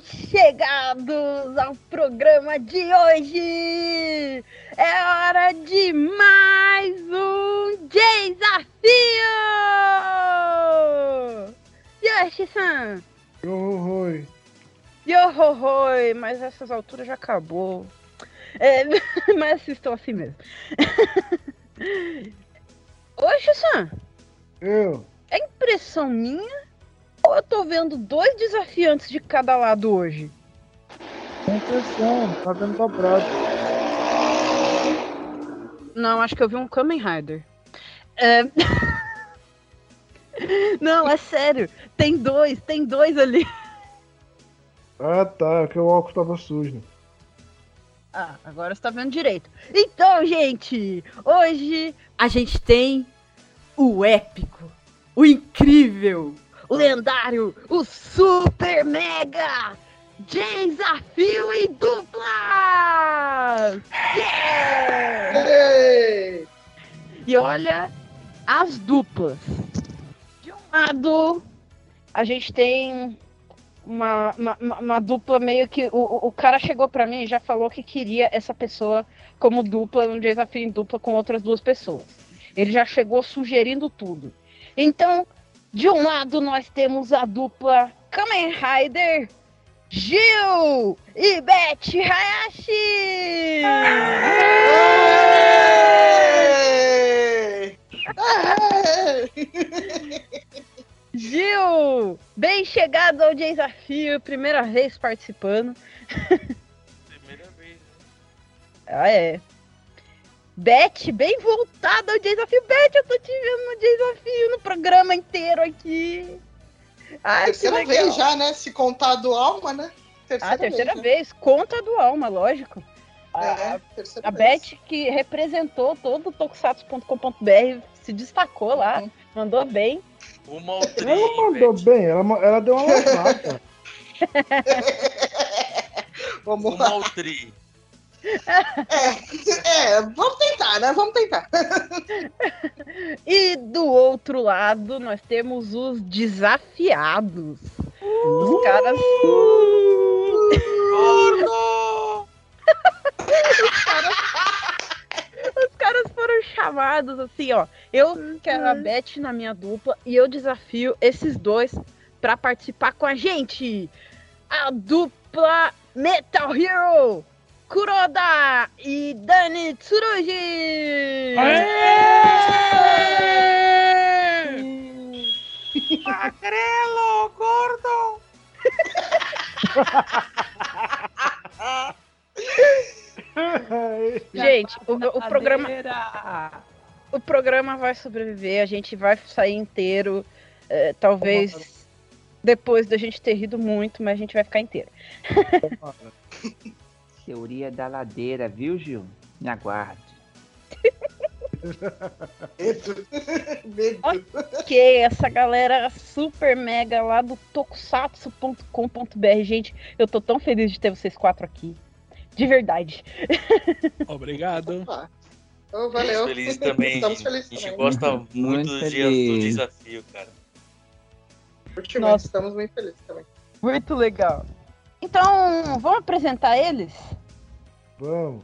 chegados ao programa de hoje! É hora de mais um desafio! Yoshi-san! Yohohoi! Yohohoi! Mas essas alturas já acabou. É, mas assistam assim mesmo. Yoshi-san! Eu! É impressão minha ou eu tô vendo dois desafiantes de cada lado hoje? Tem impressão, tá vendo dobrado. Não, acho que eu vi um Kamen Rider. É... Não, é sério. Tem dois, tem dois ali. Ah tá, é que o óculos tava sujo. Ah, agora você tá vendo direito. Então, gente, hoje a gente tem o épico, o incrível, o lendário, o super mega desafio em dupla! Yeah! E olha as duplas. De um lado, a gente tem uma, uma, uma dupla meio que. O, o cara chegou para mim e já falou que queria essa pessoa como dupla, um desafio em dupla com outras duas pessoas. Ele já chegou sugerindo tudo. Então, de um lado, nós temos a dupla Kamen Rider Gil e Beth Hayashi! Gil, bem chegado ao desafio, primeira vez participando. Primeira vez, né? Ah, é. Beth, bem voltada ao desafio. Beth, eu tô te vendo no desafio, no programa inteiro aqui. Ai, terceira que legal. vez já, né? Se contar do Alma, né? Ah, terceira né? vez. Conta do Alma, lógico. A, É, terceira a vez. Beth, que representou todo o tokusatsu.com.br, se destacou lá, Uhum. mandou bem. Uma ou três. Ela mandou bem, ela, ela deu uma lavada. Vamos Uma lá. ou tri. É, vamos tentar, né? Vamos tentar. E do outro lado, nós temos os desafiados. Os caras. Gordo! Os caras foram chamados assim, ó. Eu quero a Beth na minha dupla e eu desafio esses dois pra participar com a gente. A dupla Metal Hero, Kuroda e Dani Tsurugi. Magrelo, gordo! Gente, o, o programa, o programa vai sobreviver, a gente vai sair inteiro. é, talvez depois da gente ter rido muito, mas a gente vai ficar inteiro. Teoria da ladeira, viu, Gil? Me aguarde. Medo. Medo. Ok, essa galera super mega lá do tokusatsu.com.br. Gente, eu tô tão feliz de ter vocês quatro aqui. De verdade. Obrigado. Opa. Oh, valeu. Feliz também. Estamos gente. felizes a gente também. gosta Muito muito do, dia, do desafio, cara. Nossa. Estamos muito felizes também. Muito legal. Então, vamos apresentar eles? Vamos.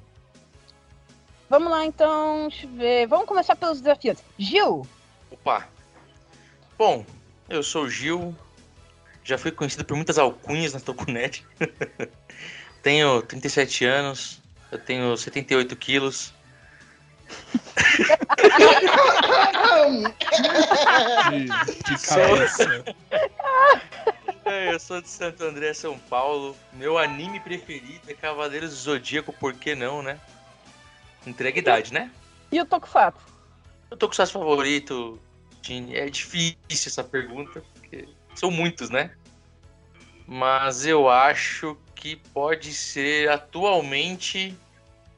Vamos lá, então. Deixa eu ver. Vamos começar pelos desafios. Gil, Opa! Bom, eu sou o Gil. Já fui conhecido por muitas alcunhas na Tokunet. tenho 37 anos. Eu tenho 78 quilos. De, de cabeça. É, eu sou de Santo André, São Paulo. Meu anime preferido é Cavaleiros do Zodíaco, por que não, né? Entrega idade, né? e o Tokusatsu? Eu tô com seus favorito. É difícil essa pergunta, porque são muitos, né? Mas eu acho que pode ser atualmente.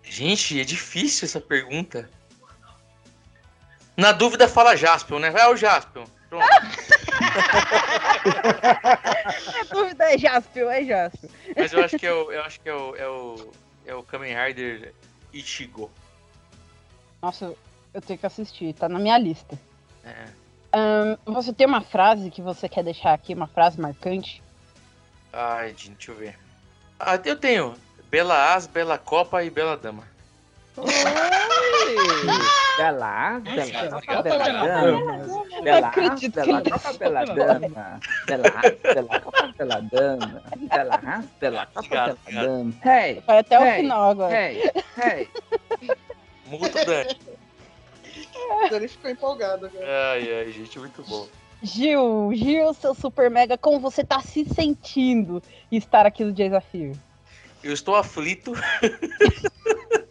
Gente, é difícil essa pergunta. Na dúvida, fala Jaspion, né? Vai o Jaspion. Pronto. A dúvida é Jaspion, é Jaspion. Mas eu acho que é o. Eu acho que é o. É o, é o Kamen Rider Ichigo. Nossa, eu tenho que assistir, tá na minha lista. É. Ahn, você tem uma frase que você quer deixar aqui, uma frase marcante? Ai, gente, deixa eu ver. Ah, eu tenho. Bela As, Bela Copa e Bela Dama. Bela, bela, Obrigado. bela dama. Acredito bela, que copa, bela dama. Bela, bela, copa, bela dama. Bela, copa, bela Obrigado, dama. Hey, Vai até o Hey, final agora. hey, hey. Muito Dani. O Dani ficou empolgado agora. Ai, ai, gente, muito bom. Gil, Gil, seu super mega, como você tá se sentindo estar aqui no desafio? Eu estou aflito.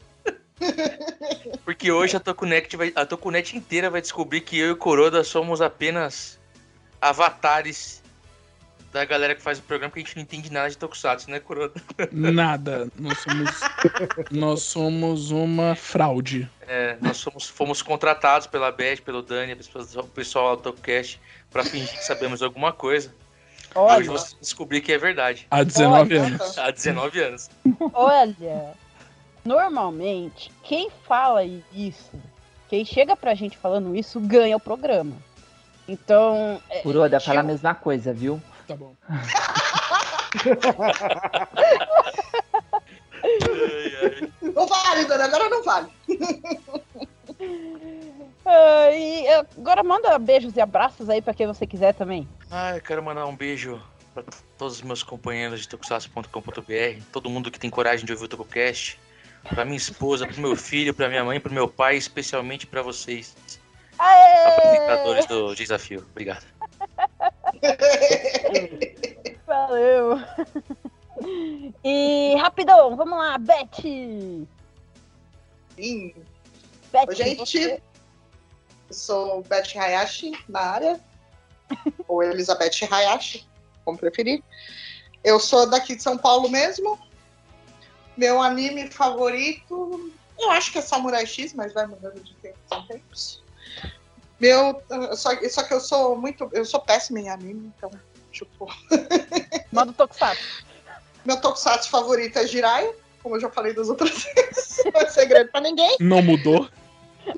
Porque hoje a Tokunet, vai, a Tokunet inteira vai descobrir que eu e o Coroda somos apenas avatares da galera que faz o programa, que a gente não entende nada de Tokusatsu, né, Coroda? Nada. Nós somos, nós somos uma fraude. É, nós somos, fomos contratados pela Beth, pelo Dani, o pessoal do Tokcast, pra fingir que sabemos alguma coisa. Olha, Hoje você descobrir que é verdade. Há 19 Olha. anos. Há 19 anos. olha. Normalmente, quem fala isso, quem chega pra gente falando isso, ganha o programa. Então, é, Kuroda, fala a mesma coisa, viu? Tá bom. Não vale, Dani, agora não vale. ah, e eh, agora manda beijos e abraços aí pra quem você quiser também. Ah, eu quero mandar um beijo pra todos os meus companheiros de tokusatsu.com.br, todo mundo que tem coragem de ouvir o Tokocast, pra minha esposa, pro meu filho, pra minha mãe, pro meu pai, especialmente pra vocês, Aê! apresentadores do desafio. Obrigado. Valeu! E rapidão, vamos lá, Beth! Sim. Beth, Oi, gente. você- Eu sou Beth Hayashi na área. ou Elizabeth Hayashi, como preferir. Eu sou daqui de São Paulo mesmo. Meu anime favorito, eu acho que é Samurai X, mas vai mudando de tempos em tempos. Meu, só, só que eu sou muito, eu sou péssima em anime, então, tipo, Manda o Tokusatsu. meu tokusatsu favorito é Jiraiya, como eu já falei das outras vezes, não é segredo pra ninguém. Não mudou?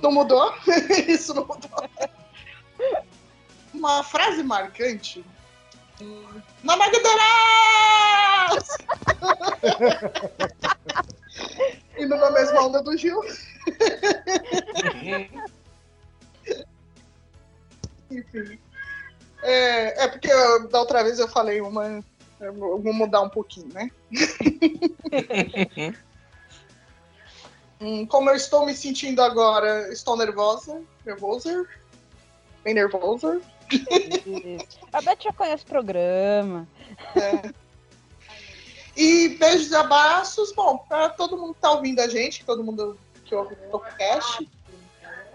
Não mudou? Isso não mudou. Uma frase marcante. Hum, Namagudoras! Indo na mesma onda do Gil. Enfim. É, é porque eu- da outra vez eu falei uma. Eu vou vou mudar um pouquinho, né? Hum, como eu estou me sentindo agora, estou nervosa, nervosa, bem nervosa. A Beth já conhece o programa. E beijos e abraços, bom, para todo mundo que tá ouvindo a gente, todo mundo que ouve o podcast.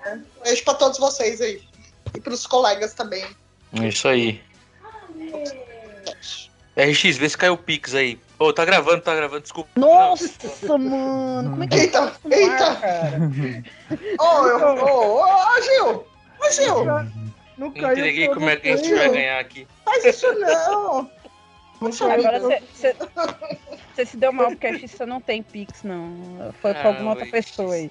né? Beijo para todos vocês aí. E para os colegas também. Isso aí. RX, vê se caiu o Pix aí. Ô, tá gravando, tá gravando, desculpa. Nossa, mano, como é que Eita, eita! Ô, eu- ô, ô, ô, Gil! Ô, Gil! Não Entreguei como é que a gente vai ganhar aqui. Faz isso não! Agora você se deu mal porque a X não tem Pix, não. Foi com Ah, alguma outra pessoa aí.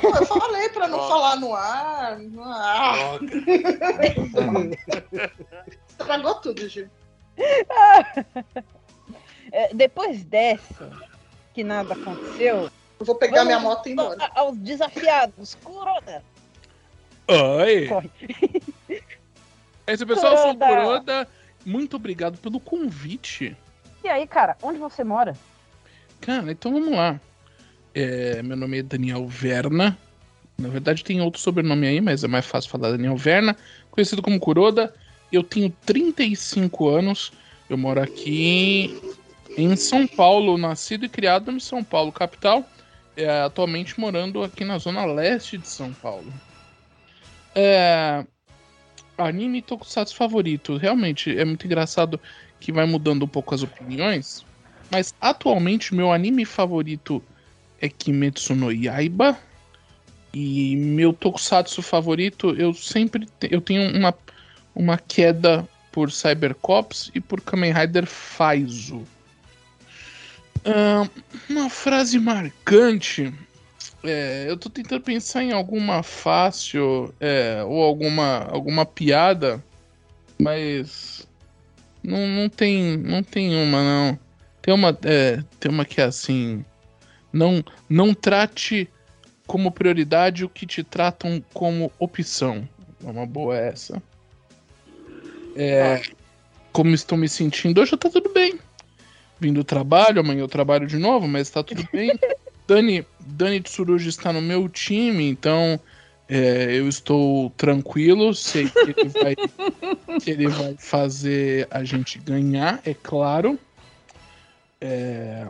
Pô, eu falei para não Droga. falar no ar. No ar. Estragou tudo, Gil. É, depois dessa, que nada aconteceu, Eu vou pegar minha moto e ir embora. aos desafiados. Kuroda! Oi! Corre. Esse pessoal, eu sou o. Kuroda. Muito obrigado pelo convite. E aí, cara, onde você mora? Cara, então vamos lá. É, meu nome é Daniel Verna. Na verdade, tem outro sobrenome aí, mas é mais fácil falar Daniel Verna. Conhecido como Kuroda. Eu tenho 35 anos. Eu moro aqui em São Paulo, nascido e criado em São Paulo, capital. É, atualmente morando aqui na zona leste de São Paulo. É, anime tokusatsu favorito. Realmente é muito engraçado que vai mudando um pouco as opiniões. Mas atualmente meu anime favorito é Kimetsu no Yaiba. E meu tokusatsu favorito, eu sempre te- eu tenho uma, uma queda por Cybercops e por Kamen Rider Faizo. Uma frase marcante. É, eu tô tentando pensar em alguma fácil é, ou alguma, alguma piada, mas Não, não tem. Não tem uma, não. Tem uma. É, tem uma que é assim. Não, não trate como prioridade o que te tratam como opção. É uma boa essa. É, como estou me sentindo hoje, tá tudo bem. Vim do trabalho, amanhã eu trabalho de novo, mas tá tudo bem. Dani, Dani Tsurugi está no meu time, então é, eu estou tranquilo, sei que ele, vai, que ele vai fazer a gente ganhar, é claro. É,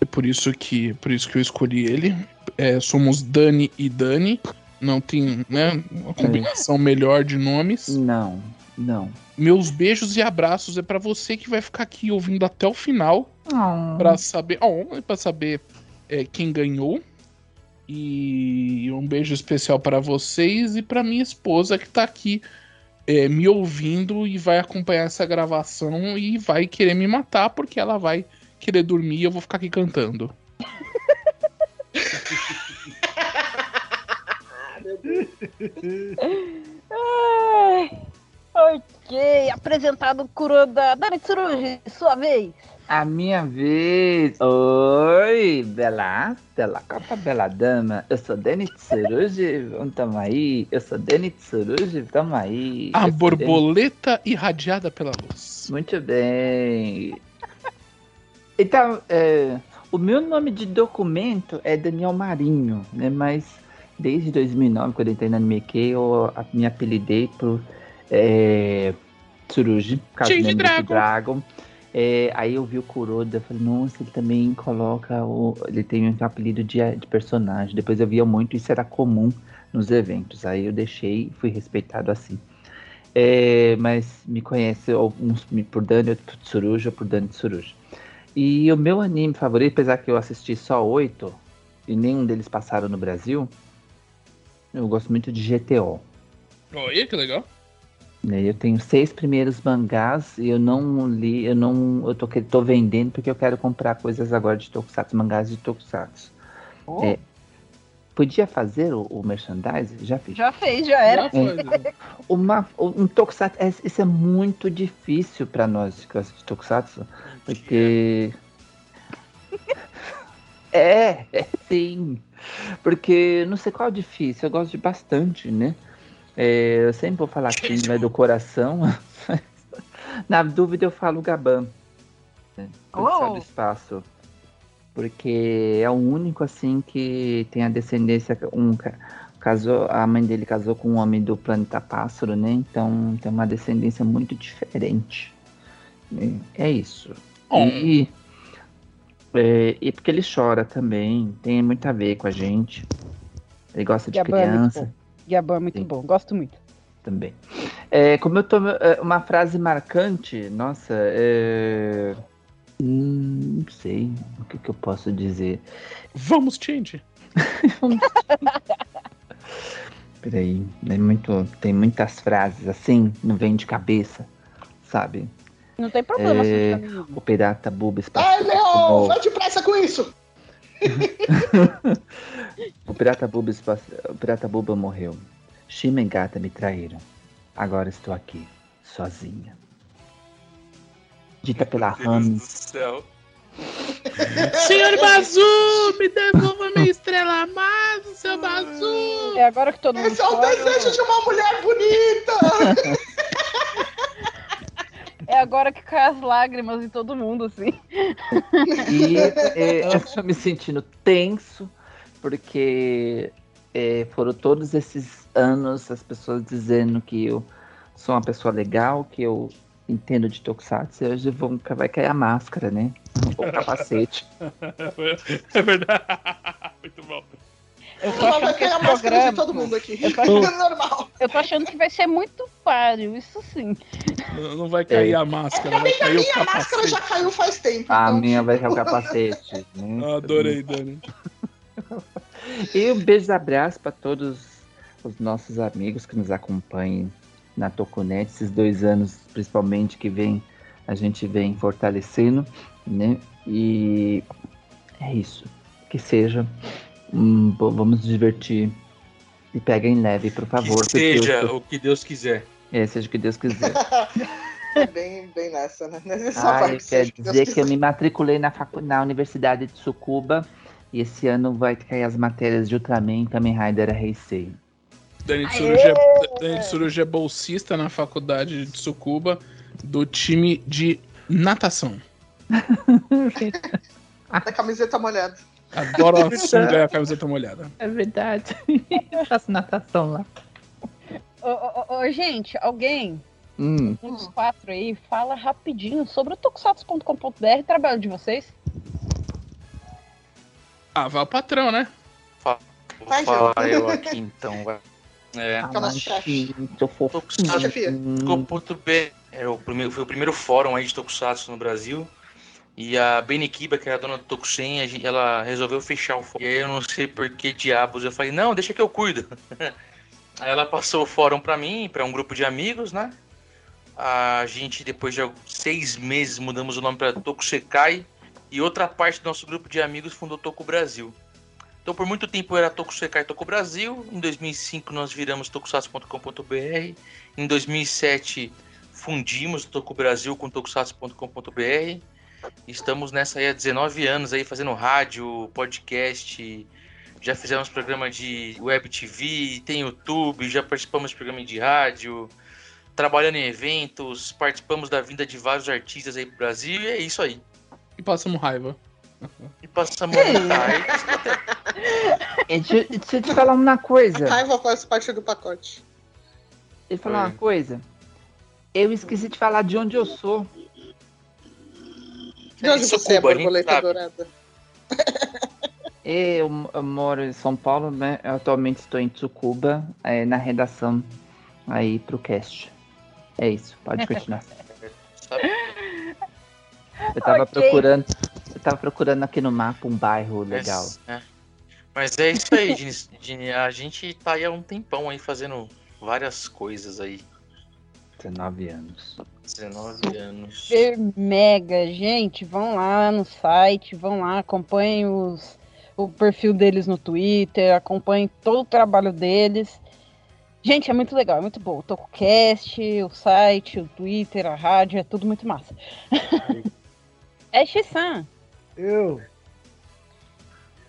é por isso que por isso que eu escolhi ele. É, somos Dani e Dani. Não tem né, uma combinação melhor de nomes. Não, não. Meus beijos e abraços é pra você que vai ficar aqui ouvindo até o final Oh. Pra saber, oh, para saber é, quem ganhou. E um beijo especial para vocês e para minha esposa que tá aqui é, me ouvindo e vai acompanhar essa gravação e vai querer me matar porque ela vai querer dormir e eu vou ficar aqui cantando. Ai, ok, apresentado o Kuroda. Dani Tsurugi, sua vez. A minha vez. Oi, bela, bela copa, bela dama. Eu sou Dani Tsurugi, tamo aí. Eu sou Dani Tsurugi, tamo aí. A Eu borboleta irradiada pela luz. Muito bem. Então, é, o meu nome de documento é Daniel Marinho, né? Mas desde 2009, quando eu entrei na Anime eu a- me apelidei por é, Tsurugi, por causa do Dragon. Dragon. É, aí eu vi o Kuroda, falei, nossa, ele também coloca o. Ele tem um apelido de, de personagem. Depois eu via muito, isso era comum nos eventos. Aí eu deixei e fui respeitado assim. É, mas me conhece alguns por Dani Tsuruja por Dani Tsuruja. E o meu anime favorito, apesar que eu assisti só oito, e nenhum deles passaram no Brasil, eu gosto muito de GTO. Olha que legal. Né? Eu tenho seis primeiros mangás e eu não li, eu não. Eu tô, que- tô vendendo porque eu quero comprar coisas agora de Tokusatsu, mangás de Tokusatsu. Oh, É. Podia fazer o, o merchandise? Já fiz. Já fez, já era. Já foi. Uma, um Tokusatsu, é- isso é muito difícil pra nós que gostamos de Tokusatsu, porque. é, é sim. Porque não sei qual é o difícil, eu gosto de bastante, né? É, eu sempre vou falar que não é do coração. Na dúvida eu falo Gaban. Né? Oh. do espaço. Porque é o único assim que tem a descendência. Um, ca- casou, a mãe dele casou com um homem do planeta Pássaro, né? Então tem uma descendência muito diferente. É, é isso. Oh. E, é, e porque ele chora também, tem muito a ver com a gente. Ele gosta de Gaban é criança. Gabão é muito Sim. bom, gosto muito. também. É, como eu tô. é, Uma frase marcante, nossa, é. hum, Não sei o que, que eu posso dizer. Vamos, Change. Peraí, é muito, tem muitas frases assim, não vem de cabeça, sabe? Não tem problema É, nenhum. O pirata buba Ai. Leon, vai depressa com isso! O pirata buba espaci- o pirata buba morreu. Shima e Gata me traíram. Agora estou aqui, sozinha. Dita pela céu. Senhor Bazu, me devolva minha estrela amada, seu Bazu. É agora que todo mundo Esse é o chora, desejo de uma mulher bonita! É agora que cai as lágrimas em todo mundo, assim. E é, eu estou me sentindo tenso, porque é, foram todos esses anos as pessoas dizendo que eu sou uma pessoa legal, que eu entendo de Tokusatsu, e hoje vão, vai cair a máscara, né? O capacete. É verdade. Muito bom. Eu tô achando que cair a esse máscara programa. de todo mundo aqui. Eu tô, É normal. eu tô achando que vai ser muito páreo, isso sim. Não não vai cair a máscara, vai A cair minha máscara capacete. já caiu faz tempo. A então, minha vai cair o capacete. Né? Adorei, Dani. E um beijo e abraço para todos os nossos amigos que nos acompanham na Toconet, esses dois anos principalmente que vem, a gente vem fortalecendo, né? E é isso. Que seja. hum, vamos nos divertir. E peguem leve, por favor. que eu seja tô- o que Deus quiser. É, seja o que Deus quiser. É bem, bem nessa, né? Nessa Ah, parte eu que dizer que eu me matriculei na, facu... na Universidade de Tsukuba e esse ano vai cair as matérias de Ultraman, Kamen Rider Heisei. Dani Tsurugi é, Dani Tsurugi é bolsista na faculdade de Tsukuba do time de natação. Da camiseta molhada. Adoro a sunga e a camiseta molhada. É verdade. Faço natação lá. Ô, ô, ô, ô, gente, alguém, Hum. um dos quatro aí, fala rapidinho sobre o tokusatsu.com.br, trabalho de vocês. Ah, vai o patrão, né? Vou Vai, falar Ju. eu aqui então, vai. É. Fica na chefe. Tô fofinho. Chefia. Tokusatsu.b é o primeiro, foi o primeiro fórum aí de Tokusatsu no Brasil. E a Benikiba, que era a dona do Tokusen, a gente- ela resolveu fechar o fórum. E aí eu não sei por que diabos. Eu falei, não, deixa que eu cuido. aí ela passou o fórum pra mim, pra um grupo de amigos, né? A gente, depois de seis meses, mudamos o nome pra Tokusekai. E outra parte do nosso grupo de amigos fundou Toku Brasil. Então, por muito tempo era Tokusekai Toku Brasil. Em 2005, nós viramos tokusatsu.com.br. Em 2007, fundimos o Toku Brasil com tokusatsu.com.br. Estamos nessa aí há 19 anos aí fazendo rádio, podcast, já fizemos programa de web TV, tem YouTube, já participamos de programa de rádio, trabalhando em eventos, participamos da vinda de vários artistas aí pro Brasil e é isso aí. E passamos raiva. E passamos É, Deixa, deixa eu te falar uma coisa. Raiva faz parte do pacote. Deixa eu falar Oi. uma coisa. Eu esqueci de falar de onde eu sou. De onde você é, Cuba, a gente borboleta dourada? Eu, eu moro em São Paulo, né? Eu atualmente estou em Tsukuba, é, na redação aí pro cast. É isso, pode continuar. sabe? Eu tava Ok. procurando. Eu tava procurando aqui no mapa um bairro legal. Mas, é. Mas é isso aí, Dini. A gente tá aí há um tempão aí fazendo várias coisas aí. 19 anos. 19 anos. Super mega, gente, vão lá no site, vão lá, acompanhem os, o perfil deles no Twitter, acompanhem todo o trabalho deles. Gente, é muito legal, é muito bom. O TokuCast, o site, o Twitter, a rádio, é tudo muito massa. É X-San, Eu.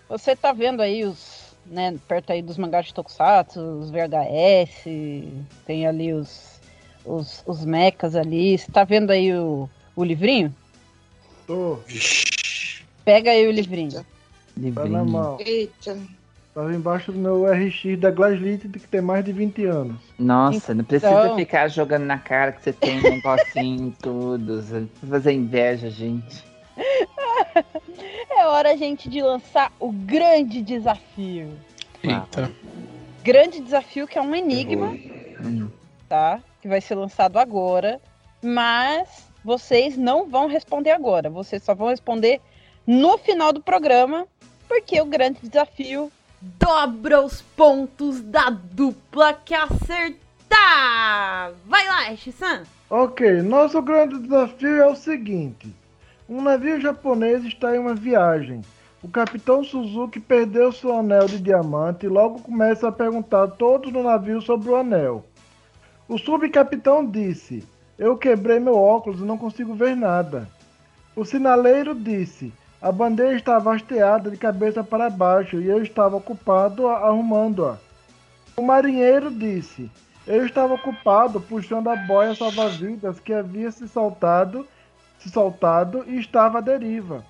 você tá vendo aí os, né, perto aí dos mangás de Tokusatsu, os VHS, tem ali os, os, os mechas ali, você tá vendo aí o, o livrinho? Tô. Pega aí o livrinho. Tá na mão. Eita. Tava embaixo do meu RX da Glasslit que tem mais de 20 anos. Nossa, não precisa Então- ficar jogando na cara que você tem um negocinho e tudo. Fazer inveja, gente. É hora, gente, de lançar o grande desafio. Eita. Grande desafio que é um enigma, Hum. tá? Que vai ser lançado agora. Mas vocês não vão responder agora. Vocês só vão responder no final do programa. Porque o grande desafio dobra os pontos da dupla que acertar. Vai lá, Ash-san. Ok, nosso grande desafio é o seguinte: um navio japonês está em uma viagem. O capitão Suzuki perdeu seu anel de diamante e logo começa a perguntar a todos no navio sobre o anel. O subcapitão disse: Eu quebrei meu óculos e não consigo ver nada. O sinaleiro disse: A bandeira estava hasteada de cabeça para baixo e eu estava ocupado arrumando-a. O marinheiro disse: Eu estava ocupado puxando a boia salva-vidas que havia se saltado, soltado e estava à deriva.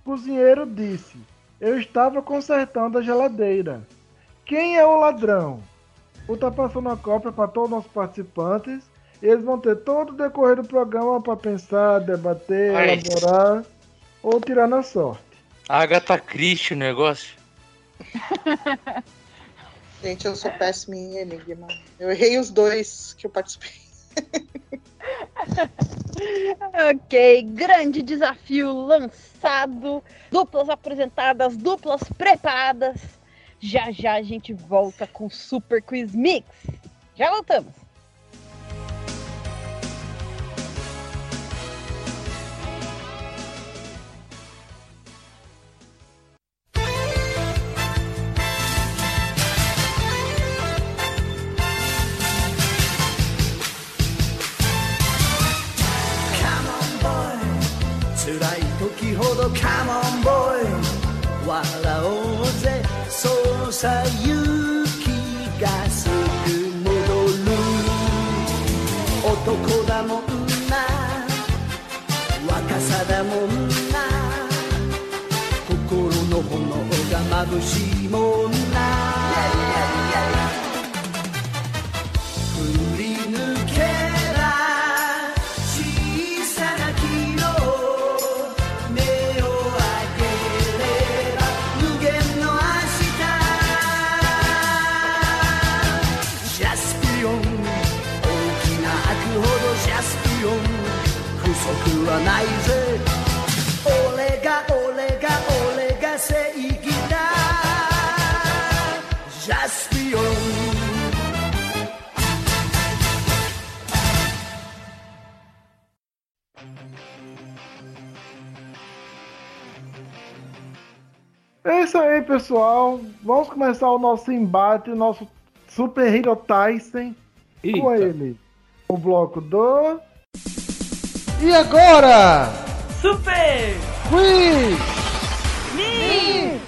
O cozinheiro disse: Eu estava consertando a geladeira. Quem é o ladrão? O tá passando a cópia para todos os nossos participantes. Eles vão ter todo o decorrer do programa para pensar, debater, Ai. elaborar ou tirar na sorte. Agatha Christie o negócio. Gente, eu sou péssima em enigma. Eu errei os dois que eu participei. Ok, grande desafio lançado. Duplas apresentadas, duplas preparadas. Já já a gente volta com Super Quiz Mix. Já voltamos. が眩しいもんな。振り抜けば小さな木の目を上げれば無限の明日。ジャスピオン大きな悪ほどジャスピオン。不足はないぜ。Isso aí, pessoal. Vamos começar o nosso embate, o nosso Super Hero Tyson com Eita. ele. O bloco do. E agora? Super! Quiz! Me!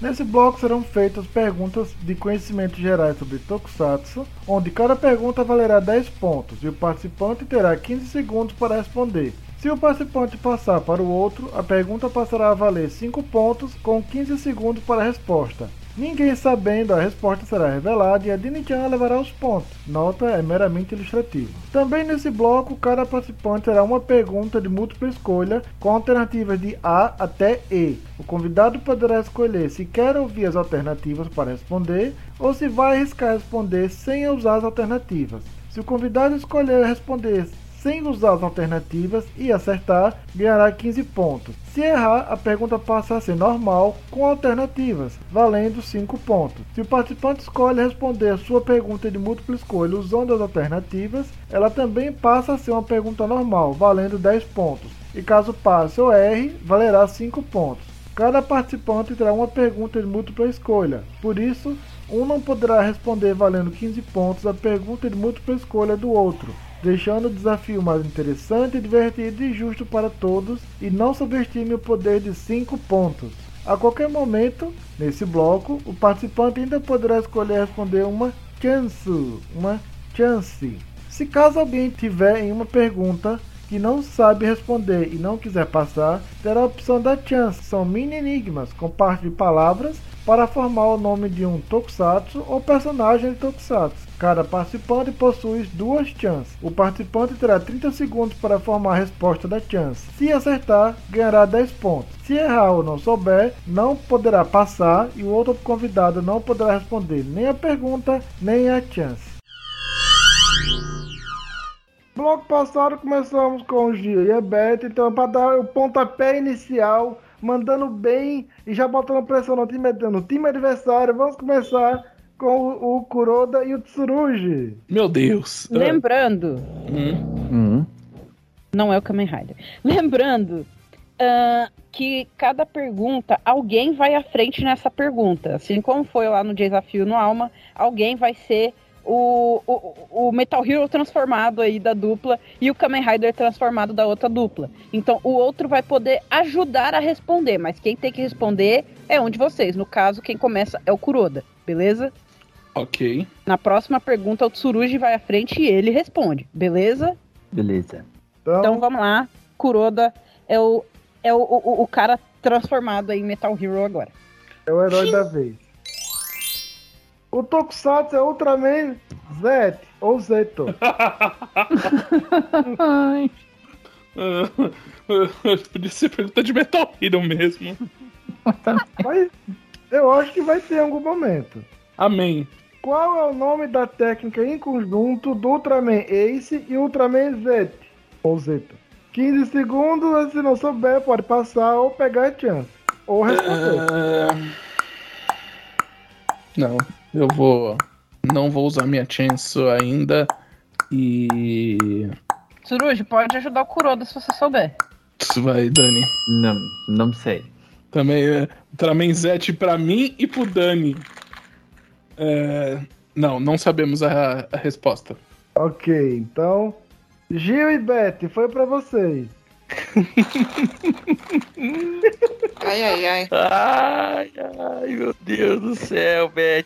Nesse bloco serão feitas perguntas de conhecimentos gerais sobre Tokusatsu, onde cada pergunta valerá 10 pontos e o participante terá 15 segundos para responder. Se o participante passar para o outro, a pergunta passará a valer 5 pontos com 15 segundos para a resposta. Ninguém sabendo a resposta será revelada e a Dini-chan levará os pontos. Nota é meramente ilustrativa. Também nesse bloco, cada participante terá uma pergunta de múltipla escolha com alternativas de A até E. O convidado poderá escolher se quer ouvir as alternativas para responder ou se vai arriscar responder sem usar as alternativas. Se o convidado escolher responder sem usar as alternativas e acertar, ganhará 15 pontos. Se errar, a pergunta passa a ser normal com alternativas, valendo 5 pontos. Se o participante escolhe responder a sua pergunta de múltipla escolha usando as alternativas, ela também passa a ser uma pergunta normal, valendo 10 pontos. E caso passe ou erre, valerá 5 pontos. Cada participante terá uma pergunta de múltipla escolha, por isso, um não poderá responder valendo 15 pontos a pergunta de múltipla escolha do outro deixando o desafio mais interessante, divertido e justo para todos, e não subestime o poder de 5 pontos. A qualquer momento, nesse bloco, o participante ainda poderá escolher responder uma chance, uma chance. Se caso alguém tiver em uma pergunta que não sabe responder e não quiser passar, terá a opção da chance, são mini enigmas com parte de palavras para formar o nome de um tokusatsu ou personagem de tokusatsu. Cada participante possui duas chances. O participante terá 30 segundos para formar a resposta da chance. Se acertar, ganhará 10 pontos. Se errar ou não souber, não poderá passar e o outro convidado não poderá responder nem a pergunta nem a chance. Bloco passado começamos com o Gil e a Beth, então para dar o pontapé inicial, mandando bem e já botando pressão no time, no time adversário, vamos começar com o, o Kuroda e o Tsurugi. Meu Deus. Lembrando, hum. Hum. não é o Kamen Rider. Lembrando ah, que cada pergunta, alguém vai à frente nessa pergunta. Assim como foi lá no desafio no Alma, alguém vai ser o, o, o Metal Hero transformado aí da dupla e o Kamen Rider transformado da outra dupla. Então o outro vai poder ajudar a responder, mas quem tem que responder é um de vocês. No caso, quem começa é o Kuroda, beleza? Ok. Na próxima pergunta, o Tsurugi vai à frente e ele responde, beleza? Beleza. Então, Então vamos lá, Kuroda é o, é o, o, o cara transformado em Metal Hero agora. é o herói da vez. O Tokusatsu é Ultraman Z ou Zeto. Ai. Podia ser pergunta de Metal Hero mesmo. Mas eu acho que vai ter em algum momento. Amém. Qual é o nome da técnica em conjunto do Ultraman Ace e Ultraman Z? Ou Zeta? 15 segundos, se não souber, pode passar ou pegar a chance. Ou responder. Ah, Não, eu vou. Não vou usar minha chance ainda. E. Tsurugi, pode ajudar o Kuroda se você souber. Isso vai, Dani. Não, não sei. Também é. Tramenzete pra mim e pro Dani. É, Não, não sabemos a, a resposta. Ok, então. Gil e Beth, foi pra vocês. Ai, ai, ai. Ai, ai, meu Deus do céu, Beth.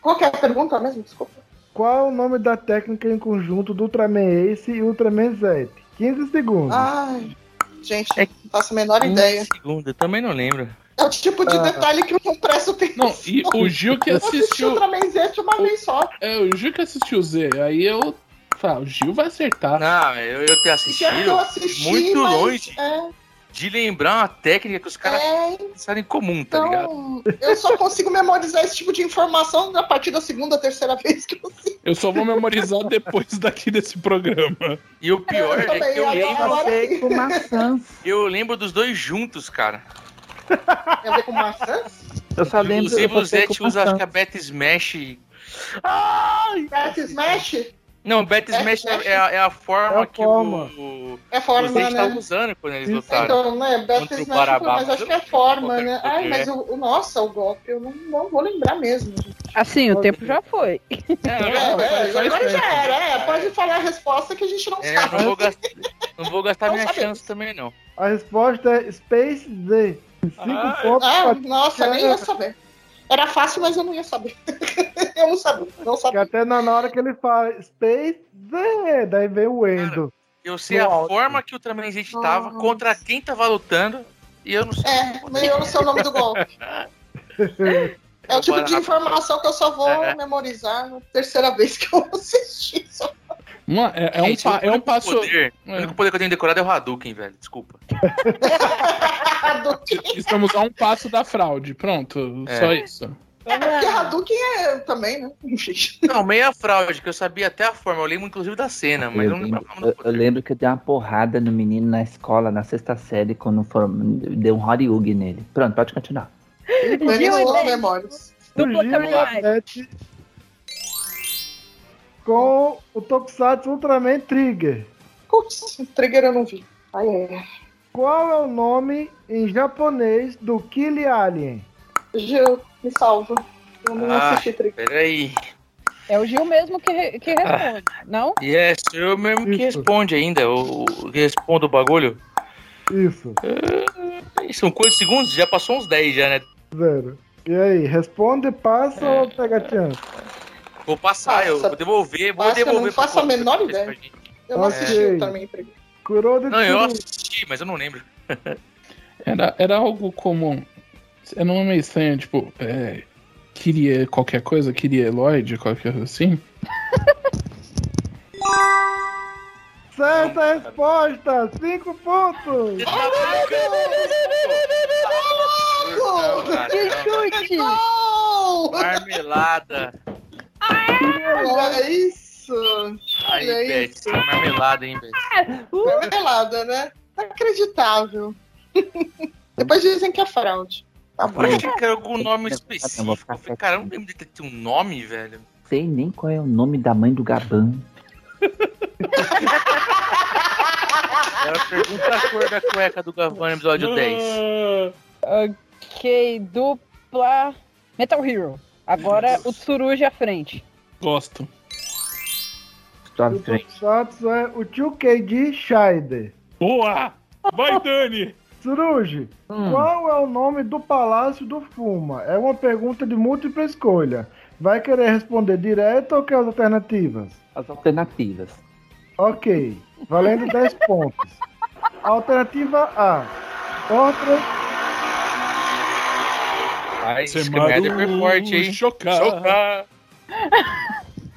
Qual que é a pergunta mesmo? Desculpa. Qual é o nome da técnica em conjunto do Ultraman Ace e Ultraman Z? 15 segundos. Ai, gente, não faço a menor ideia. Segunda, eu também não lembro. É o tipo de Ah. detalhe que eu não presto atenção. Não, e o Gil que Eu assisti assistiu. Ultraman Z uma vez só. É, o Gil que assistiu o Z. Aí eu. Falo, o Gil vai acertar. Não, eu, eu é eu assistido assisti, muito longe É, de lembrar uma técnica que os caras é, pensaram em comum, tá ligado? então, eu só consigo memorizar esse tipo de informação a partir da segunda, terceira vez que eu assisto. Eu só vou memorizar depois daqui desse programa. E o pior Eu é que eu lembro, maçãs. eu lembro dos dois juntos, cara. Tem a ver com maçã? Eu só lembro. Inclusive o com usa, acho que a Bet Smash. Bat Smash? Não, Bet Bet Smash Smash? é, a, é a forma É a que forma. o, É o forma, né? estava usando quando eles lutaram. Então, né, o Smash, Barabá. mas acho que é forma, né? Ai, mas o, o- nossa, o golpe, eu não, não vou lembrar mesmo. gente. Assim, o tempo já foi. É, não, é, faz agora já era, é, pode falar a resposta que a gente não É, sabe. não vou gastar, não vou gastar Não minha sabemos. chance também, não. A resposta é Space Z. 5 Ah, pontos Ah, pra nossa, nem ia saber. Era fácil, mas eu não ia saber. eu não sabia, não sabia. até na hora que ele fala Space Z, daí vem o Endo. Eu sei No a alto. forma que o Ultraman Z estava, Nossa. contra quem tava lutando, e eu não sei. É, nem eu não sei o nome do golpe. É o tipo de informação que eu só vou É. memorizar na terceira vez que eu assisti. Só. Uma- é, é um, Gente, pa- o é um único passo. Poder, O É. único poder que eu tenho decorado é o Hadouken, velho. Desculpa. Estamos a um passo da fraude. Pronto, É. só isso. É porque Hadouken é também, né? Não, meia fraude, que eu sabia até a forma. Eu lembro inclusive da cena, mas eu, Eu não lembro o eu- eu lembro que eu dei uma porrada no menino na escola, na sexta série, quando for... deu um Horyug nele. Pronto, pode continuar. E bem. memórias. Surgiu com o Tokusatsu Ultraman Trigger. Putz, Trigger eu não vi. Ai, ai, ai. Qual é o nome em japonês do Kill Alien? Gil, me salva. Eu não Ah. assisti Trigger. Peraí. É o Gil mesmo que, que responde, não? Yes, eu mesmo que Isso. responde ainda. O, que responde o bagulho. Isso, Ih, São quantos segundos? Já passou uns 10 já, né? zero. E aí, responde, passa É. ou pega chance? Vou passar, eu Passa. vou devolver, vou Passa, eu não devolver pro faço a menor ideia. Eu não Ok. assisti também Trigger. Kuroda Não, eu assisti, mas eu não lembro. Era, era algo comum. Eu não é meio estranho, tipo, é, queria qualquer coisa, queria Lloyd, qualquer coisa assim. Certa resposta, cinco pontos. Não, não. Marmelada. Olha isso! Aí, Olha Beth, isso! marmelada, hein, Beth? Marmelada, né? Inacreditável. Depois dizem que é fraude. Tá bom. Eu achei que era algum nome específico. ficar Cara, eu não lembro de ter um nome, velho. Sei nem qual é o nome da mãe do Gaban. Era pergunta a cor da cueca do Gavan no episódio 10. Ok, dupla Metal Hero. Agora o Tsurugi à frente. Gosto. Estou à O frente. Tokusatsu é o 2KD Scheider. Boa! Vai, Dani! Suruji, Hum, qual é o nome do Palácio do Fuma? É uma pergunta de múltipla escolha. Vai querer responder direto ou quer as alternativas? as alternativas. Ok, valendo 10 pontos. Alternativa A. Fortress Ai, esse caminhada foi forte, hein? Chocar. Chocar.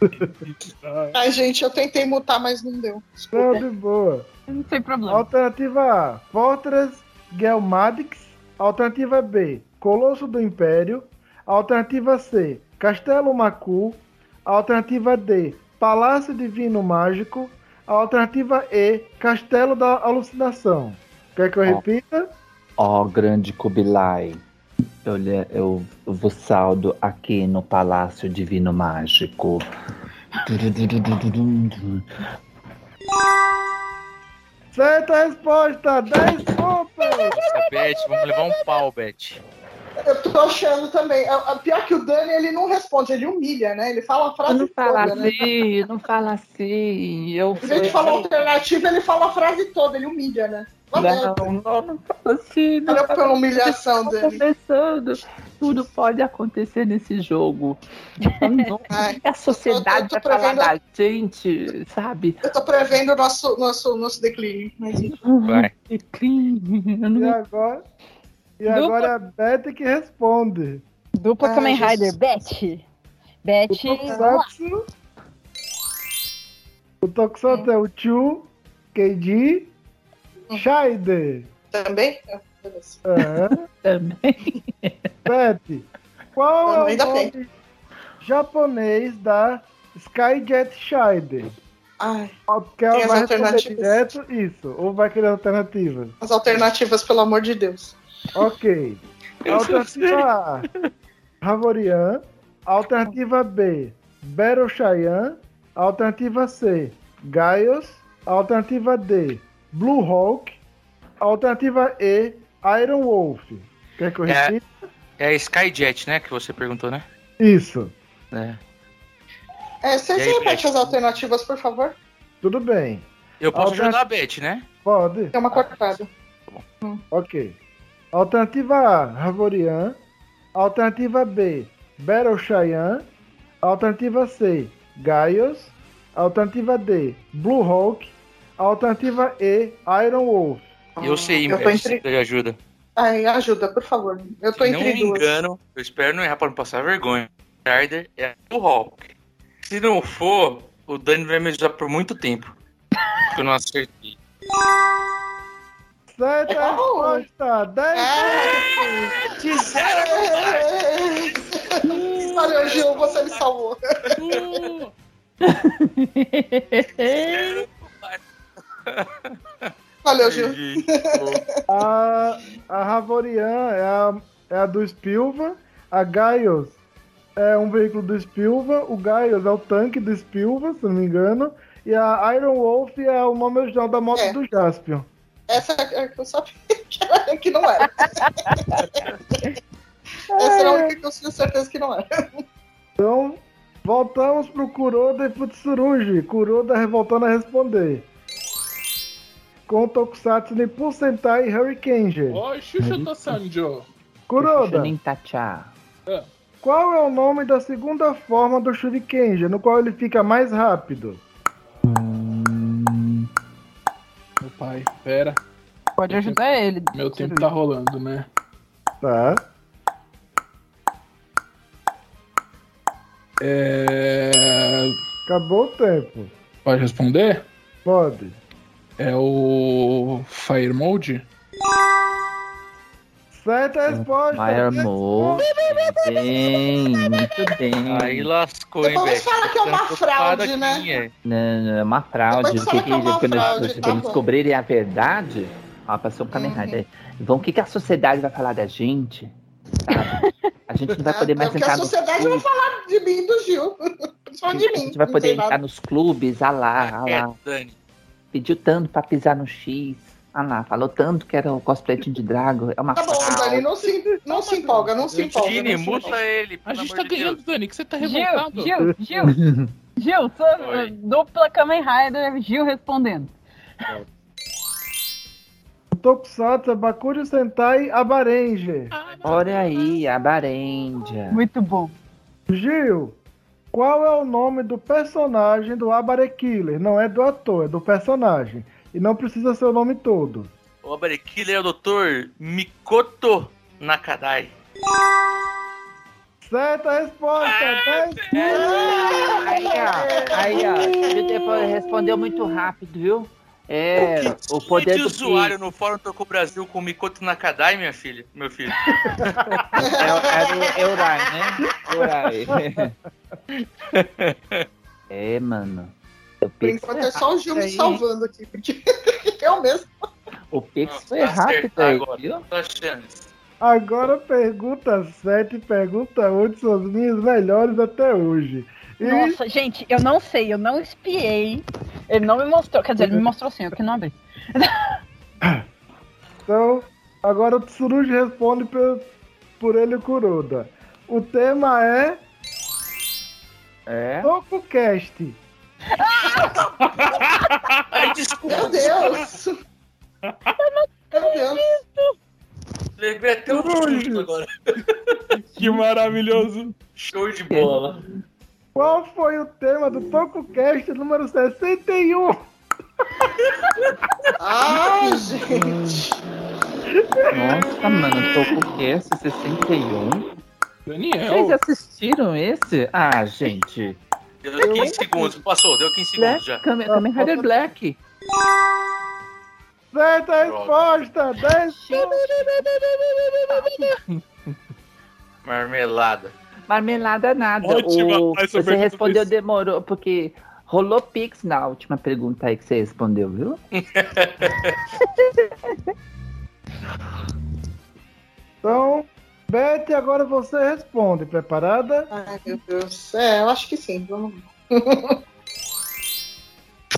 Ai, gente, eu tentei mutar, mas não deu. Não, de boa. Não tem problema. Alternativa A. Fortress Gelmadix. Alternativa B. Colosso do Império. Alternativa C. Castelo Macu. Alternativa D. Palácio Divino Mágico. Alternativa E. Castelo da Alucinação. Quer que eu Ó. repita? Ó, grande Kubilai. Eu, eu, eu vos saldo aqui no Palácio Divino Mágico. Certa resposta! 10 pontos! Nossa, Beth, vamos levar um pau, Beth. Eu tô achando também. A, a- pior que o Dani, ele não responde, ele humilha, né? Ele fala a frase Não fala toda, né? assim, não fala assim. Eu Em vez de falar alternativa, ele fala a frase toda, ele humilha, né? Não, não, não fala assim. Não Olha pela humilhação Tá dele. começando. Tudo pode acontecer nesse jogo. Então, não Ai, a sociedade eu tô vai falar da gente, sabe? eu tô prevendo o nosso, nosso, nosso declínio. Mas... Vai. Declínio, eu não E agora? E Dupla- agora é a Beth que responde. Dupla Ai, Kamen Jesus. Rider, Beth. Beth, O. Tokusatsu. É o Chu, Keiji, Shaide. Também? Ah. É. também. Beth, qual é o nome japonês da Skyjet Shaide? Ai, Que ela Tem as vai alternativas? direto isso, ou vai querer alternativas? as alternativas, pelo amor de Deus. Ok. Alternativa A, Ravorian. Alternativa B, Battle Cheyenne. Alternativa C, Gaios. Alternativa D, Blue Hawk. Alternativa E, Iron Wolf. Quer que eu É. repita? É Skyjet, né? Que você perguntou, né? Isso. É. É, você E aí, repete Beth? as alternativas, por favor? Tudo bem. Eu posso Alter- ajudar a Beth, né? Pode. Tem uma cortada. Ok. Alternativa A, Ravorian. Alternativa B, Battle Cheyenne. Alternativa C, Gaios. Alternativa D, Blue Hawk. Alternativa E, Iron Wolf. Eu sei, Eu tô Beth, entre- de ajuda. Ai, ajuda, por favor. Eu tô Se não entre me duas. engano, eu espero não errar pra não passar vergonha. Rider é o Hulk. Se não for, o Dani vai me ajudar por muito tempo. Porque eu não acertei. Certa É resposta. 10 É. Valeu, Gil, você me salvou. Valeu, Gil. A, a Ravorian é a, é a do Spilva. A Gaios é um veículo do Spilva. O Gaios é o tanque do Spilva, se não me engano. E a Iron Wolf é o nome original da moto É. do Jaspion. Essa é a que eu sabia que, não era. Essa era a única que eu tinha certeza que não era. Então, voltamos pro Kuroda e pro Tsurugi. Kuroda revoltando a responder. Com Tokusatsu Nippon Sentai Hurricane. Oi, Xuxa do Sanjo. Kuroda, Nem tachá. qual é o nome da segunda forma do Shurikenja, no qual ele fica mais rápido? Hum, Meu pai, pera. Pode ajudar ele. Meu tempo tá rolando, né? Tá. É... Acabou o tempo. Pode responder? Pode. É o Fire Mode? Certa resposta. Fire Mode. Bem, muito bem. Aí lascou, hein, Depois Beth? fala que é uma Tô fraude, né? aqui, é. Não, não, é uma fraude. Depois O que fala que é uma quando, fraude, quando tá bom. descobrirem a verdade, ó, passou um Kamen Rider. Vão, o que, que a sociedade vai falar da gente? Sabe? A gente não vai poder É, mais porque entrar a nos sociedade vai clubes. falar de mim e do Gil. Principalmente de A mim. gente vai não poder entrar nos clubes, ah lá, ah É, lá. Dani. Pediu tanto pra pisar no X. Ah lá, falou tanto que era o cosplayzinho de Drago. É uma Tá bom, fraude. Dani, não se, não se empolga, não se empolga. Tini, não se empolga. muta ele. A pelo gente amor tá de ganhando, Deus. Dani, que você tá Gil, revoltado. Gil, Gil, Gil, sou Oi. dupla Kamen Rider, Gil respondendo. O Tokusatsu é Bakuri Sentai Abarenje. Olha aí, a Barendia. Muito bom. Gil, qual é o nome do personagem do Abare Killer? Não é do ator, é do personagem. E não precisa ser o nome todo. O Abarekiller é o Dr. Mikoto Nakadai. Certa resposta. 10 Aí, ó. Aí, ó. Ele respondeu muito rápido, viu? É, o poder de do usuário Pix. no Fórum Tocou Brasil com o Mikoto Nakadai, minha filha? Meu filho. É, é o Eurai, né? Eurai. É, mano. O Por enquanto é só o Gil me salvando aqui. Porque eu mesmo. o Pix Nossa, foi tá rápido aí, agora. viu? Tá. Agora pergunta 7 e pergunta 8 são as minhas melhores até hoje. E Nossa, gente, eu não sei, eu não espiei. Ele não me mostrou. Quer dizer, ele me mostrou sim, eu que não abri. então, agora o Tsurugi responde pra, por ele e o Kuroda. O tema é É? TokuCast. Ai, desculpa. Meu Deus! Meu Deus! Lembrei até um susto agora. Que maravilhoso. Show de bola. Qual foi o tema do TokuCast número 61? Ah, gente! Nossa, mano? Esse 61? Daniel. Vocês assistiram esse? Ah, gente. Deu 15 segundos. Passou, deu 15 segundos Black, já. Kamen, Kamen Rider Black. Certa resposta! 10 Marmelada. Marmelada nada. Ótima. O- você respondeu, demorou, porque rolou Pix na última pergunta aí que você respondeu, viu? Então, Beth, agora você responde. Preparada? Ai, meu Deus. É, eu acho que sim. Vamos.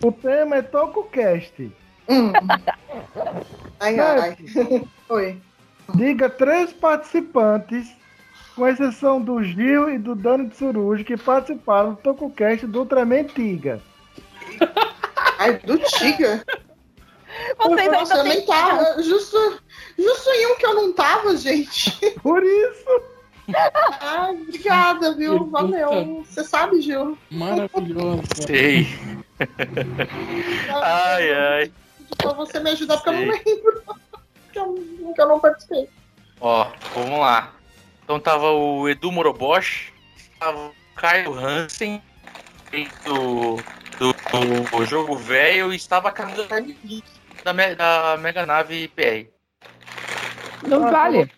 O tema é TokuCast. Hum. Ai, ai. Oi. diga três participantes, com exceção do Gil e do Dani Tsurugi, que participaram do TokuCast do Ultraman Tiga. Ai, do Tiga. Vocês Nossa, eu ainda nem tava. Justo, justo em um que eu não tava, gente. Por isso, Ai, obrigada, viu? Pergunta. Valeu. Você sabe, Gil? Maravilhoso. Sei. Ai, ai. Pra você me ajudar, porque eu não lembro. Que eu, que eu não participei. Ó, vamos lá. Então tava o Edu Moroboshi, tava o Caio Hansen, do, do, do jogo velho, e estava a Camila da, Me- da Mega Nave PR. Não vale.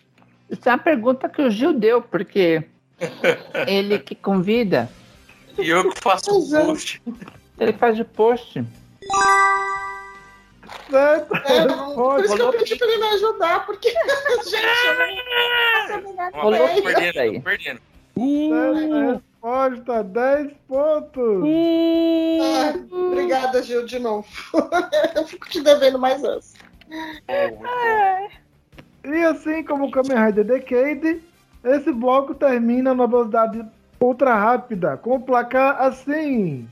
Isso é uma pergunta que o Gil deu, porque ele que convida, E eu que faço o é. post. ele faz o post. Certa É, não, por isso que eu pedi pra ele me ajudar, porque, gente, eu não faço a menor Vamos lá, tô ideia. perdendo, aí. tô perdendo. Certa resposta, 10 pontos. Ah, obrigada, Gil, de novo. eu fico te devendo mais essa. E assim como o Kamen Rider Decade, esse bloco termina na velocidade ultra rápida, com o placar assim.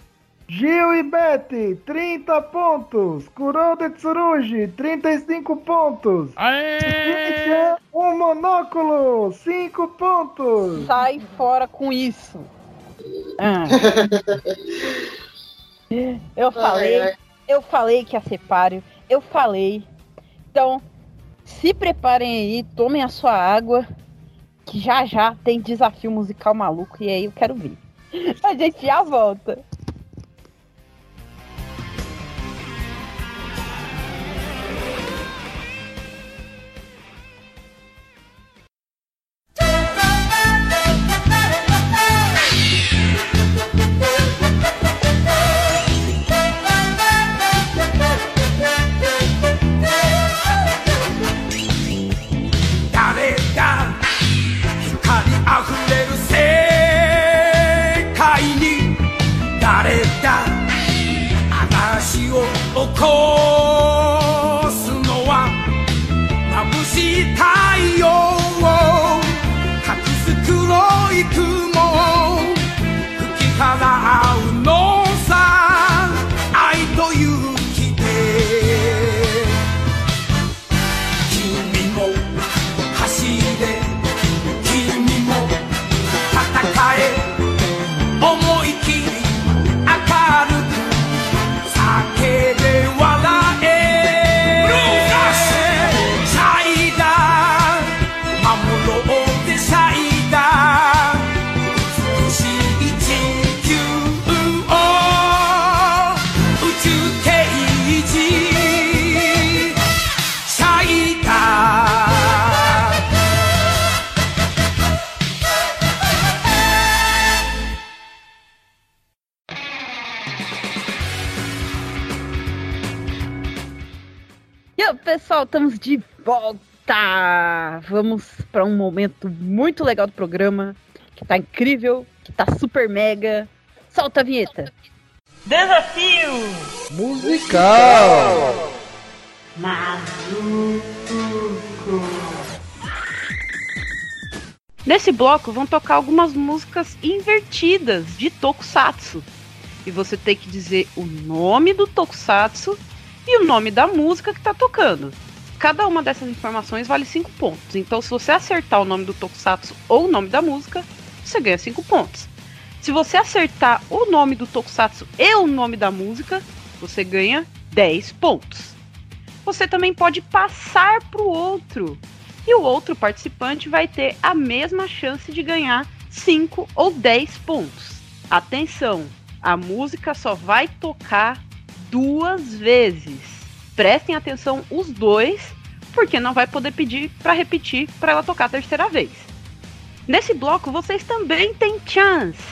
Gil e Betty, 30 pontos. Kuroda e Tsurugi, 35 pontos. Aê! Ike, um monóculo, 5 pontos. Sai fora com isso. Ah. Eu falei, Ai, ai. eu falei que ia ser páreo. Eu falei. Então, se preparem aí, tomem a sua água, que já já tem desafio musical maluco e aí eu quero ver. A gente já volta. Pessoal, estamos de volta! Vamos para um momento muito legal do programa, que tá incrível, que tá super mega. Solta a vinheta! Musical. Nesse bloco vão tocar algumas músicas invertidas de Tokusatsu. E você tem que dizer o nome do Tokusatsu e o nome da música que tá tocando. Cada uma dessas informações vale 5 pontos. Então, se você acertar o nome do Tokusatsu ou o nome da música, você ganha 5 pontos. Se você acertar o nome do Tokusatsu e o nome da música, você ganha 10 pontos. Você também pode passar para o outro. E o outro participante vai ter a mesma chance de ganhar 5 ou 10 pontos. Atenção, a música só vai tocar duas vezes. Prestem atenção os dois, porque não vai poder pedir para repetir para ela tocar a terceira vez. Nesse bloco vocês também têm chance.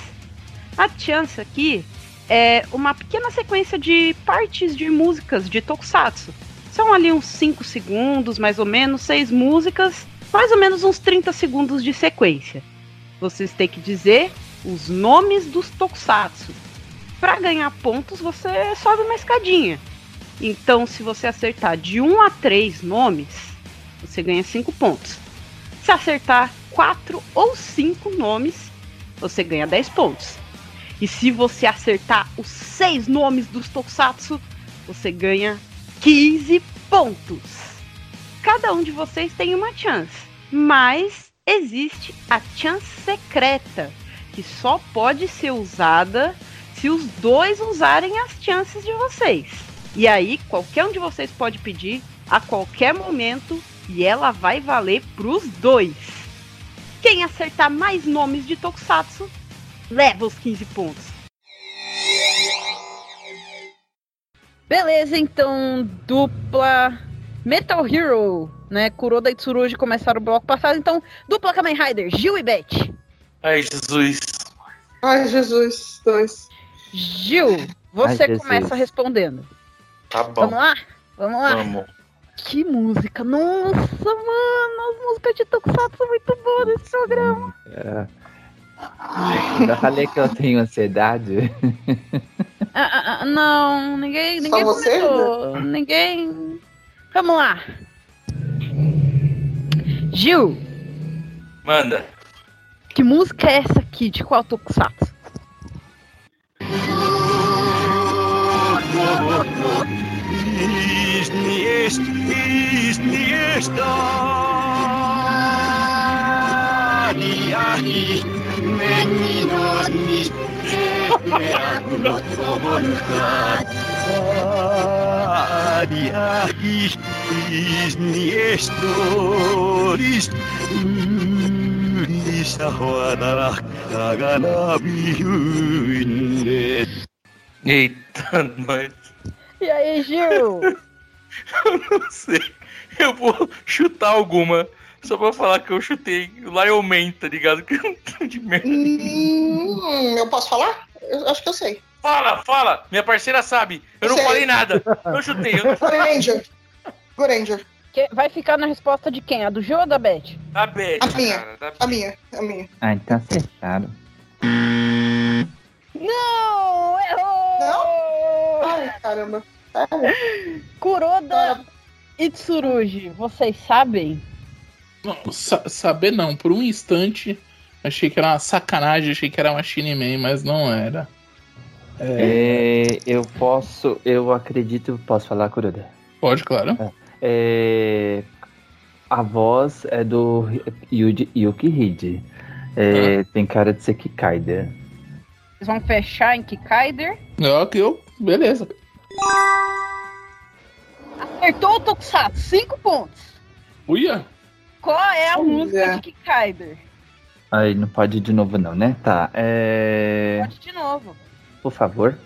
A chance aqui é uma pequena sequência de partes de músicas de Tokusatsu. São ali uns 5 segundos, mais ou menos, seis músicas, mais ou menos uns 30 segundos de sequência. Vocês têm que dizer os nomes dos Tokusatsu. Para ganhar pontos, você sobe uma escadinha. Então, se você acertar de 1 a 3 nomes, você ganha 5 pontos. Se acertar 4 ou 5 nomes, você ganha 10 pontos. E se você acertar os 6 nomes dos Tokusatsu, você ganha 15 pontos. Cada um de vocês tem uma chance, mas existe a chance secreta, que só pode ser usada se os dois usarem as chances de vocês. E aí, qualquer um de vocês pode pedir a qualquer momento e ela vai valer pros dois. Quem acertar mais nomes de Tokusatsu leva os 15 pontos. Beleza, então, dupla Metal Hero, né? Kuroda e Tsurugi começaram o bloco passado, então, dupla Kamen Rider, Gil e Beth. Ai, Jesus. Ai, Jesus, dois. Gil, você Ai, começa respondendo. Tá bom. Vamos lá? Vamos lá? Vamos. Que música! Nossa, mano! As músicas de Tokusatsu são muito boas nesse programa. É. Eu já falei que eu tenho ansiedade. Ah, ah, ah, não, ninguém, Só ninguém você, comentou. Ninguém. Vamos lá. Gil, Manda. que música é essa aqui? De qual Tokusatsu? Is nie jest, is nie jest Diahis, meninos mis, reagulos voluntat. Diahis, is nie jest, is Lisa Juana, Kagana, Bihundet. Eita, mas E aí, Gil? eu não sei. Eu vou chutar alguma. Só pra falar que eu chutei Lion Man, tá ligado? Que eu não de merda. Hum, eu posso falar? Eu acho que eu sei. Fala, fala! Minha parceira sabe. Eu não Sei. falei nada. Eu chutei. Eu não falei Goranger. Goranger. Que- vai ficar na resposta de quem? A do Gil ou da Beth? da Beth, A minha. cara. Da... A minha, a minha. Ah, então acertaram. Não! Errou! Ai, caramba. Kuroda e Tsurugi, vocês sabem? Não, sa- saber não. Por um instante, achei que era uma sacanagem, achei que era uma Shinman, mas não era. É, eu posso, eu acredito, posso falar, Kuroda? Pode, claro. É, a voz é do Yuji, Yuki Hide. É, Tem cara de ser Kikaida. Vocês vão fechar em Kikaider? Ó, que eu. Beleza. Acertou o Tokusatsu, 5 pontos. Uia! Qual é a Olha. música de Kikaider? Aí não pode ir de novo não, né? Tá. É, Pode de novo. por favor.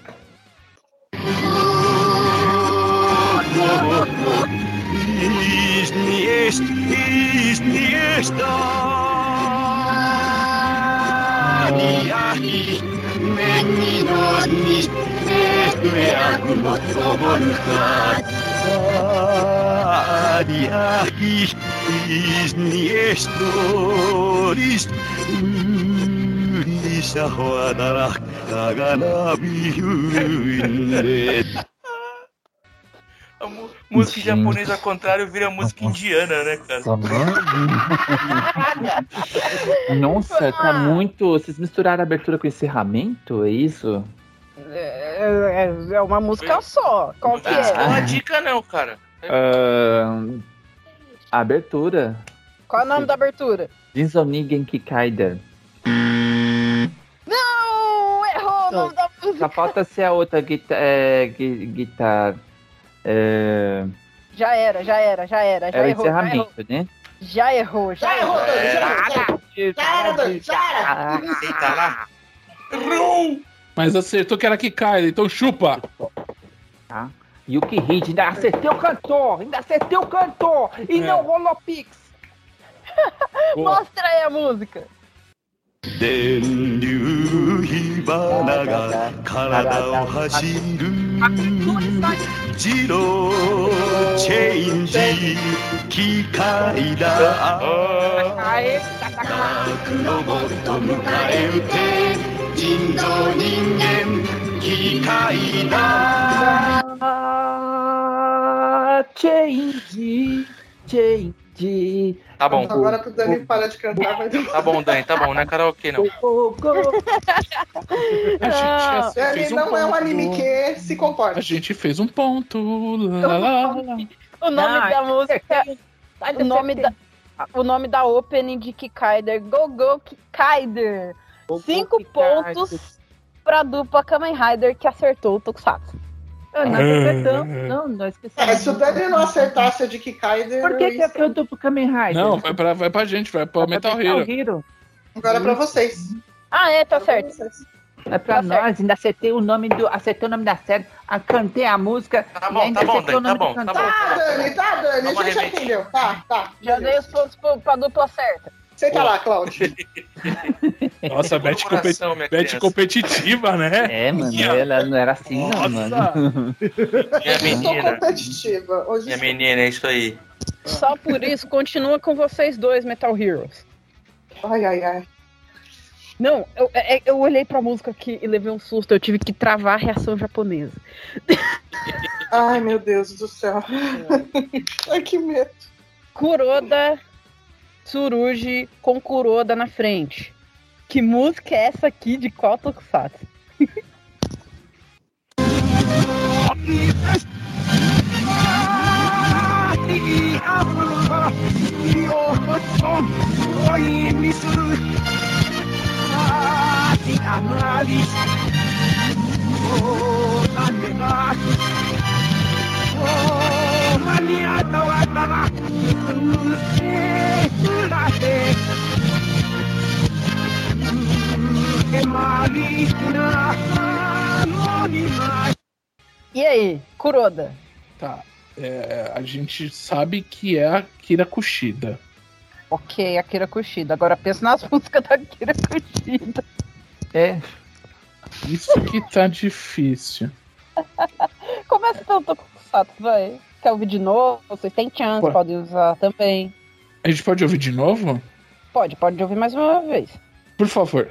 Mennyi adni, nélkülágulott szabadukát. Várják is, ízni és tóriszt, ülni se hajdanak, taganapi hűnét. Música Gente. japonesa ao contrário vira música indiana, né, cara? Nossa. Nossa, tá muito. Vocês misturaram a abertura com encerramento? É isso? É, é- é uma música só. Qual que Não dá é? uma dica não, cara. A abertura. Qual é o nome da abertura? Dizonigen Kikaida. Não! Errou o nome da música. Só falta ser a outra é, gui- guitarra. É, Já era, já era, já era. Já é o errou, já errou. encerramento, né? Já errou, já, Já errou, errou. Já era, Dani, já era. Senta lá. Errou! Mas acertou que era que cai, então chupa. Tá? Yuki Hid, ainda acertei o cantor! Ainda acertei o cantor! E É. não rolou Pix! Mostra aí a música. 電流火花が体を走る。自動チェンジ。機械だ。Aê, ロボット迎え撃て人造人間。機械だ。Ah, change, change. Tá bom, Agora que o Dani para de cantar, vai tá bom, Dani, tá bom, não é karaokê não. Go, go. A gente já Dani fez um não é um ponto. anime que se comporta. A gente fez um ponto. Lá, lá, lá. O nome Não, da música. O nome da, o nome da opening de Kikaider. Go Go Kikaider. Cinco pontos pra dupla Kamen Rider que acertou o Tokusatsu. Ah, nós acertamos. Não, nós esquecemos. É, se o Dani não acertasse a de Kikaider, Por que, que acertou pro Kamen Rider? Não, vai pra, vai pra gente, vai pra Metal Hero. Hero. agora é pra vocês. Ah, é, tá certo. É pra Tá nós, ainda acertei o nome do. Acertei o nome da série, a, cantei a música. Tá bom, ainda tá bom, acertei o Dani, tá nome do bom, tá bom. Tá, Dani, tá, Dani, a gente já entendeu. Tá, tá. Já dei os pontos pro- pra dupla certa. Senta lá, Cláudio. Nossa, Bet, competi minha Bet competitiva, né? É, mano, ela não era assim, não, Nossa. mano. Minha menina, competitiva. Hoje minha menina, é isso aí. Só por isso, continua com vocês dois, Metal Heroes. Ai, ai, ai. Não, eu, é- eu olhei pra música aqui e levei um susto. Eu tive que travar a reação japonesa. Ai, meu Deus do céu. Ai, que medo. Kuroda Tsurugi com Kuroda na frente. Que música é essa aqui de qual Tokusatsu? E aí, Kuroda? Tá. é, a gente sabe que é a Kira Kushida. Ok, Akira Kushida. Agora pensa nas músicas da Akira Kushida. É, Isso que tá difícil. Começa pelo Tokusatsu, vai. Quer ouvir de novo? Vocês têm chance, Ué. podem usar também. A gente pode ouvir de novo? Pode, pode ouvir mais uma vez. Por favor.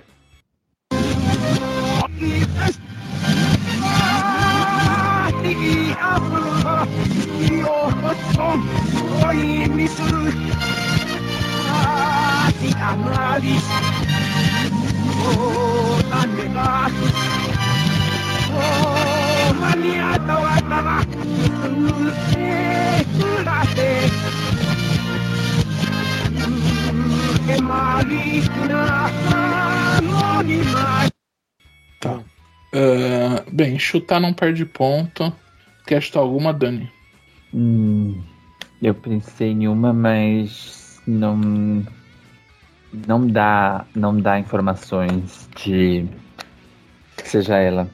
Tá. Ah, bem, chutar não perde ponto. Quer chutar alguma, Dani? hum, eu pensei em uma, mas não. Não dá, não dá informações de que seja ela.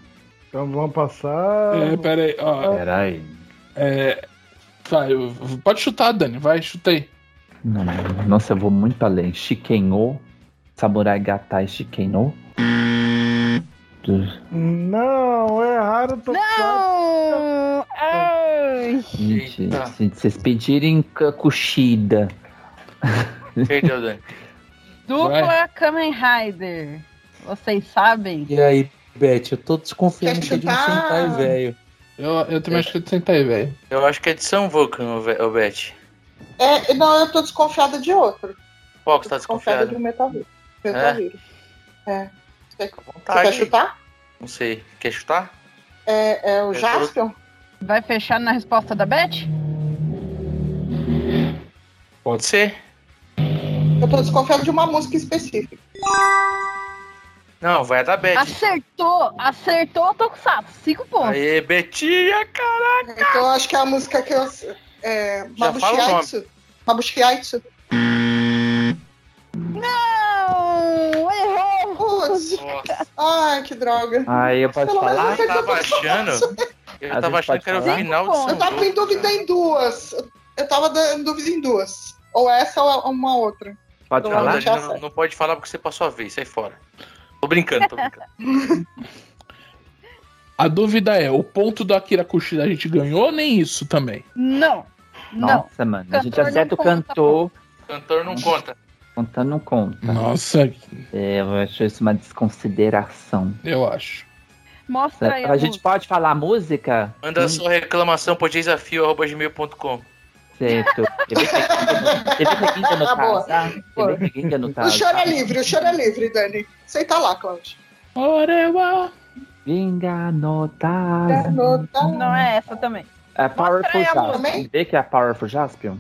Então vamos passar. É, pera aí, ó. Peraí. É, vai, pode chutar, Dani, vai, chutei. Não, nossa, eu vou muito além. Shikenô, Samurai Gatai Shikenô. Não, erraram o Não! Ai! Gente, Eita. se vocês pedirem K- Kushida. Perdeu, Dani. Dupla Kamen Rider. Vocês sabem? E aí, Beth, eu tô desconfiando que é de um? Sentai velho. Eu, eu também acho que é de Sentai, velho. Eu acho que é de São Vulcan, ô Beth. É, não, eu tô desconfiada de outro. Qual que você tá Desconfiada desconfiado? de Metal Hero. Metal É? Hero. É. Você, quer chutar? Não sei. Quer chutar? É, é o Eu Jaspion? Vai fechar na resposta da Beth? Pode ser. Eu tô desconfiada de uma música específica. Não, vai a da Beth. Acertou! Acertou, Tokusatsu. Cinco pontos. Aê, Betinha, caraca! Então eu acho que é a música que eu. É, Mabushiaitsu. Mabushiaitsu. Não! Errou! Putz. Ai, que droga. Aí eu posso Pelo falar? eu tava achando. Eu Às tava achando que era o final de. São Eu tava em dúvida em duas. Eu tava em dúvida em duas. Ou essa ou uma outra. Pode Não, falar? não, não pode falar porque você passou a vez, sai fora. Tô brincando, tô brincando. A dúvida é, o ponto do Akira Kushida a gente ganhou ou nem isso também? Não! Não! Nossa, mano. A gente Cantor acerta o não conta, cantor, Cantor não conta. contando não conta. Nossa, É, eu acho isso uma desconsideração. eu acho. Mostra aí a, A gente música. pode falar música? Manda sua reclamação pro desafio.gmail.com. Certo. Teve reguinda no Ah, boa. caso, tá? Boa. Teve reguinda no O caso. choro é livre, o choro é livre, Dani. Aceita lá, Cláudio. Orewa. Vinga notas. Não é essa também. É Powerful. Jaspion. Vê que é a Powerful Jaspion?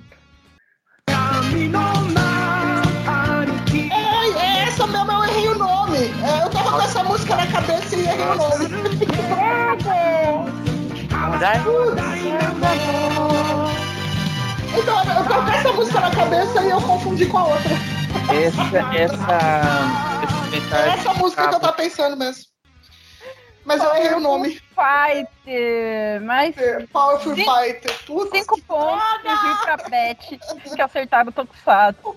É, é essa mesmo, eu errei o nome. É, eu tava com essa música na cabeça e errei o nome. Então, eu tava com essa música na cabeça e eu confundi com a outra. Essa, essa. Esse É essa música que eu tava pensando mesmo. Mas eu errei o nome. Fighter! Mas É, Powerful Cinco- Fighter. Cinco pontos surgiu pra Beth, que acertaram o Tokusatsu.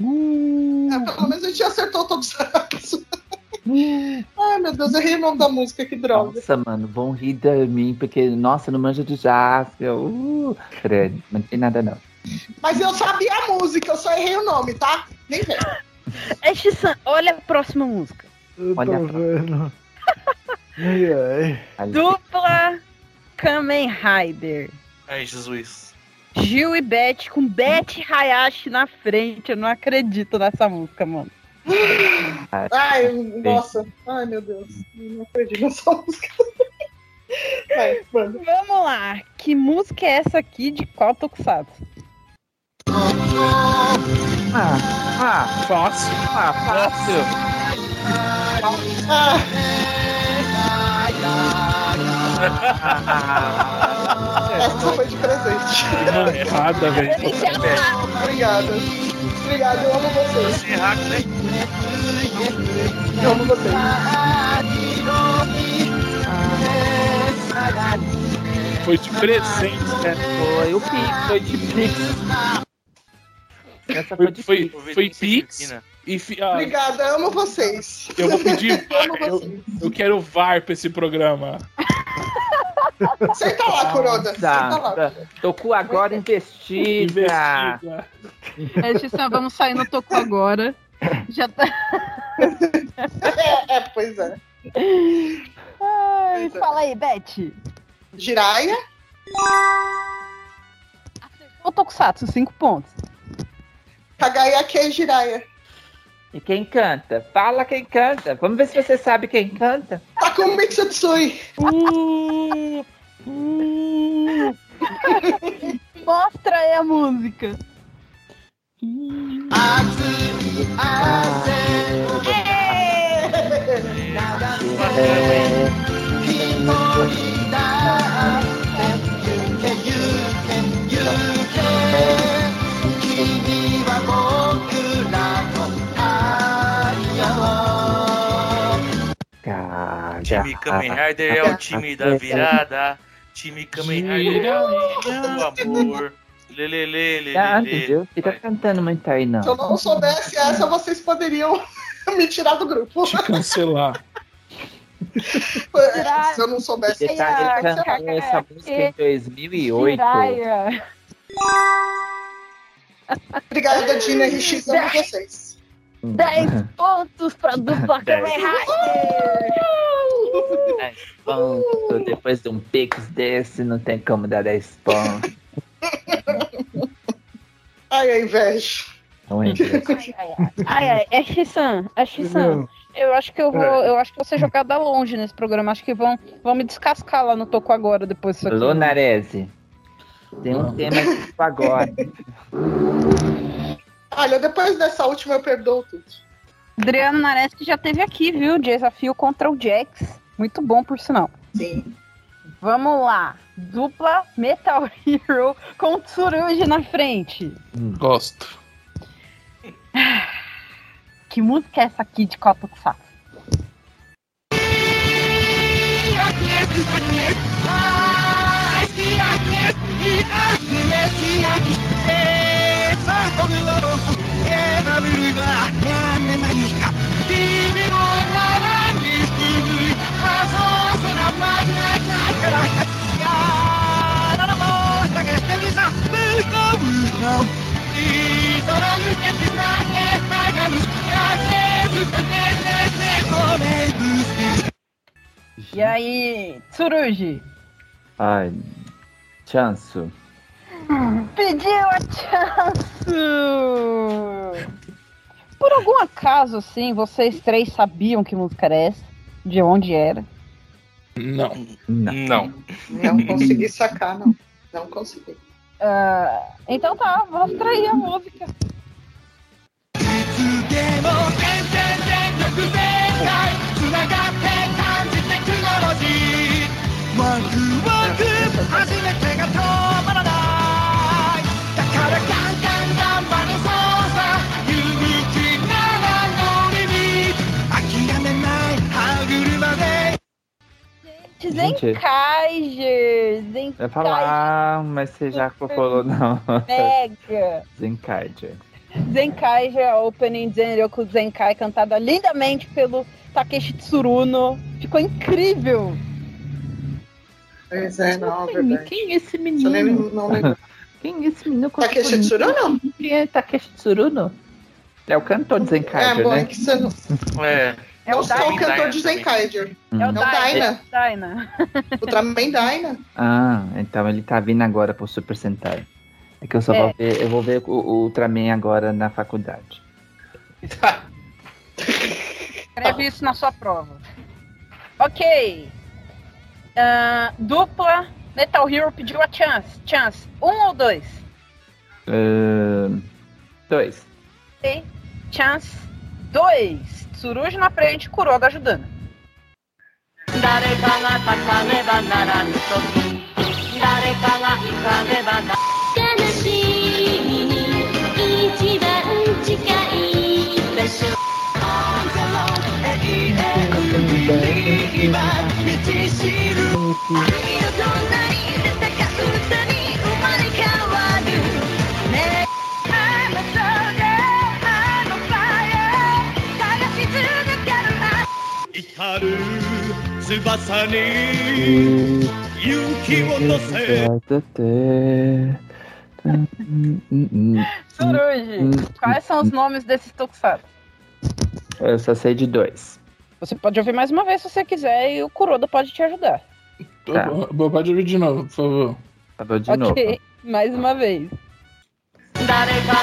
É, pelo menos a gente acertou todos os Ai, meu Deus, errei o nome da música, que droga. Nossa, mano, vão rir de mim, porque, nossa, não manja de Jaspion. Uh, credo, não tem nada não. Mas eu sabia a música, eu só errei o nome, tá? Nem vem. É Shisan, olha a próxima música. Eu Olha tô vendo. Dupla Kamen Rider. Ai, Jesus. Gil e Beth com Beth Hayashi na frente. Eu não acredito nessa música, mano. Ai, nossa. Ai, meu Deus. Eu não acredito nessa música. Vai, mano. Vamos lá. Que música é essa aqui de qual Tokusatsu? Ah, ah, Fácil. ah, fácil. Ah, Ah, essa foi de presente. Errada, velho. Obrigada. Obrigada, eu amo vocês. Hack, né? Eu amo vocês. Foi de presente, né? foi o Pix, foi de Pix. Essa foi Foi, de foi, Pix. foi Pix e fi- ah, Obrigada, eu amo vocês. eu vou pedir. Eu amo Eu, vocês. eu quero VAR pra esse programa. Senta lá, Coroda. Senta lá. Tá, Toku agora investiga. Investiga. É, vamos sair no Toku agora. Já tá. É, é, pois é. Ai, fala aí, Beth. Jiraya, O Tokusatsu, cinco pontos. Kagayake e Jiraya. E quem canta? Fala quem canta. Vamos ver se você sabe quem canta. Takumi Mitsutsui. Uh, uh, Mostra aí a música. Gaga. Time Kamen Rider é o time da virada. Time Kamen Rider é o time do amor. Lelele, Ah, lelele. entendeu? Fica Vai. cantando muito aí, não. Se eu não soubesse essa, vocês poderiam me tirar do grupo. te cancelar. Se eu não soubesse tá- ele cantou essa música em 2008. Jiraiya. Obrigada, Dina RX, amo vocês. 10 pontos pra dupla Kamen Rider. 10 pontos. Depois de um pix desse, não tem como dar 10 pontos. Ai, a inveja. Não é Ai, ai, é Shisan, é Shisan. Eu acho que eu vou, eu acho que vou ser jogada longe nesse programa. Acho que vão, vão me descascar lá no toco agora depois disso aqui. Lunarese. Tem um tema aqui agora. Olha, depois dessa última eu perdoo tudo. Adriano Nares que já teve aqui, viu? Desafio contra o Jax. Muito bom, por sinal. Sim. Vamos lá. Dupla Metal Hero com Tsurugi na frente. Gosto. Que música é essa aqui de Kotokusa? E aí, Tsurugi? Ai, Chansu. Pediu a chance! Por algum acaso, assim, vocês três sabiam que música era essa? De onde era? Não. Não. Não. Não consegui sacar, não. Não consegui. Ah, então tá, vou extrair a música. Zenkaiger! Eu ia Zenkaiger! falar, mas você já falou não. Mega! Zenkaiger. Zenkaiger Opening Zenryoku Zenkai, cantada lindamente pelo Takeshi Tsuruno. Ficou incrível! Pois é, não, é verdade. Quem é esse Só nem, menino? não lembro. Quem é esse menino? Takeshi Tsuruno? Quem é Takeshi Tsuruno? É o cantor de É, Zenkaiger, é né? que você não. É. É o Dyna. cantor de Zenkaiger. É o. Dyna. Dyna. Ultraman Dyna. Ah, então ele tá vindo agora pro Super Sentai. É que eu só É. vou ver, eu vou ver o, o Ultraman agora na faculdade. Escreve isso na sua prova. Ok. Ah, dupla Metal Hero pediu a chance. Chance. Um ou dois? Ahn, dois. Ok. Chance. Dois. Tsurugi na frente, Kuroda ajudando. Suruji, quais são os nomes desses tokusatsu? Eu só sei de dois. Você pode ouvir mais uma vez se você quiser e o Kuroda pode te ajudar. Tá. tá. Pode ouvir de novo, por favor. Tá de okay, novo. Ok, mais uma vez. Dareka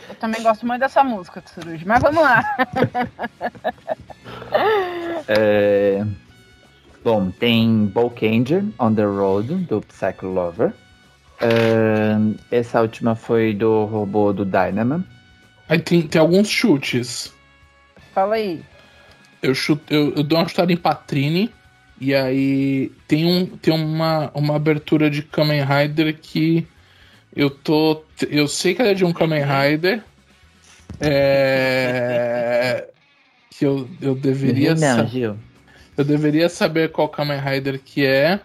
Eu também gosto muito dessa música, Tsurugi, mas vamos lá. É, Bom, tem Bolkanger on the Road, do Psycho Lover. É, Essa última foi do robô do Dynamo. Aí tem, tem alguns chutes. Fala aí. Eu, chuto, eu, eu dou uma chutada em Patrine. E aí tem, um, tem uma, uma abertura de Kamen Rider que eu tô. Eu sei que ela é de um Kamen Rider. É... Que eu, eu deveria Não, Gil. Eu deveria saber qual Kamen Rider que é.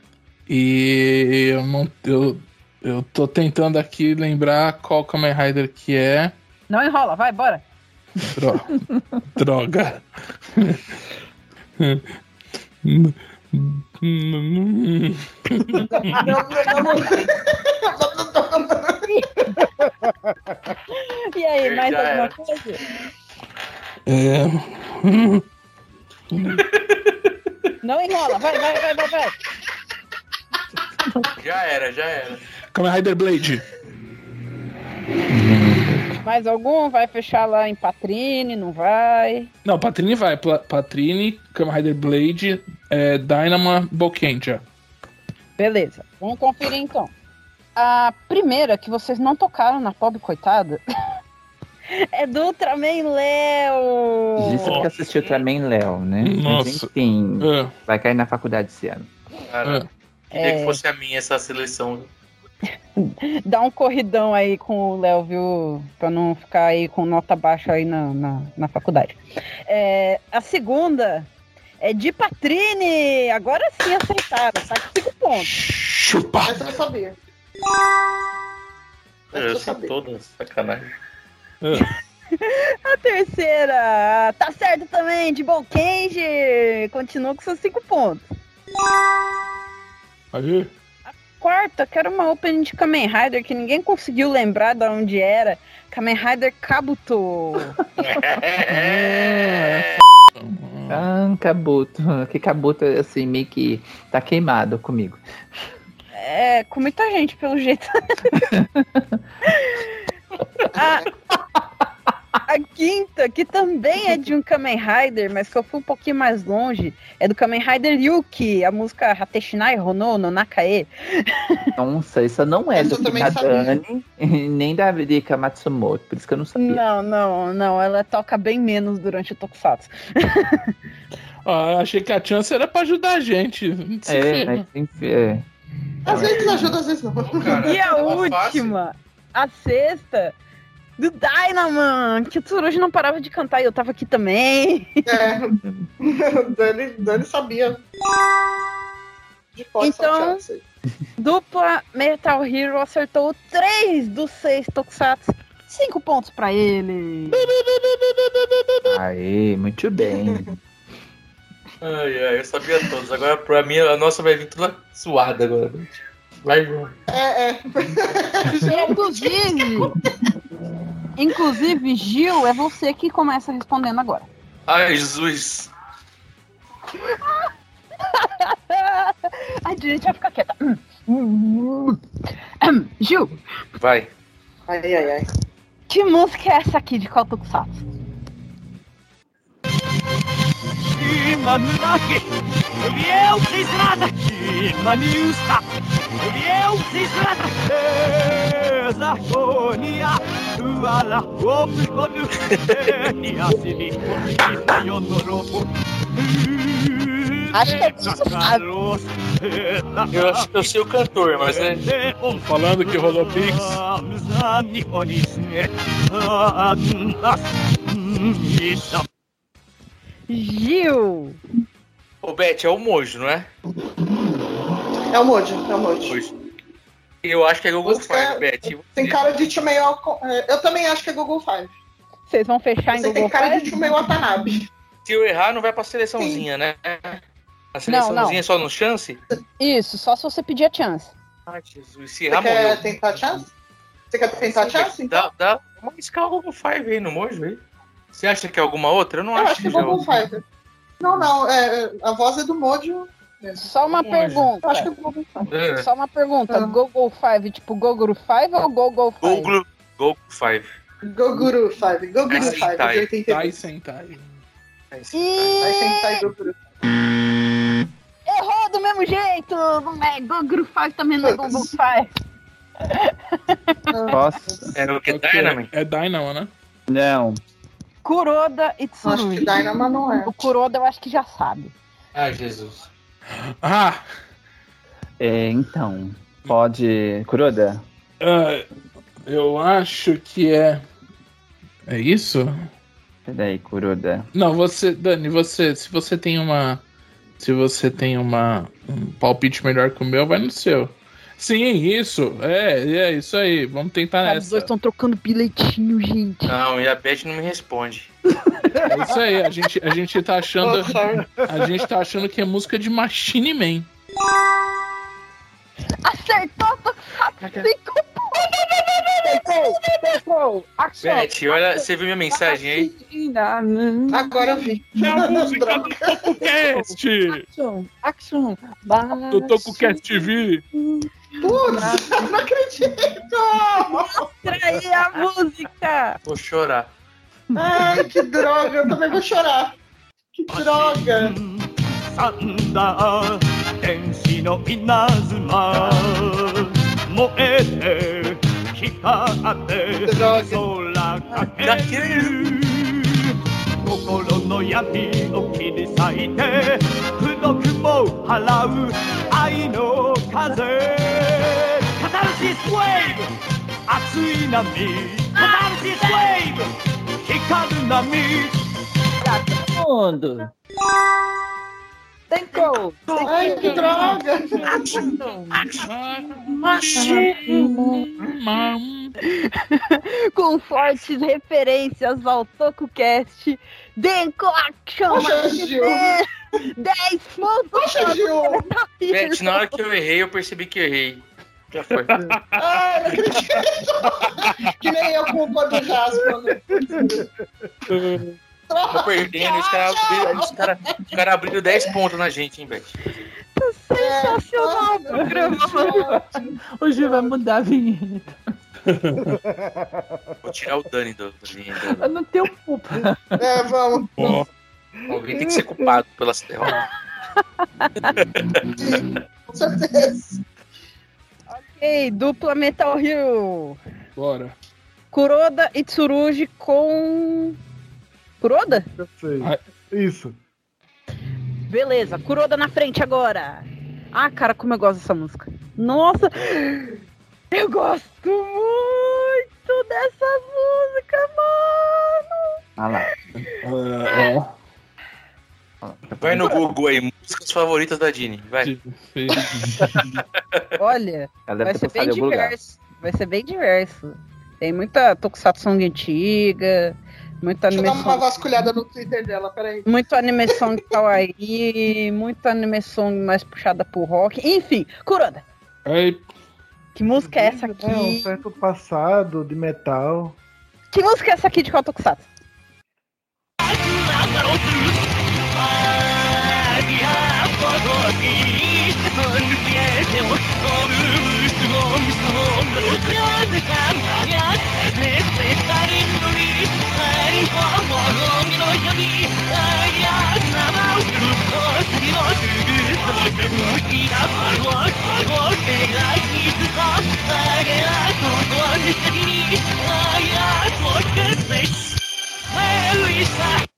E eu não. Eu, eu tô tentando aqui lembrar qual Kamen Rider que é. Não enrola, vai, bora. Dro- Droga. E aí, mais Já alguma era. coisa? É... Não enrola, vai, vai, vai, vai, vai. Já era, já era. Kamen Rider Blade. Mais algum? Vai fechar lá em Patrine, não vai? Não, Patrine vai. Patrine, Kamen Rider Blade, é, Dynama, Bokenja. Beleza, vamos conferir então. A primeira que vocês não tocaram na pobre coitada é do Ultraman Léo. Disse que assistiu também Léo, né? Mas, Nossa. enfim, É, vai cair na faculdade esse ano. Cara, queria É. que fosse a minha essa seleção. Dá um corridão aí com o Léo, viu? Pra não ficar aí com nota baixa aí na, na, na faculdade. É, a segunda é de Patrine. Agora sim acertaram, tá com cinco pontos. Chupa! Essa eu sabia. Essa Eu eu sabia. todas, sacanagem. A terceira, tá certo também, de Bolkenji. Continua com seus cinco pontos. Aí. Quarta, que era uma opening de Kamen Rider que ninguém conseguiu lembrar de onde era. Kamen Rider Kabuto. Ah, Kabuto. Que Kabuto, assim, meio que tá queimado comigo. É, com muita gente, pelo jeito. a, a quinta, que também é de um Kamen Rider, mas que eu fui um pouquinho mais longe, é do Kamen Rider Yuki, a música Hateshinai Hono no Nakae. Nossa, isso não é Essa do Dani, nem da Rika Matsumoto, por isso que eu não sabia. Não, não, não, ela toca bem menos durante o Tokusatsu. Ah, eu achei que a chance era pra ajudar a gente. É, mas, enfim, é. Às vezes ajuda, às vezes não. Cara, E a tava última, a sexta, do Dynaman, que o Tsurugi não parava de cantar e eu tava aqui também. É. Dani, Dani sabia. De Então-. Dupla Metal Hero acertou três dos seis Tokusatsu. Cinco pontos pra ele. Aê, muito bem. Ai, ai, eu sabia todos. Agora pra mim a nossa vai vir toda suada agora. Vai, João. É, é. Inclusive, inclusive, Gil, é você que começa respondendo agora. Ai, Jesus. A gente vai ficar quieta. Gil, Vai. Ai, ai, ai. que música é essa aqui de qual Manaki, Wiel Zizrada, Maniusta, Wiel Zizrada, Zahonia, Uala, Omskonu, Niasili, Yonorobo. Acho que é eu, eu sei o cantor, mas é. Falando que rolou Pix. Gil, Ô, Beth, é o Mojo, não é? É o Mojo, é o Mojo. Mojo. Eu acho que é Google Música- Five, Beth. Tem cara de Chumeio. Eu também acho que é Google Five. vocês vão fechar em Você tem Google cara de Five? Chumeio Watanabe. Se eu errar, não vai pra seleçãozinha, né? A seleçãozinha é só no chance? Isso, só se você pedir a chance. Ai, Jesus. Se Você quer morreu. tentar chance? Você quer tentar chance? Então? Dá, dá uma escala Google Five aí no Mojo aí. Você acha que é alguma outra? Eu não Eu acho, acho que é já. Google Five. Não, não, é, a voz é do Mojo. Só uma Longe. pergunta. Eu acho que é Google Five. É. Só uma pergunta. Ah. Google Five, tipo Google Five ou Google Five? Google, Google Five. Goguru Five. Goguru Ai, Five, Sentai. de 82. Tai Sentai. Goguru. Errou do mesmo jeito! Não é Google Five também não é Google Five. Posso? Era o que? Ok, Dynamite? É Dynamo, né? Não. Kuroda e Acho que não é. O Kuroda eu acho que já sabe. Ai, Jesus. Ah! É, então. Pode. Kuroda? ah, eu acho que é. É isso? Peraí, Kuroda. Não, você, Dani, você, se você tem uma. Se você tem uma, um palpite melhor que o meu, vai no seu. Sim, isso. É, é isso aí. Vamos tentar Cara, os nessa. dois estão trocando bilhetinho, gente. Não, e a Beth não me responde. É isso aí. A gente, a gente tá achando. A gente tá achando que é música de Machine Man. Acertou, pontos. Beth, olha, você viu minha mensagem aí? Agora eu vi. É a música do TocoCast! Action, action. Do TocoCast TV. Putz, não acredito! Mostra aí a música. Vou chorar. Ai, que droga, eu também vou chorar. Que droga! サンダー天使の稲妻燃えて光って空かける心の闇を切り裂いて不毒も払う愛の風 カタルシスウェーブ熱い波カタルシスウェーブ光る波 Mundo. Tenkou. Ai, que droga! Com fortes referências ao TokuCast, Denko Action! Poxa, Gil. 10 pontos! Poxa, Gil! Beth, na hora que eu errei, eu percebi que eu errei. Já foi. Ai, não acredito! Que nem eu com o cor do Jasper. Tô perdendo, os caras cara, cara abriram 10 pontos na gente, hein, Beth? Sensacional o programa, mano. Hoje vai mudar a vinheta. Vou tirar o Dani do, do vinheta. Eu não tenho culpa. É, vamos. Alguém tem que ser culpado pelas derrotas. Com certeza. Ok, dupla Metal Hero. Bora. Kuroda e Tsurugi com. Kuroda? Eu sei. Isso. Beleza, Kuroda na frente agora. Ah, cara, como eu gosto dessa música. Nossa, eu gosto muito dessa música, mano. Olha lá. Vai no Google aí, músicas favoritas da Dini. Vai. Olha, vai ser bem diverso. Vai ser bem diverso. Tem muita Tokusatsu antiga, muita Deixa eu dar uma vasculhada no Twitter dela, peraí. Muita animação de kawaii, muita animação mais puxada pro rock. Enfim, Kuroda, Aí, que música é essa É um aqui? certo passado de metal. Que música é essa aqui de qual Tokusatsu? Hey, Lisa!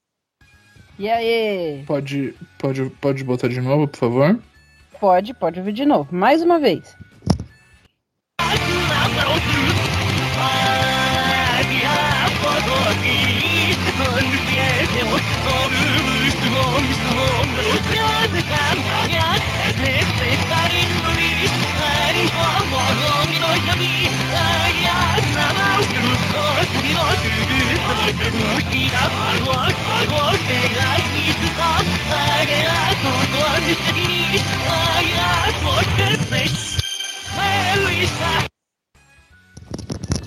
E aí? pode, pode, pode botar de novo, por favor? Pode, pode ouvir de novo. Mais uma vez.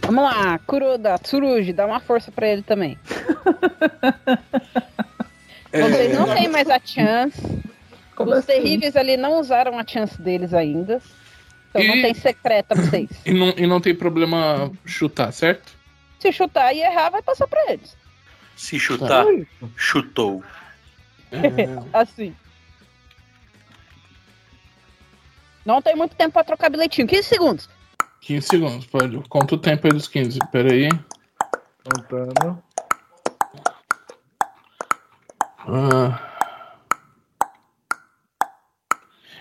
Vamos lá, Kuroda, Tsurugi, dá uma força pra ele também. Vocês não têm mais a chance. Como Os assim? terríveis ali não usaram a chance deles ainda. Então não E- tem secreta pra vocês. E não, e não tem problema chutar, certo? Se chutar e errar, vai passar pra eles. Se chutar, chutou. Assim. Não tem muito tempo pra trocar bilhetinho. 15 segundos. 15 segundos, pode. Conta o tempo aí dos 15. Pera aí. Contando. Ah.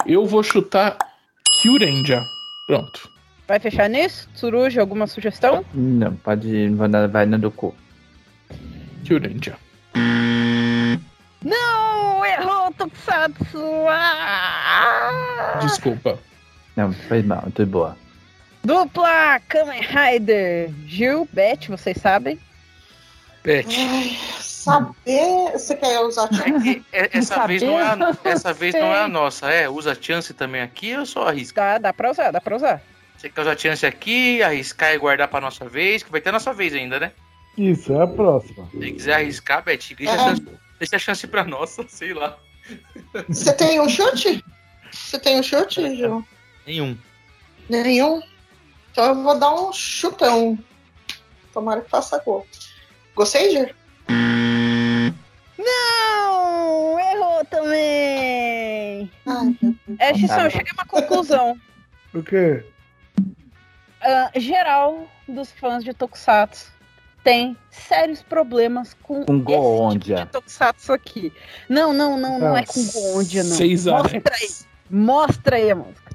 Eu vou chutar Kyurenja. Pronto. Vai fechar nisso? Tsurugi, alguma sugestão? Não, pode. Vai na- vai na do cu. Kyurendia. Não, errou, Tokusatsu! Ah! Desculpa. Não, foi mal, muito boa. Dupla Kamen Rider. Gil, Beth, vocês sabem? Beth. Ai, saber. Você quer usar chance? É, Essa vez, não é a, essa vez não é a nossa, é? Usa chance também aqui ou só arrisca? Dá, dá pra usar, dá pra usar. Você quer usar chance aqui, arriscar e guardar pra nossa vez, que vai ter a nossa vez ainda, né? Isso, é a próxima. Se quiser arriscar, Beth, deixa, a, É. chance, deixa a chance pra nossa, sei lá. Você tem um chute? Você tem um chute, Gil? Nenhum. Nenhum? Então eu vou dar um chutão. Tomara que faça gol. Gostei, Gil? Não, errou também. Ai, É, Xisão, eu cheguei a uma conclusão. O quê? Ah, geral dos fãs de Tokusatsu tem sérios problemas com Com esse Goondia. tipo de Tokusatsu aqui. Não, não, não, não é com Goondia, não. Seis Mostra aí. Mostra aí a música.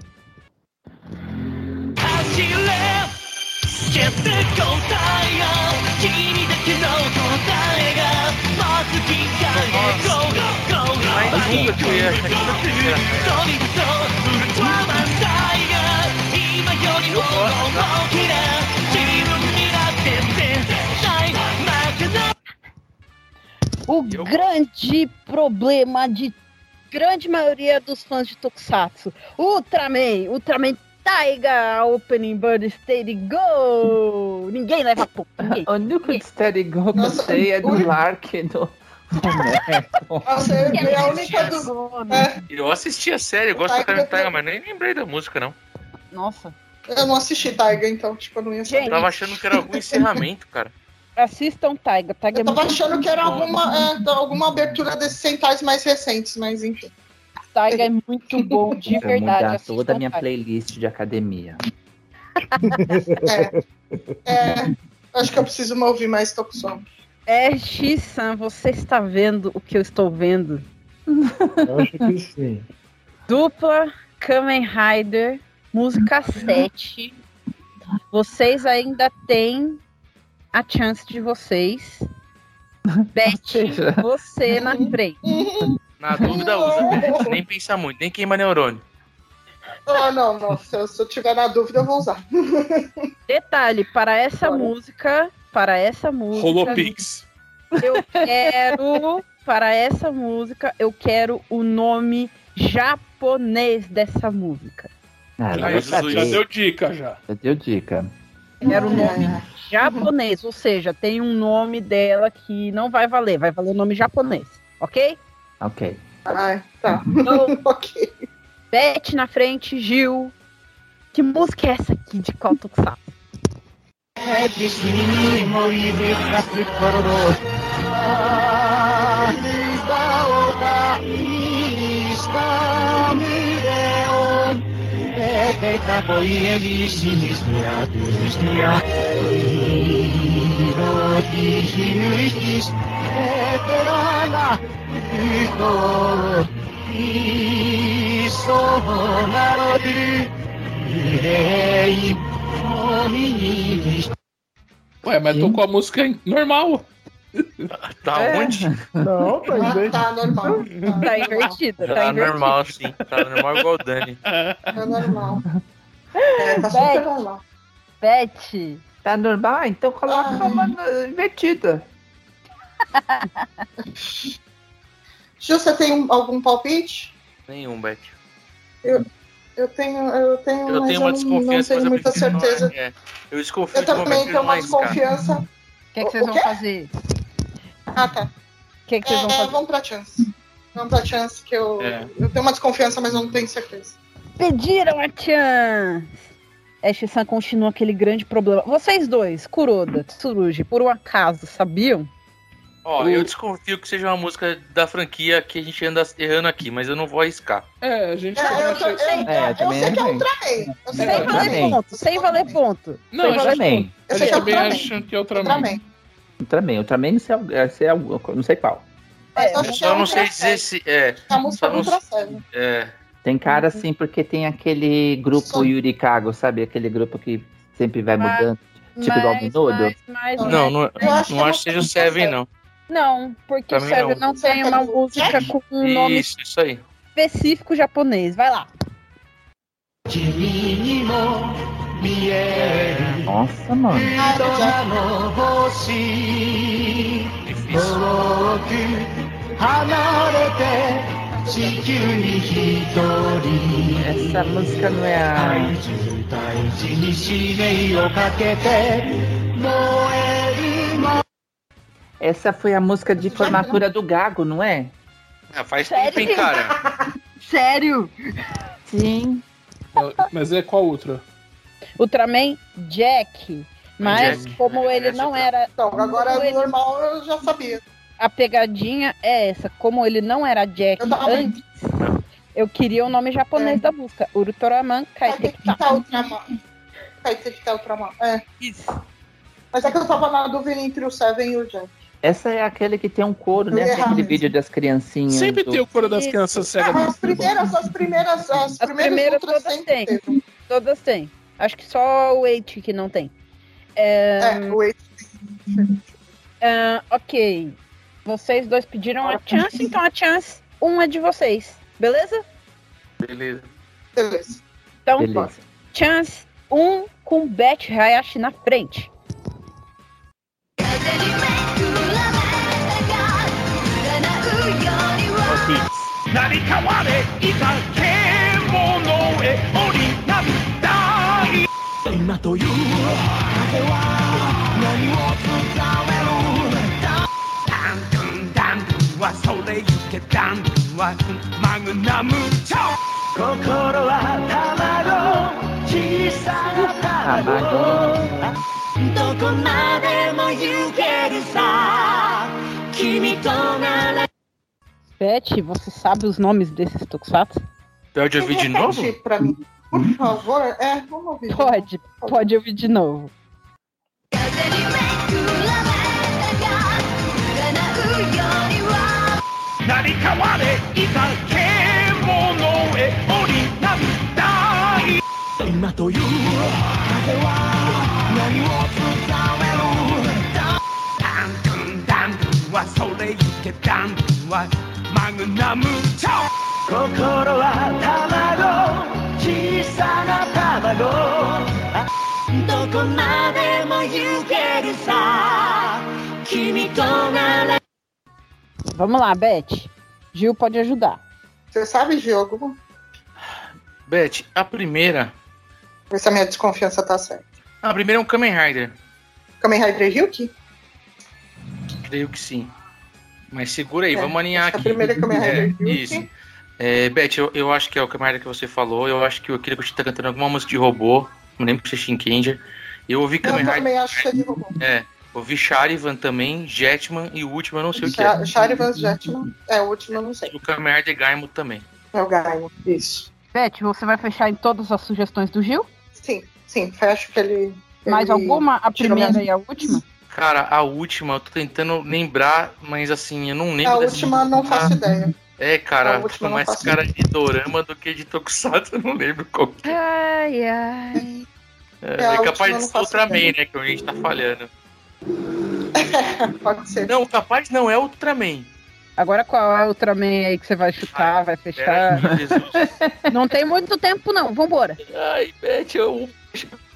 走 o grande problema de grande maioria dos fãs de Tokusatsu. Ultraman, Ultraman Taiga, Opening Bird, Steady Go! Ninguém leva pouco. O único de Steady Go que eu sei é do Lark do. Nossa, eu, eu, a é. né? eu assisti a série, eu gosto do Taiga, Taiga, mas nem lembrei da música, não. Nossa eu não assisti Tiger, então, tipo, eu não ia Eu saber. tava achando que era algum encerramento, cara. Assistam Taiga. Taiga é Eu tava muito achando que era alguma, é, alguma abertura desses centais mais recentes, mas enfim. Taiga é muito bom, de Eu vou verdade. mudar toda a minha Taiga. playlist de academia. É. É, acho que eu preciso me ouvir mais Tokusatsu. É, X-san, você está vendo o que eu estou vendo? Eu acho que sim. Dupla Kamen Rider, música 7. Vocês ainda têm a chance de vocês. Beth, você na frente. Na dúvida, usa. Nem pensa muito, nem queima neurônio. Ah, não, não. Se eu, se eu tiver na dúvida, eu vou usar. Detalhe, para essa Bora. música, para essa música, Holopix. eu quero, para essa música, eu quero o nome japonês dessa música. Ah, já, deu, dica, já. já deu dica. Quero o nome japonês, ou seja, tem um nome dela que não vai valer, vai valer o nome japonês, ok? Ok. Ai, tá. Então, ok. Beth na frente, Gil. Que música é essa aqui de qual Tokusatsu? Ué, mas tocou a música normal. Tá É. onde? Não, tá Ah, bem. tá normal. Tá invertida, tá Tá normal, sim. Tá normal igual o Dani. Tá normal. É, tá super normal. Beth, Tá normal? Ah, Então coloca Ai. uma invertida. Você tem um- algum palpite? Nenhum, Beth. Eu tenho, eu tenho, Eu mas tenho uma eu não, não desconfiança, tenho mas eu muita não- certeza. é, Eu desconfio Eu também tenho uma desconfiança. o que, que O- vocês o vão fazer? Ah, tá. O que, que vocês É, vão é, fazer? vamos pra chance. Vamos pra chance, que eu, É. eu tenho uma desconfiança, mas eu não tenho certeza. Pediram a chance! Ash-san continua aquele grande problema. Vocês dois, Kuroda, Tsurugi, por um acaso, sabiam? Ó, eu desconfio que seja uma música da franquia que a gente anda errando aqui, mas eu não vou arriscar. É, a gente É, também eu, acha- tô- eu, É, eu, eu também sei que é também. Ultraman. Eu sei Sem é eu valer também. Ultraman. ponto, sem valer ponto. Não, sem valer Também. Eu sei que é também Ultraman. acha que é outra Ultraman. Ultraman. Ultraman não sei, é, sei algo- não sei qual. Mas eu é só não sei dizer Seven. se. É, A música só não- Ultra Seven. é. Tem cara assim porque tem aquele grupo Só- Yurikago, sabe? Aquele grupo que sempre vai Mas- mudando. Tipo igual mas, mas, Não, não, Eu acho que não é acho que seja o Seven, Seven. não. Não, porque Também sério, não. não tem uma música com um nome Isso, isso aí. específico japonês. Vai lá. Nossa, mano. Essa música não é a. Essa foi a música de formatura do Gago, não é? Ah, faz Sério? tempo, hein, cara? Sério? Sim. Mas é qual outra? Ultraman Jack. Mas Jack. como ele Essa não era. Então, agora é ele- normal, eu já sabia. A pegadinha é essa. Como ele não era Jack Eu tava antes, eu queria o nome japonês É. da música. Ultraman Vai ter Kaiteki. que estar Ultraman. É. Mas é que eu tava na dúvida entre o Seven e o Jack. Essa é aquele que tem um coro, né? Errar aquele mesmo. vídeo das criancinhas. Sempre do- tem o coro das Isso. crianças cegas. Ah, as primeiras, as primeiras, as, As primeiras, primeiras todas têm. Todas têm. Acho que só o Eight que não tem. É, é o Eight ah, ok. Vocês dois pediram a chance, então a chance, um é de vocês. Beleza? Beleza. Beleza. Então, Beleza. chance, um com Beth Hayashi na frente. Nari 今という風は何を伝えるダンドゥンダンドゥンはそれゆけダンドゥンはマグナムチョ心は卵小さな卵どこまでも行けるさ君となら Beth, você sabe os nomes desses tokusatsu? Pode ouvir de novo? Repete pra mim. Por favor. É, vamos ouvir. de novo. Pode, pode ouvir de novo. 成り変われいざ獣へ降り波大今という風は何を伝えるダンドゥンダンドゥンはそれゆけダンドゥンはマグナムチョ心は卵小 さな卵あどこまでも行けるさ君となら Vamos lá, Beth. Gil pode ajudar. Você sabe, Diogo? Beth, a primeira. Ver se a minha desconfiança tá certa. A primeira é um Kamen Rider. Kamen Rider Ryuki? Creio que sim. Mas segura aí, É, vamos alinhar acho que a aqui. primeira é Kamen Rider É, Ryuki. isso. É, Beth, eu, eu acho que é o Rider que você falou. Eu acho que o Akira Kushida tá cantando alguma música de robô. Não lembro se é Shinkenger. Eu ouvi Eu Kamen Rider. também acho que é de robô. É, ouvi Charivan também, Jetman e o último eu não sei o que é. Charivan Jetman. É, o último eu não sei. E o Kamen Rider Gaimo também. É o Gaimo. Isso. Beth, você vai fechar em todas as sugestões do Gil? Sim, sim. Fecho que ele. Mais ele alguma? A primeira minhas- e a última? Cara, a última, eu tô tentando lembrar, mas assim, eu não lembro. A última eu não faço ideia. É, cara, não mais cara de dorama do que de Tokusatsu, eu não lembro qual que é. Ai, ai. É, É, é capaz de ser Ultraman, ideia. né? Que a gente tá falhando. Pode ser. Não, capaz não, é Ultraman. Agora qual é o Ultraman aí que você vai chutar, vai fechar? Pera, Jesus. Não tem muito tempo, não. Vambora. Ai, Beth, eu.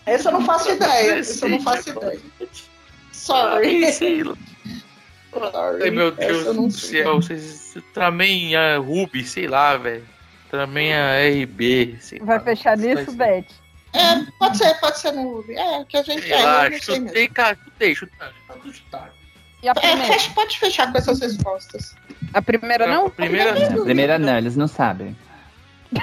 Esse eu não faço ideia. Esse eu não faço ideia. Sorry. Ai, sei lá. Sorry. Ai, meu Deus eu não do sei. céu. Vocês. Ultraman a Ruby, sei lá, velho. Ultraman a RB, sei Vai lá. fechar nisso. Beth? É, pode ser, pode ser no Ruby. É, que a gente Sei é, lá, eu não sei mesmo. chutei, cara, chutei, chutei. chutei. E a É, fecha, pode fechar com essas respostas. A primeira não? A primeira. A primeira não, eles não sabem.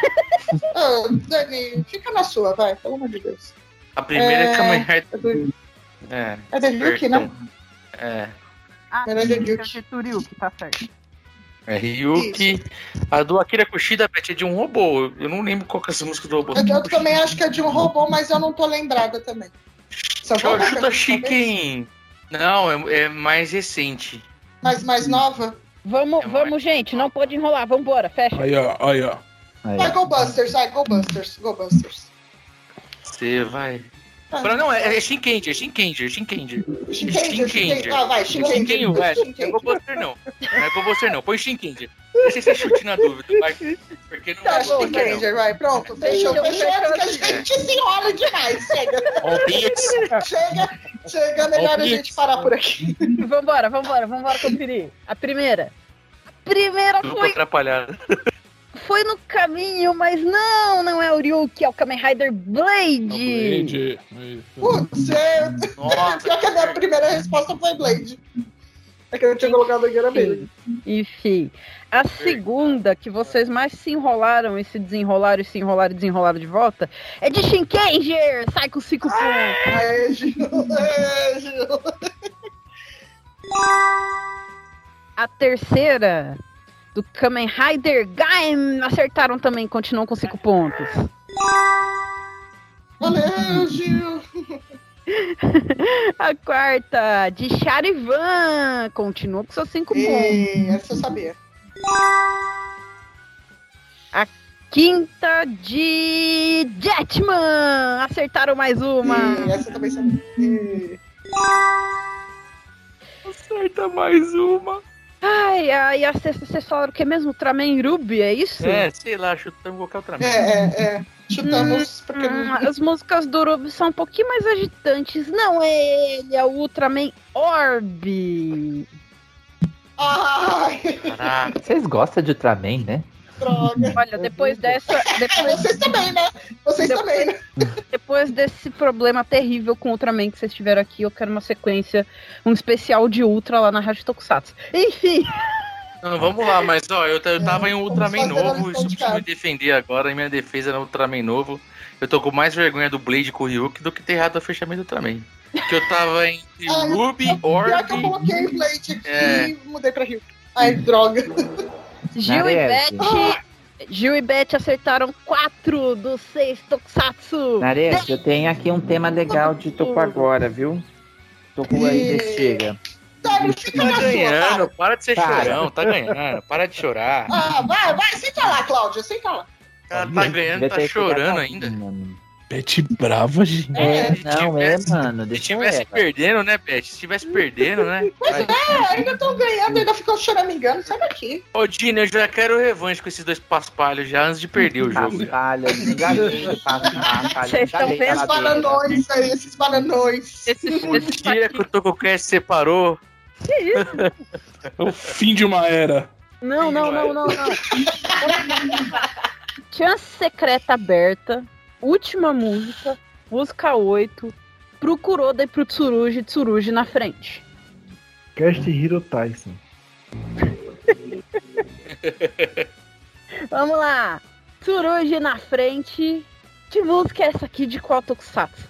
Ô, Dani, fica na sua, vai, pelo amor de Deus. A primeira é, É, Kamen Rider. É do, É. é do Ryuki, não? É. Ah, de Ryuki. esse é tá certo. É Ryuki. A do Akira Kushida, Beth, é de um robô. Eu não lembro qual que é essa música do robô. Eu, eu também acho que é de um robô, mas eu não tô lembrada também. Só vou Chuta, Chicken. Não, é, é mais recente. Mas mais nova? Vamos, É vamos, gente. Não pode enrolar. Vambora, fecha. Aí, ó, aí, ó. Vai, Go Busters, vai, Go Busters, Go Busters. Você vai. Pra- Não, é, é Shinkendi, é Shinkendi, é Shinkendi. Ah, vai, Shinkendi. É. Não é com você não. Não é com você não. Põe Shinkendi. Deixa esse chute na dúvida, vai. Porque não Tá é Shinkendi, vai, pronto. Fechou, Fechou, porque a gente se enrola demais. Chega, chega, chega, melhor a gente parar por aqui. Vambora, vambora, vambora conferir. A primeira. A primeira foi, atrapalhada. Foi no caminho, mas não, não é o Ryuki, é o Kamen Rider Blade. Blade. Aí, Putz, é... Nossa. Pior que a minha primeira resposta foi Blade. É que eu tinha colocado aqui era Blade. Enfim, a segunda que vocês mais se enrolaram e se desenrolaram e se enrolaram e desenrolaram de volta é de Shinkenger! Sai com cinco pontos! Aê, Gil, aê, Gil. A terceira do Kamen Rider Gaim acertaram também, continuam com cinco pontos. Valeu, Gil. A quarta de Charivan continua com seus cinco pontos. Essa eu sabia. Quinta de Jetman acertaram mais uma. E essa eu também sabia. E... Acerta mais uma. Ai, ai, a vocês falaram que é mesmo Ultraman Ruby, é isso? É, sei lá, chutamos qualquer outra É, é, é. Chutamos porque Hum, as músicas do Ruby são um pouquinho mais agitantes. Não é ele, é o Ultraman Orb. Ai, Caraca. Vocês gostam de Ultraman, né? Droga. Olha, depois dessa. Depois, Vocês também, né? Vocês Depois- também, né? depois desse problema terrível com o Ultraman que vocês tiveram aqui, eu quero uma sequência, um especial de Ultra lá na Rádio Tokusatsu. Enfim, Não, vamos lá, mas ó, eu, eu tava em um Ultraman novo, isso preciso me defender agora, em minha defesa no Ultraman novo. Eu tô com mais vergonha do Blade com o Ryuki do que ter errado o fechamento do Ultraman. Que eu tava entre Ah, Ruby, Pior que eu Orb. coloquei Blade aqui É. e mudei pra Rio. Ai, droga. Gil e. Beth. Gil e Beth acertaram quatro dos seis Tokusatsu. Nares, eu tenho aqui um tema legal de Toku agora, viu? Toku aí chega. Fica Tá sua, ganhando, cara. para de ser Para. chorão, tá ganhando, para de chorar. Ah, vai, vai, senta lá, Cláudia, senta lá. O cara tá ganhando, tá chorando ainda. mano. Bete brava, gente. É, se não, é, tivesse- mano. Se ela. perdendo, né, Beth? Se estivesse perdendo, né? Vai. É, ainda tô ganhando, ainda ficou choramingando, sai daqui. Ô, Dini, eu já quero revanche com esses dois paspalhos já antes de perder o jogo. já. Paspalha, enganei, paspalha, Vocês estão vendo? Esses bananões aí, esses bananões. O esses dia que o TocoCast separou, É o fim de uma era. Não, não, não, não, não. Chance secreta aberta. Última música. Música 8. Pro Kuroda e pro Tsurugi. Tsurugi na frente. Cast Hero Tyson. Vamos lá. Tsurugi na frente. Que música é essa aqui de qual Tokusatsu?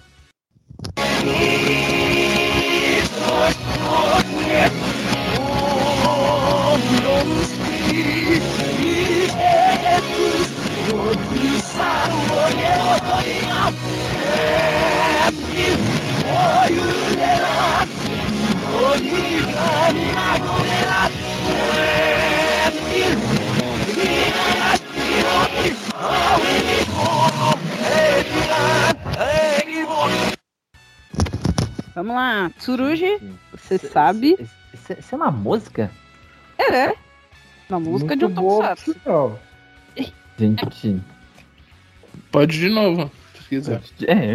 Vamos lá. Tsurugi, você sabe? Isso, isso é uma música? É. Uma música de um Muito Tokusatsu. Gente, Pode de novo, se quiser. é.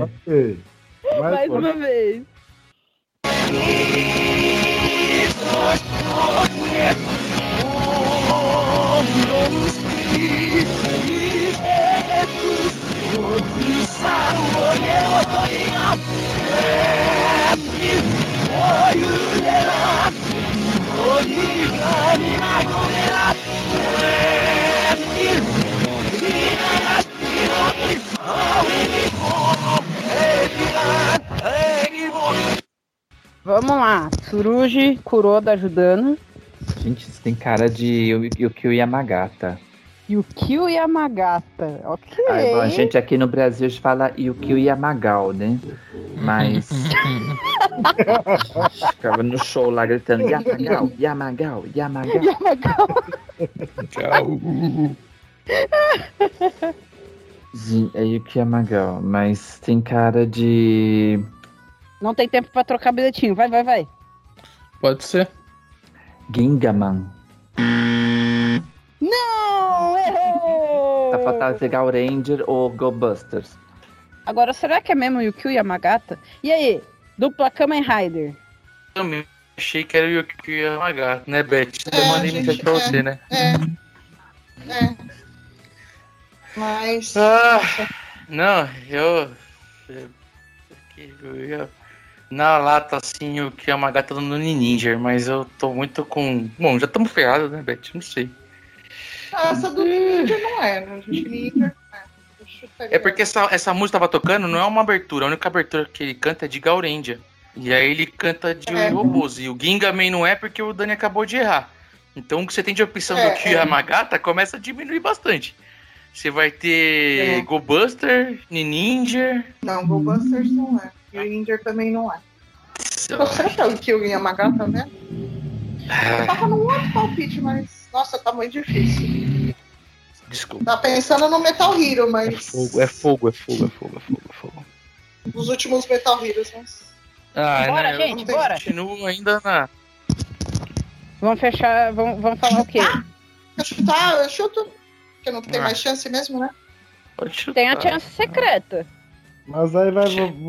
Mais Mas, uma vez. Vamos lá. Tsurugi, Kuroda ajudando. Gente, isso tem cara de Yukio Yamagata. Yukio Yamagata. Ok. Aí, bom, a gente aqui no Brasil fala Yukio Yamagal, né? Mas. Ficava no show lá gritando Yamagal, Yamagal, Yamagal. Yamagal. Tchau. É Yuki Yamagal, mas tem cara de. Não tem tempo pra trocar bilhetinho. Vai, vai, vai. Pode ser. Gingaman. Não, errou! Tá faltando pegar o Ranger ou Go Busters. Agora, será que é mesmo Yukio Yamagata? E aí, dupla Kamen Rider? Também achei que era o Yuki Yamagata, né, Beth? Eu É, mandei mensagem pra é. você, né? É. É. Mas. Ah, não, eu. eu- eu ia- na lata, assim, o que é uma gata do Ninja, mas eu tô muito com. Bom, já estamos ferrados, né, Beth? Não sei. Essa do Ninja não é, né? gente? Ninja é. É porque essa, essa música tava tocando, não é uma abertura. A única abertura que ele canta é de Gaurendia. E aí ele canta de É. robôs. E o Gingaman não é porque o Dani acabou de errar. Então o que você tem de opção É, do Kyo é. Yamagata começa a diminuir bastante. Você vai ter É. Go Buster, Ninja. Não, Goldbusters não é. E Ninja também não é. Será que é o Kyo Yamagata, né? Eu tava num outro palpite, mas. Nossa, tá muito difícil. Desculpa. Tá pensando no Metal Hero, É mas. fogo, é fogo, é fogo, é fogo, é fogo, é fogo. Os últimos Metal Heroes, mas. Ah, Bora, né, gente, eu bora. continuo ainda na. Vamos fechar, vamos, vamos falar o quê? Eu chutar, eu chuto. Porque não tem Ah. mais chance mesmo, né? Pode chutar. Tem a chance secreta. Mas aí vai.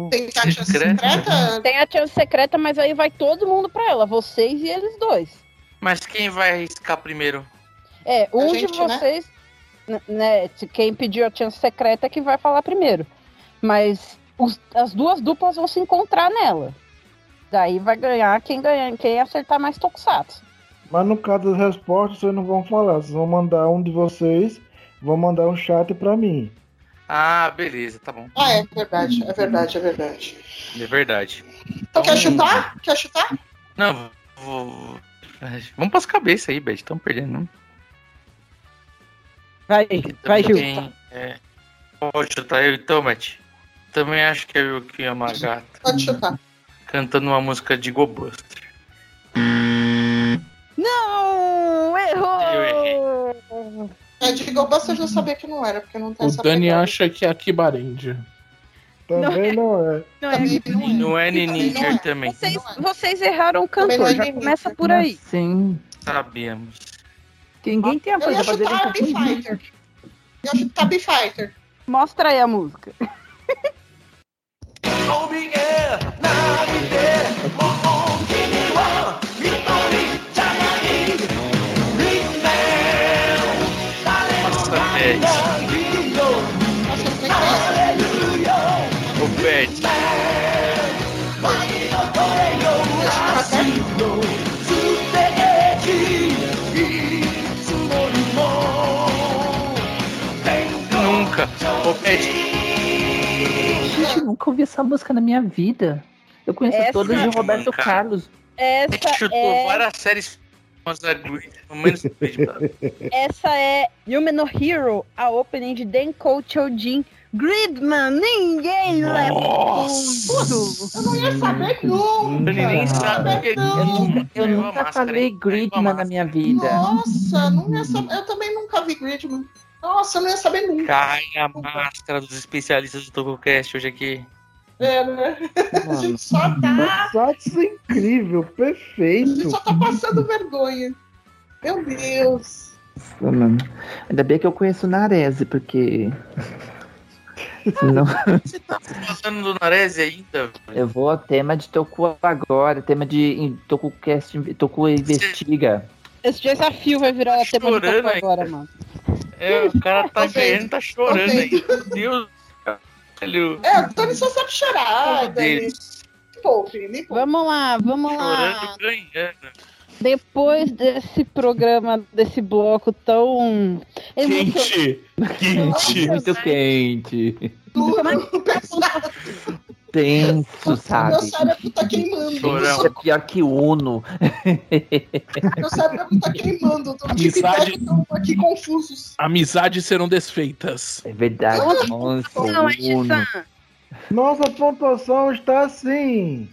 Tem a chance Secreta? secreta. Tem a chance secreta, mas aí vai todo mundo pra ela, vocês e eles dois. Mas quem vai arriscar primeiro? É, um gente, de né? vocês, né? se Quem pediu a chance secreta é que vai falar primeiro. Mas os- as duas duplas vão se encontrar nela. Daí vai ganhar quem ganhar, quem acertar mais tokusatsu. Mas no caso das respostas, vocês não vão falar. Vocês vão mandar um de vocês, vão mandar um chat pra mim. Ah, beleza, tá bom. Ah, é verdade, é verdade, é verdade. É verdade. Então quer chutar? Quer chutar? Não, vou. Vamos pras cabeças aí, Beth. Estamos perdendo, não. Vai, vai, Gil. É... Pode chutar eu então, Matt. Também acho que é o Yuki Yamagata. Pode chutar. Cantando uma música de Go Buster. Não! Errou! É, de Goldbusters eu sabia que não era, porque não tem O essa Dani pegada. acha que é a Kibarendia. Também não é. Não é. Não é. É Ninja não é. também. Vocês, Não é. vocês erraram o cantor, é já começa por aí. Sim. Sabíamos. Que ninguém tem a coisa pra fazer com B-Fighter. Eu ia chutar B-Fighter. Mostra aí a música. Gente, eu nunca ouvi essa música na minha vida. Eu conheço Essa- todas de Roberto. Carlos. A gente Essa chutou é, várias séries essa é Yume no Hero, a opening de Denko Chojin Gridman. Ninguém leva tudo. Eu não ia saber nunca. Ele nem sabe que Eu nunca, eu nunca falei Gridman na minha vida. Nossa, não ia saber. Eu também nunca vi Gridman. Nossa, eu não ia saber nunca. Cai a máscara dos especialistas do TogoCast hoje aqui. É, né? A Mano, gente só tá. É incrível, A gente perfeito. só tá passando vergonha. Meu Deus. mano. Ainda bem que eu conheço Narese, porque. Senão Você tá passando do Narese ainda? eu vou ao tema de Toku agora, tema de TokuCast, Toku Investiga. Esse desafio vai virar tema de Toku agora, mano. É, o cara tá Tô vendo. ganhando, tá chorando aí. Meu Deus. Velho. É, o Tony só sabe chorar. Me poupe, me poupe. Vamos lá, vamos lá. Depois desse programa, desse bloco tão. Quente! Quente! Muito quente. Tudo pesado. Tenso, Meu sabe? cérebro tá queimando. Chorão. É pior que Uno. Meu cérebro tá queimando. Tô tipo Amizade. aqui confusos. Amizades serão desfeitas. É verdade. Nossa, Não, Uno. Nossa pontuação está assim.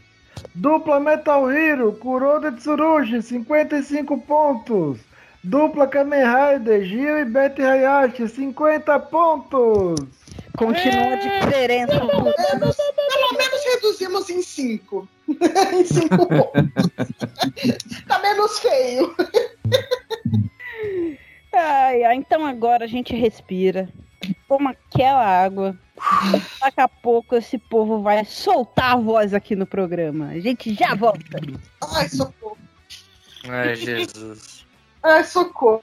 Dupla Metal Hero, Kuroda Tsurugi, 55 pontos. Dupla Kamen Rider, Gil e Betty Hayashi, 50 pontos. Continua a diferença. Pelo menos, pelo menos reduzimos em cinco. em cinco pontos. tá menos feio. Ai, ai, então agora a gente respira, toma aquela água. Daqui a pouco esse povo vai soltar a voz aqui no programa. A gente já volta. Ai, socorro. Ai, Jesus. Ai, socorro.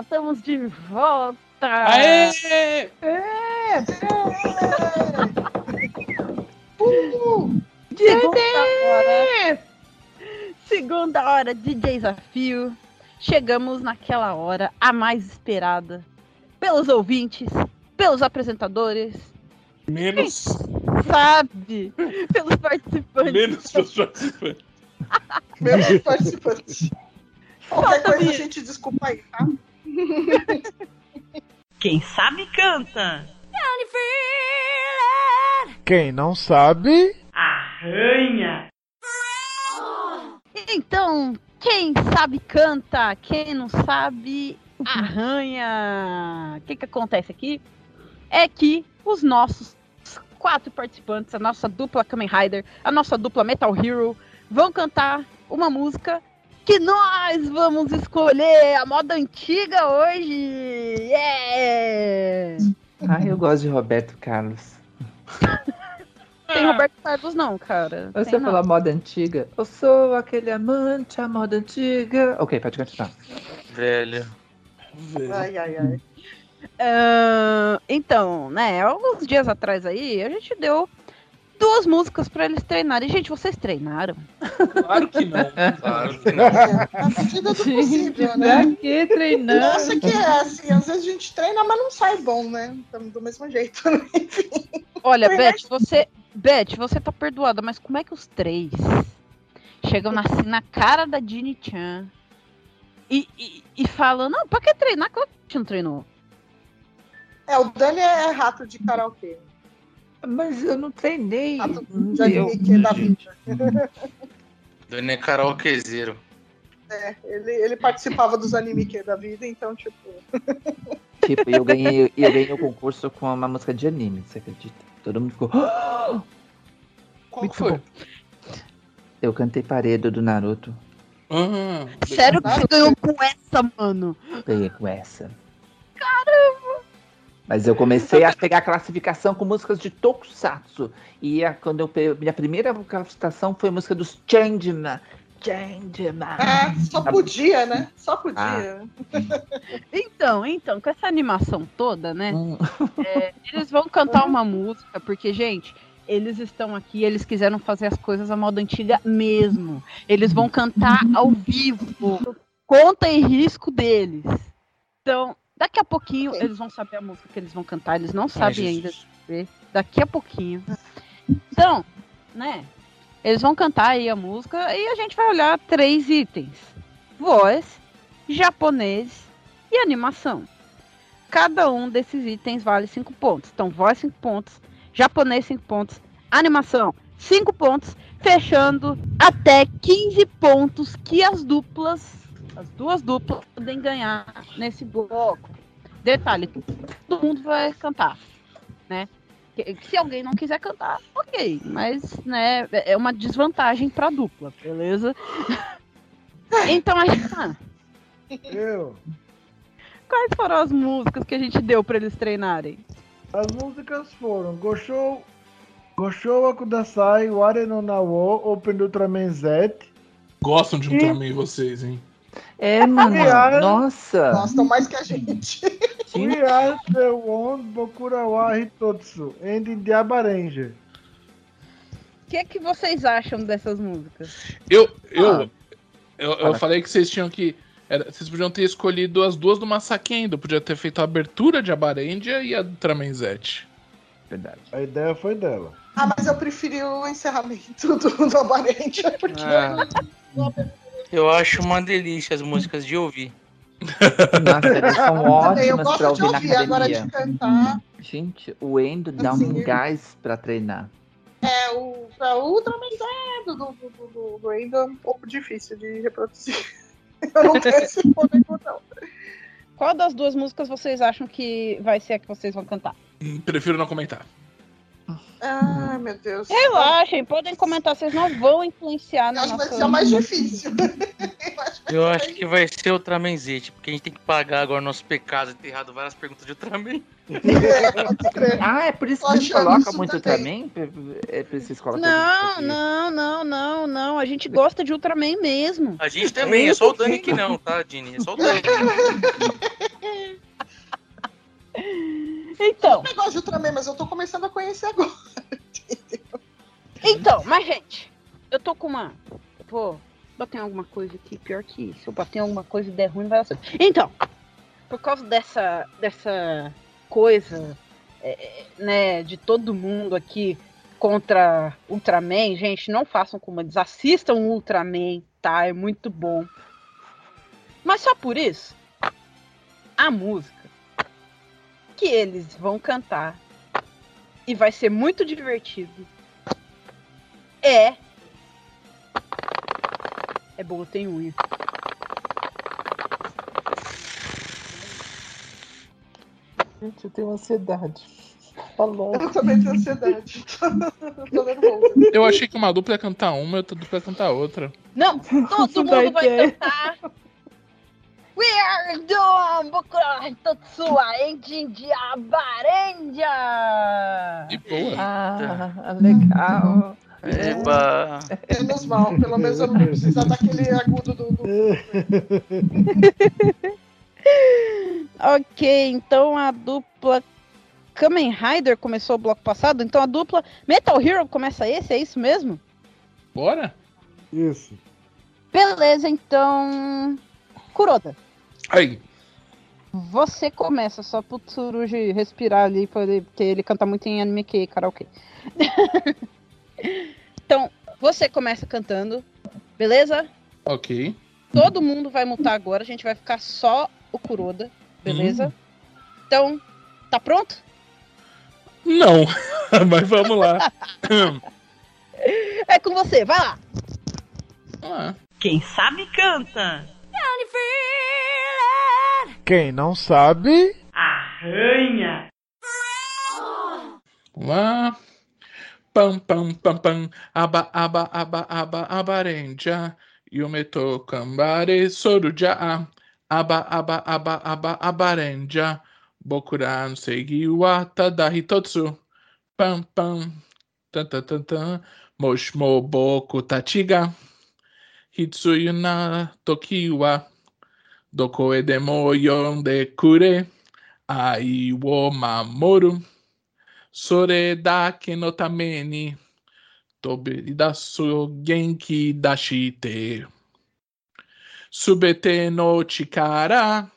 Pessoal, estamos de volta. Aê! É, Uh, Segunda hora. Segunda hora de desafio. Chegamos naquela hora a mais esperada pelos ouvintes, pelos apresentadores, Menos, sabe? Pelos participantes. menos pelos participantes. meus participantes. Qualquer coisa a gente desculpa aí, tá? Quem sabe canta. Quem não sabe. Arranha. Então, quem sabe canta, quem não sabe arranha. O que, que acontece aqui é que os nossos quatro participantes, a nossa dupla Kamen Rider, a nossa dupla Metal Hero, vão cantar uma música que nós vamos escolher a moda antiga hoje. Yeah! Ah, eu gosto de Roberto Carlos. Tem Roberto Carlos não, cara. Você Tem falou moda antiga? Eu sou aquele amante, a moda antiga. Ok, pode continuar. Velho. Ai, ai, ai. Ah, então, né, alguns dias atrás aí, a gente deu duas músicas pra eles treinarem. Gente, vocês treinaram? Claro que não. Claro que não. Na medida do possível, né? Pra que treinar? Nossa, que é assim, às vezes a gente treina, mas não sai bom, né? Tamo do mesmo jeito. né? Olha, Beth, você. Beth, você tá perdoada, mas como é que os três chegam na, assim, na cara da Ginny Chan e, e, e falam, não, pra que treinar? Claro que a gente não treinou. É, o Dani é rato de karaokê. Mas eu não treinei. Rato Hum, de eu- anime que é da vida. Dani é karaokezeiro. É, ele, ele participava dos anime que é da vida, então, tipo. Tipo, eu ganhei, eu ganhei o concurso com uma música de anime, você acredita? Todo mundo ficou. "Ah!" Qual Muito foi? bom. Eu cantei Paredo do Naruto. Ah, Sério que você ganhou com essa, mano? Ganhei com essa. Caramba! Mas eu comecei a pegar classificação com músicas de Tokusatsu. E a- quando eu peguei, minha primeira classificação foi a música dos Changeman. Changeman. É, só Tá- podia, né? Só podia. Então, então, com essa animação toda, né? Hum. é, eles vão cantar uma música, porque, gente, eles estão aqui, eles quiseram fazer as coisas à moda antiga mesmo. Eles vão cantar ao vivo. Conta e risco deles. Então, daqui a pouquinho eles vão saber a música que eles vão cantar. Eles não sabem ainda. Daqui a pouquinho. Então, né? Eles vão cantar aí a música e a gente vai olhar três itens: voz, japonês e animação. Cada um desses itens vale 5 pontos. Então, voz 5 pontos, japonês 5 pontos, animação 5 pontos, fechando até 15 pontos que as duplas, as duas duplas, podem ganhar nesse bloco. Detalhe, todo mundo vai cantar, né? Que- Se alguém não quiser cantar, ok, mas né, é uma desvantagem para dupla, beleza? Então a gente tá. Eu. Quais foram as músicas que a gente deu para eles treinarem? As músicas foram Goshou, Goshou Kudasai, Ware no Nawo, Open Ultraman Z. Gostam de Ultraman vocês, hein? É, mano. Cara. Nossa. Gostam mais que a gente. We are the one Bokura wa Hitotsu, and Diaba Ranger. O que é que vocês acham dessas músicas? Eu, eu, Ah. eu, eu falei que vocês tinham que. era- vocês podiam ter escolhido as duas do Masakendo. Podia ter feito a abertura de Abarendia e a do Tramenzete. Verdade. A ideia foi dela. Ah, mas eu preferi o encerramento do, do Abarente, porque Ah, eu acho uma delícia as músicas de ouvir. Nossa, eles são ótimas gosto pra de ouvir na ouvir, agora academia. de cantar. Gente, o Endo dá um Sim. gás pra treinar. É, o, o Ultraman do, do, do, do, do Endo é um pouco difícil de reproduzir. Eu não tenho esse poder, não. Qual das duas músicas vocês acham que vai ser a que vocês vão cantar? Prefiro não comentar. Ai, meu Deus. Relaxem, podem comentar, vocês não vão influenciar Eu na acho que vai ser a mais difícil. Eu acho que vai ser Ultramenzete, porque a gente tem que pagar agora nossos pecados de ter errado várias perguntas de Ultraman. Pode crer. Ah, é por isso que a gente coloca muito também. também? É por isso que Não, não, não, não, não. A gente gosta de Ultraman mesmo. A gente também, é só o Dani que não, tá, Dini? É só o Dani. Então, Eu gosto de Ultraman, mas eu tô começando a conhecer agora. então, mas gente, eu tô com uma. Vou bater alguma coisa aqui, pior que isso. Se eu bater alguma coisa e der ruim, vai certo. Então, por causa dessa, dessa coisa, é, é, né, de todo mundo aqui contra Ultraman, gente, não façam como eles. Assistam o Ultraman, tá? É muito bom. Mas só por isso, a música que eles vão cantar e vai ser muito divertido é. É boa, tem unha. Gente, eu tenho ansiedade. Falou. Eu também tenho ansiedade. tô nervosa. Eu achei que uma dupla ia cantar uma e outra dupla ia cantar outra. Não, todo mundo vai ideia. cantar. We are doing Bokura Totsua Engine de Abarendia! E boa. Ah, legal. Eba. Menos mal, pelo menos eu não precisar daquele agudo do. do... Ok, então a dupla Kamen Rider começou o bloco passado, então a dupla Metal Hero começa esse, é isso mesmo? Bora? Isso. Beleza, então. Kuroda, Aí. você começa só pro Tsurugi respirar ali, porque ele canta muito em anime que karaokê. então, você começa cantando, beleza? Ok. Todo mundo vai mutar agora, a gente vai ficar só o Kuroda, beleza? Então, tá pronto? Não. Mas vamos lá. É com você, vai lá! Ah, Quem sabe canta. Quem não sabe. Arranha. vamos lá. Pam, pam, pam, pam. Aba, aba, aba, aba, abarenja. Yumeto kambare soruja. Aba, aba, aba, aba, abarenja. Bokura no seigi wa tada hitotsu. Pam, pam. Tan, tan, tan, tan. Moshmo boku tachiga. Hitsuyu na toki wa. どこへでも呼んでくれ、愛を守る。それだけのために、飛び出す元気出して。すべての力、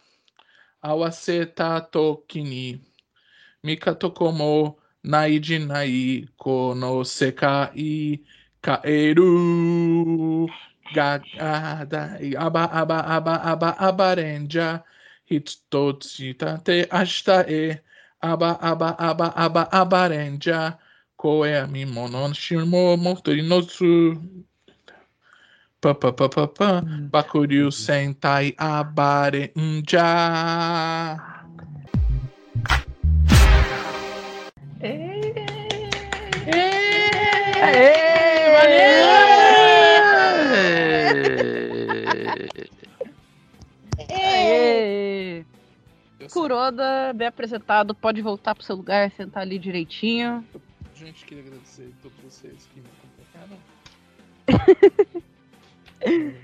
合わせたときに、見かとこもないじない、この世界変える。Gagada aba aba aba aba abarenja. Hitotsi tate ashita e. Aba aba aba aba abarenja. Koe ami mono shimo motorinotsu. Pa pa pa pa pa. Bakuryu sentai abarenja. Aê! Kuroda, bem apresentado, pode voltar pro seu lugar, sentar ali direitinho. Gente, queria agradecer a todos vocês que me acompanharam.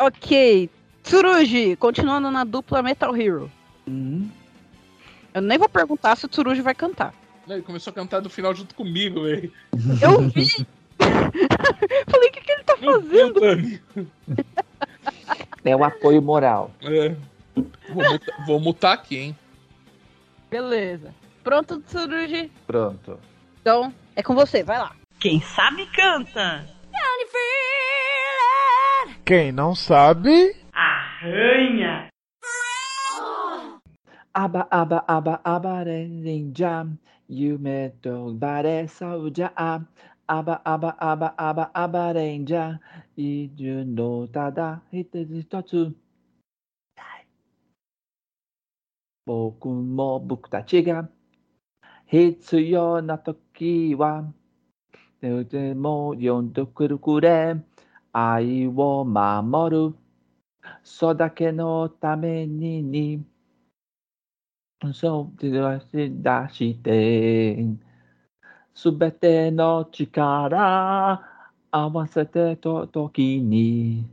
Ok. Tsurugi, continuando na dupla Metal Hero. Uhum. Eu nem vou perguntar se o Tsurugi vai cantar. Ele começou a cantar do final junto comigo, velho. Eu vi! Falei, o que, que ele tá fazendo? É o apoio moral. É. Vou, mutar, vou mutar aqui, hein? Beleza. Pronto, Tsurugi? Pronto. Então, é com você, vai lá. Quem sabe canta. Quem não sabe. Arranha. Aba aba aba abarenja. Yume to bare sauja a. Aba aba aba aba abarenja. Iju no tada hitotsu. Boku mo boku tachi ga 必要な時はとても呼んでくるくれ愛を守るそだけのためににそう出してすべての力合わせてと時に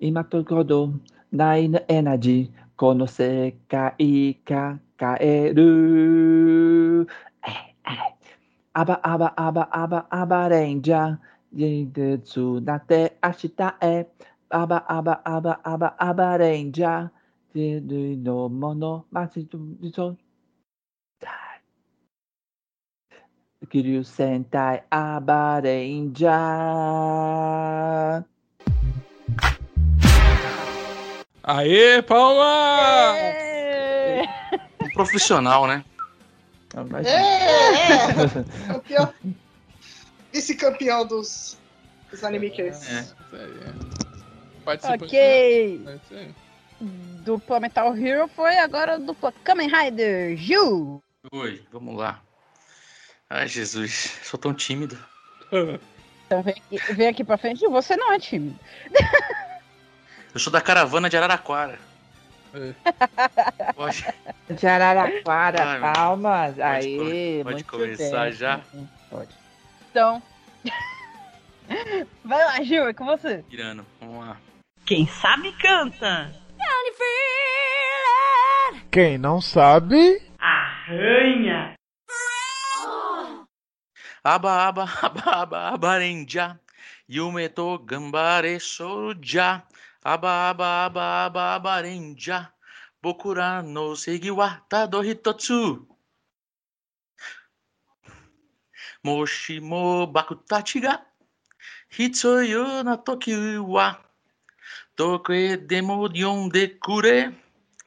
今ところないのエナジーこの世界が変える。あばあばあばあばあばレンジャー。人でつなって明日へ。あばあばあばあばあばレンジャー。人類のものまちとそう気流戦隊アバレンジャー。Aê, palma! Um profissional, né? É, é. Campeão. Vice-campeão dos, dos animakers. É. Isso aí, é. Ok. É isso aí. Dupla Metal Hero foi agora dupla Kamen Rider Ju. Oi, vamos lá. Ai, Jesus, sou tão tímido. Então vem aqui, vem aqui pra frente. Você não é tímido. Eu sou da caravana de Araraquara. Pode, De Araraquara, palmas. pode Aí, pode muito começar bem. já? Pode. Então. Vai lá, Ju, é com você. Irano, vamos lá. Quem sabe canta. Quem não sabe. Arranha. Aba, aba, aba, aba, abarenja. Yume to gambare soruja. Aba, aba, aba, aba, abarenja. Bokura no segi wa tado hitotsu. Moshi mo bakutachi ga. Hitsuyo na toki wa. Toke demo yonde kure.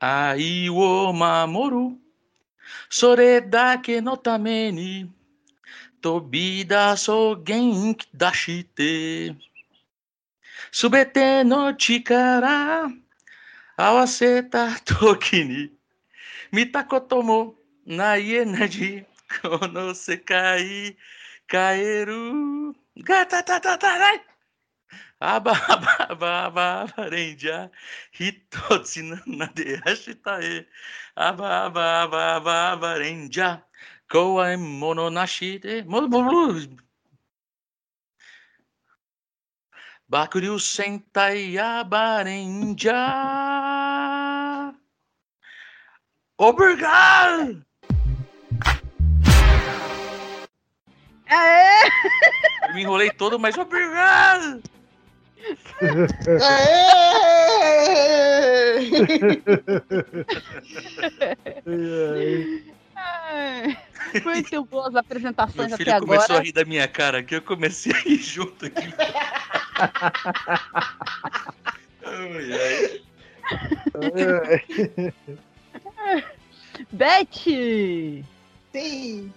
Ai wo mamoru. Sore dake no tame ni. 飛び出そう元気出してすべての力合わせた時に見たこともないエナジーこの世界変えるガタタタタタイアバアバアバアバアバレンジャー一つなで明日へアバアバアバアバアバ Koa Mononashi de Bakuryu Sentai Abarenja. Obrigado! Aê! Eu me enrolei todo, mas obrigado! Aê! Ai, Muito boas apresentações Meu até filho começou agora. a rir da minha cara aqui, eu comecei a rir junto aqui. Ai, ai. Beth! Sim.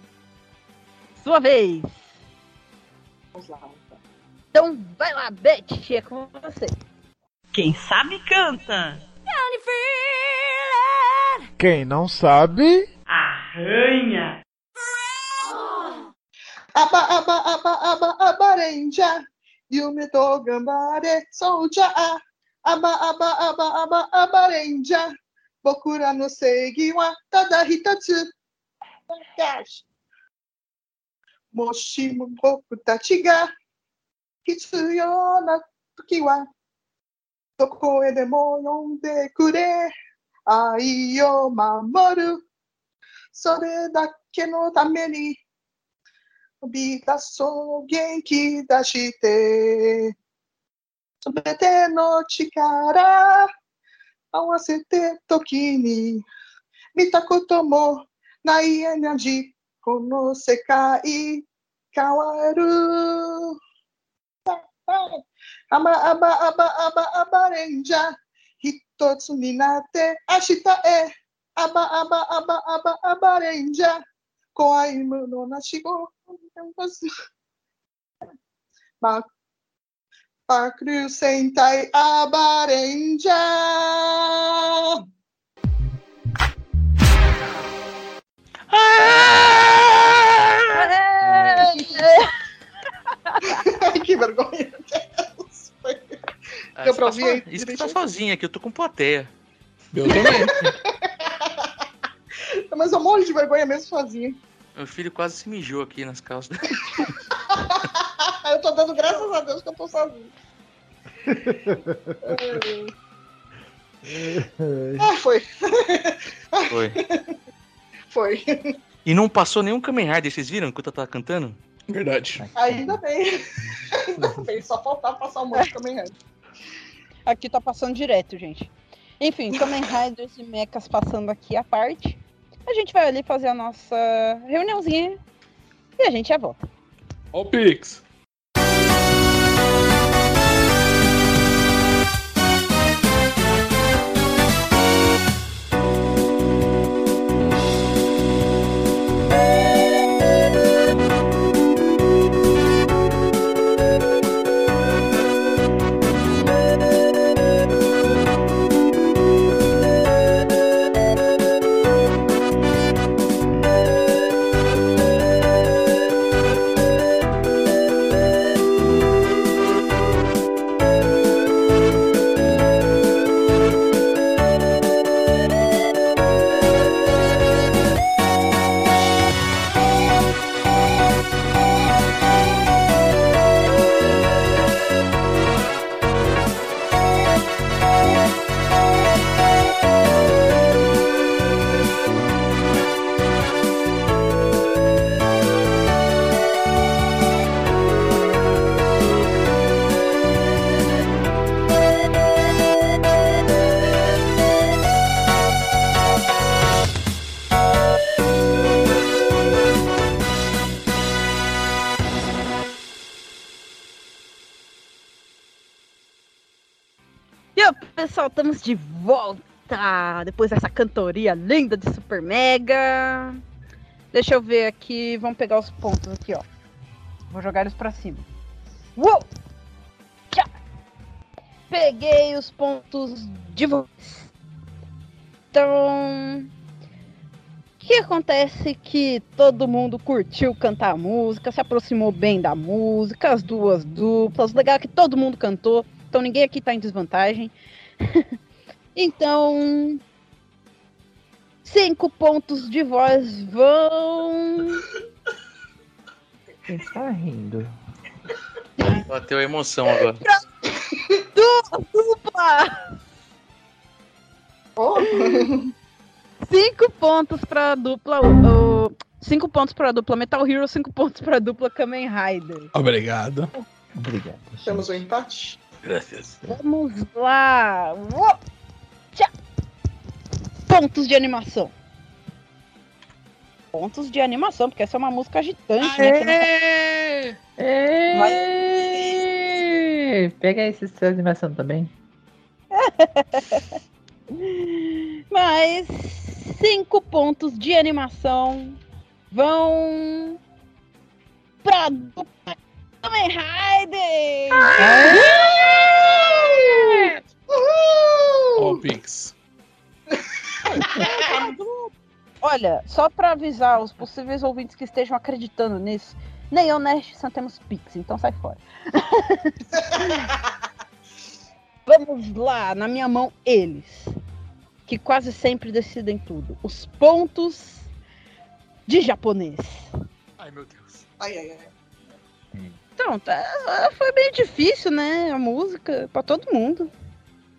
Sua vez. Vamos lá. Então vai lá, Beth, é com você. Quem sabe canta. Quem não sabe arranha. Aba, aba, aba, aba, abarenja. Yumeto gambare soja a. Aba, aba, aba, aba, abarenja. Bokura no seigi wa tada hitatsu. Gosh. Moshi moku tachi ga kitsuyo na toki wa doko e demo yonde kure. Ai yo mamoru. それだけのために飛び出そう元気出してすべての力合わせて時に見たこともないエナジーこの世界変わる。アバアバアバアバアバレンジャー一つになって明日へ Aba, aba, aba, aba, abarenja. Koai no shigo. Ba, pakru sentai abarenja. Ai, que vergonha. Foi... Ah, Deu pra tá ouvir tá aí? Isso que tá sozinha aqui, eu tô com plateia. Eu também. Mas eu morro de vergonha mesmo sozinho. Meu filho quase se mijou aqui nas calças. Eu tô dando graças a Deus que eu tô sozinho. Ah, foi. Foi. Foi. E não passou nenhum Kamen Rider, vocês viram enquanto eu tava cantando? Verdade. Ainda bem. Ainda bem, só faltava passar um monte de Kamen Rider. Aqui tá passando direto, gente. Enfim, Kamen Riders e Mechas passando aqui à parte. A gente vai ali fazer a nossa reuniãozinha e a gente já volta. Ó o Pix. De volta depois dessa cantoria linda de Super Mega. Deixa eu ver aqui, vamos pegar os pontos aqui, ó. Vou jogar eles pra cima. Uou! Tchá! Peguei os pontos de voz. Então, o que acontece que todo mundo curtiu cantar a música, se aproximou bem da música, as duas duplas. Legal é que todo mundo cantou, então ninguém aqui tá em desvantagem. então, cinco pontos de voz vão. Quem tá rindo? Bateu a emoção agora. Du- dupla! Oh, Cinco pontos pra dupla. cinco pontos pra dupla Metal Hero, cinco pontos pra dupla Kamen Rider. Obrigado. Obrigado. temos um empate. Graças. Vamos lá! Uou! Pontos de animação. Pontos de animação, porque essa é uma música agitante, né? que não- Ê, Pega esse de animação também. Mas cinco pontos de animação vão pra dupla Kamen Rider! Ó, o Pix. Olha, só pra avisar os possíveis ouvintes que estejam acreditando nisso, nem eu, Nest, só temos Pix, então sai fora. Vamos lá, na minha mão, eles, que quase sempre decidem tudo. Os pontos de japonês. Ai, meu Deus. Ai, ai, ai. Então, tá- foi bem difícil, né? A música, pra todo mundo.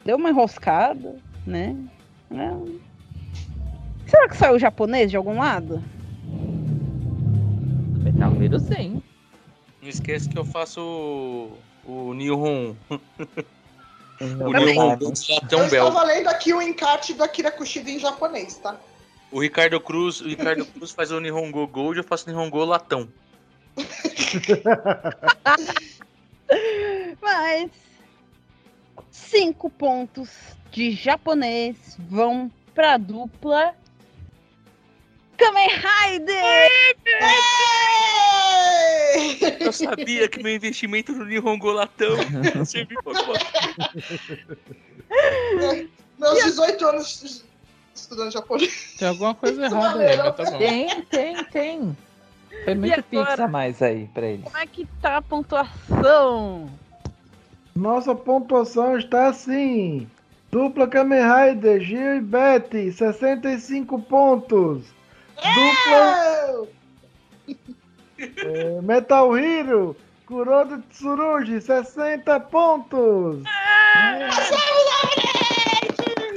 Deu uma enroscada, né? É. Será que saiu japonês de algum lado? Metal Hero 100. Não esquece que eu faço o, o Nihon. o. Nihon Eu Latão Bel. estava lendo aqui o encarte do Akira Kushida em japonês, tá? O Ricardo Cruz, o Ricardo Cruz faz o Nihongo Gold, eu faço o Nihongo Latão. Mas cinco pontos de japonês vão pra dupla Kamen Rider! Eu sabia que meu investimento no Nihongo Latão serviu pra alguma Meus 18 anos estudando japonês. Tem alguma coisa errada aí, mas tá bom. Tem, tem, tem. Foi muito pix agora? a mais aí pra eles. Como é que tá a pontuação? Nossa pontuação está assim. Dupla Kamen Rider, Gil e Betty, 65 pontos. Dupla é, Metal Hero, Kuroda Tsurugi, 60 pontos.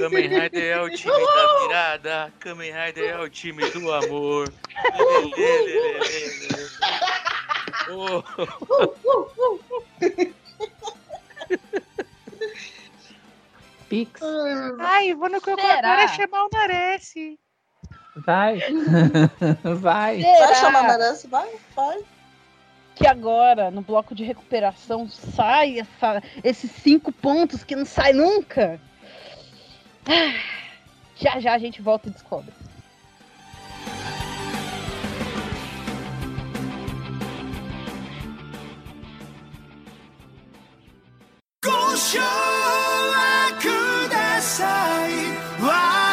Kamen Rider é o time da virada, Kamen Rider é o time do amor. Lê, lê, lê, lê, lê, lê. Oh. Pix. Ai, vou no Será? agora chamar o Naressi. Vai. Vai. Vai chamar Será Merece? Vai, vai. que agora, no bloco de recuperação, sai essa- esses cinco pontos que não sai nunca? Já já a gente volta e descobre. 承はください。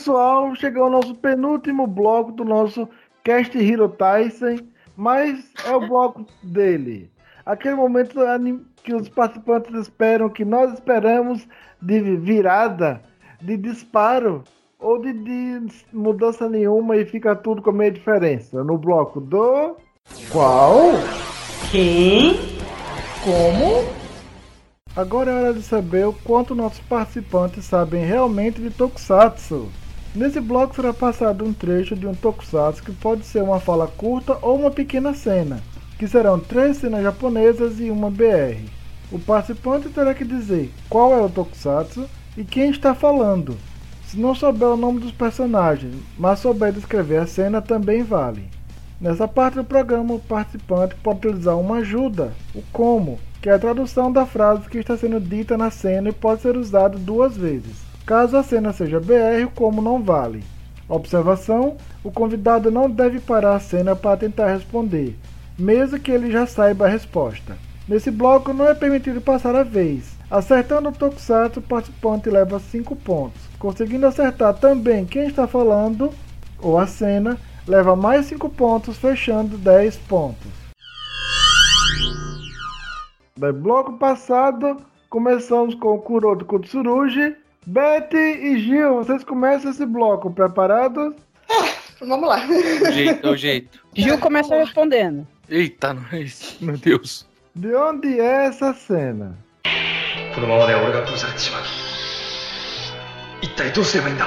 Pessoal. Chegou o nosso penúltimo bloco do nosso Cast Hero Tyson, mas é o bloco dele. Aquele momento que os participantes esperam, que nós esperamos de virada, de disparo ou de, de mudança nenhuma e fica tudo com a meia diferença. No bloco do. Qual? Quem? Como? Agora é hora de saber o quanto nossos participantes sabem realmente de Tokusatsu. Nesse bloco será passado um trecho de um tokusatsu que pode ser uma fala curta ou uma pequena cena, que serão três cenas japonesas e uma BR. O participante terá que dizer qual é o tokusatsu e quem está falando. Se não souber o nome dos personagens, mas souber descrever a cena, também vale. Nessa parte do programa, o participante pode utilizar uma ajuda, o como, que é a tradução da frase que está sendo dita na cena e pode ser usado duas vezes. Caso a cena seja BR, como não vale. Observação: o convidado não deve parar a cena para tentar responder, mesmo que ele já saiba a resposta. Nesse bloco não é permitido passar a vez. Acertando o Tokusatsu, o participante leva 5 pontos. Conseguindo acertar também quem está falando ou a cena, leva mais 5 pontos, fechando 10 pontos. No bloco passado, começamos com o Kuroto Kutsurugi. Betty e Gil, vocês começam esse bloco, preparados? Vamos lá. O jeito, é o jeito. Gil começa respondendo. Eita, nós. Meu Deus. De onde é essa cena? このままでは俺が殺されてしまう一体どうすればいいんだ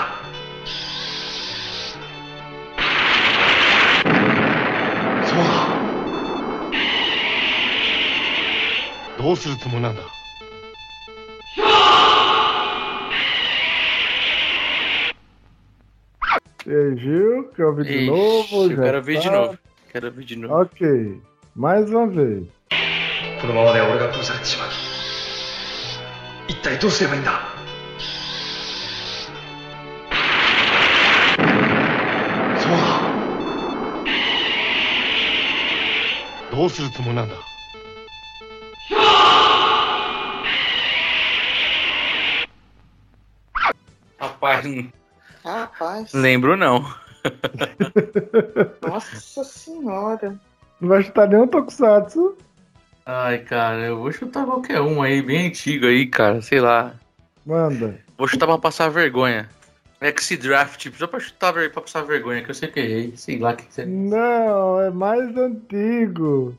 そうだどうするつもりなんだ E aí, Gil, quer ouvir de Ixi, novo? eu Já quero ver de tá? novo. Quero ver de novo. Ok, mais uma vez. このままでは俺が殺されてしまう一体どうすればいいんだそうだどうするつもりなんだ Rapaz, não Rapaz. lembro não. Nossa senhora. Não vai chutar nenhum Tokusatsu. Ai, cara, eu vou chutar qualquer um aí, bem antigo aí, cara, sei lá. Manda. Vou chutar pra passar vergonha. X-Draft, só pra chutar ver- pra passar vergonha, que eu sei que errei. Sei lá o que você. Não, é mais antigo.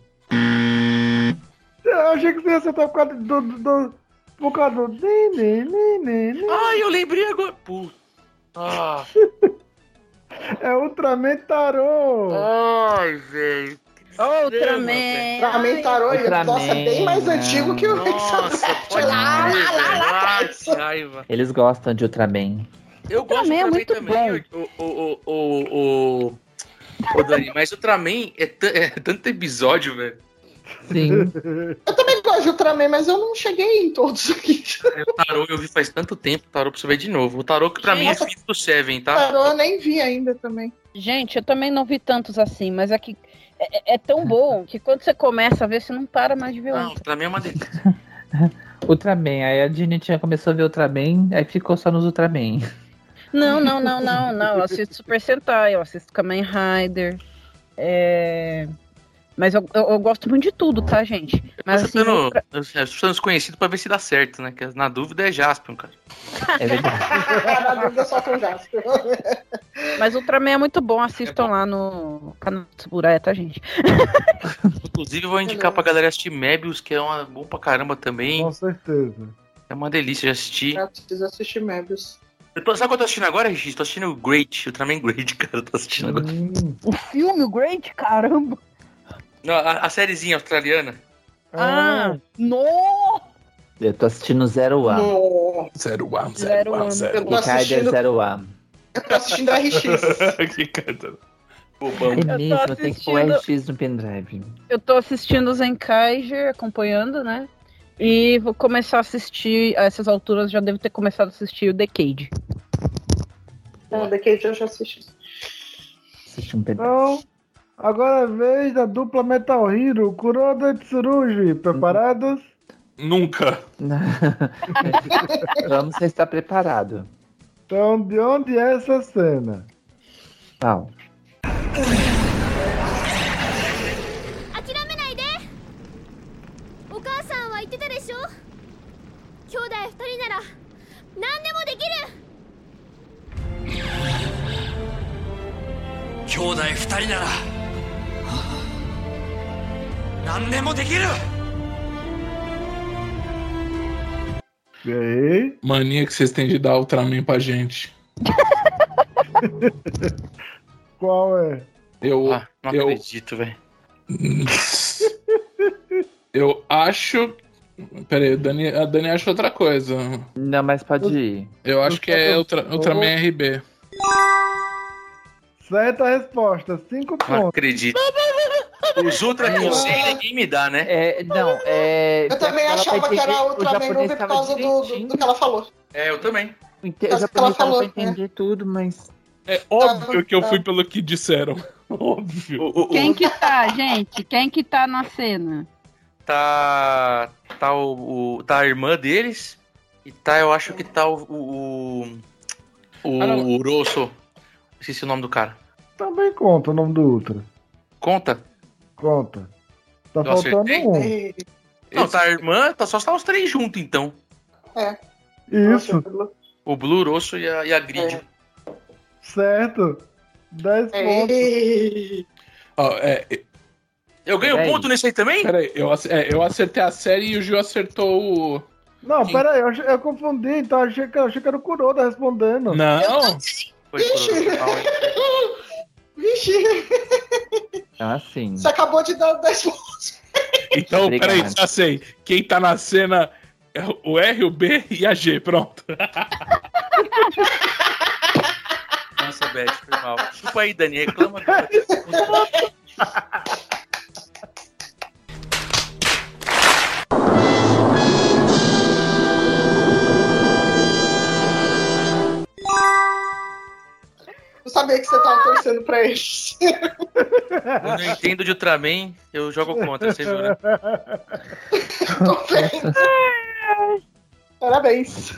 Eu achei que você ia acertar por causa do. do, do por causa do. Ai, eu lembrei agora. Puta. Ah, É Ultraman Tarô. ai, velho. Ultraman. Mim, tarô, Ultraman, nossa, é bem mais antigo que o Nossa, pode lá, lá, lá, lá atrás. que raiva. Eles gostam de Ultraman. Eu gosto Ultraman é do muito Ultraman também, o, o, o, o, o, o Dani, mas Ultraman é, é tanto episódio, velho. Sim. Eu também gosto de Ultraman, mas eu não cheguei em todos aqui. O Tarô eu vi faz tanto tempo, o Tarô pra você ver de novo. O Tarô que pra mim é Nossa. filho do Seven, tá? Tarô eu nem vi ainda também. Gente, eu também não vi tantos assim, mas é que é, é- é tão bom que quando você começa a ver, você não para mais de ver Não, outro. pra mim é uma delícia. Ultraman. Aí a Dini tinha começou a ver Ultraman, aí ficou só nos Ultraman. Não, não, não, não, não. Eu assisto Super Sentai, eu assisto Kamen Rider. É... Mas eu, eu, eu gosto muito de tudo, tá, gente? Mas Eu assim, tô chutando, outra- eu chutando desconhecido pra ver se dá certo, né? Que na dúvida é Jaspion, cara. É verdade. Na dúvida só com Jasper. mas Ultraman é muito bom, assistam lá no canal do Tsuburaya, tá, gente? Inclusive, eu vou indicar pra galera assistir Mebius, que é uma, bom pra caramba também. Com certeza. É uma delícia de assistir. Eu preciso assistir Mebius. Eu tô- sabe o que eu tô assistindo agora, Regis? Tô assistindo o Great, Ultraman Great, cara. Eu tô assistindo agora. Hum, O filme, o Great, caramba! Não, a, a sériezinha australiana. Ah, no! Eu tô assistindo Zero One. No... Zero one, Zero zero one, one. zero Eu tô one. Rider assistindo, Zero One. eu tô assistindo RX. Que. Bobão. É mesmo, tem que pôr RX no pendrive. Eu tô assistindo o Zenkaiger, acompanhando, né? E vou começar a assistir, a essas alturas já devo ter começado a assistir o Decade. O Decade eu já assisti. Assisti um pedaço. Então, agora é a vez da dupla Metal Hero, Kuroda e Tsurugi. Preparados? Nunca. Vamos você está preparado. Então, de onde é essa cena? Pau. 諦めないでお母さんは言ってたでしょ兄弟二人なら 何でもできる兄弟二人なら何でもできる E aí? Mania que vocês têm de dar Ultraman pra gente. Qual é? Eu, Ah, não eu, acredito, velho. eu acho. Peraí, a Dani, a Dani acha outra coisa. Não, mas pode ir. Eu acho que é Ultra, Ultraman RB. Certa resposta, cinco Não pontos. acredito. Os Ultra com 100 ninguém me dá, né? É, não, é. Eu também achava vai que era Ultraman Nuvem por causa do, do, que ela falou. É, eu também. Mas que japonês ela falou, pra entender tudo, mas. É óbvio que eu fui pelo que disseram. Óbvio. Quem que tá, gente? Quem que tá na cena? Tá. Tá o, o- Tá a irmã deles. E tá, eu acho que tá o. O. O, Ah, não. o Rosso. Esqueci o nome do cara. Também conta o nome do Ultra. Conta? Conta. Tá Eu faltando acertei? um. Não, tá a irmã, tá só tá os três juntos, então. É. Isso, O Blue, o Rosso e a, e a Grid. certo. 10 pontos. Ó, é, Eu ganho Peraí. ponto nesse aí também? peraí, eu, é, eu acertei a série e o Gil acertou o. Não, pera aí, eu, eu confundi, então eu achei que, achei que era o Kuroda respondendo. Não! Foi? Vixe, Então, assim. você acabou de dar 10 pontos. Então, Obrigado. peraí, já sei. Quem tá na cena é o R, o B e a G, pronto. Nossa, Beth, foi mal. Desculpa aí, Dani, reclama Eu sabia que você tava torcendo pra eles. Quando eu entendo de Ultraman, eu jogo contra, você viu, né? Tô vendo. Parabéns.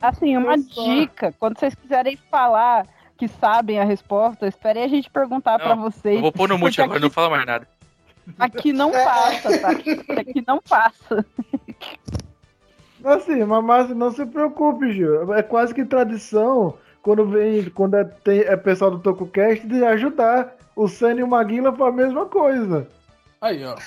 Assim, uma dica. Quando vocês quiserem falar que sabem a resposta, esperem a gente perguntar pra vocês. Eu vou pôr no mute agora, não fala mais nada. Aqui não passa, tá? Aqui não passa. Assim, mas não se preocupe, Gil. É quase que tradição quando vem, quando é, tem, é pessoal do TokuCast de ajudar. O Senna e o Maguila foi a mesma coisa. Aí, ó.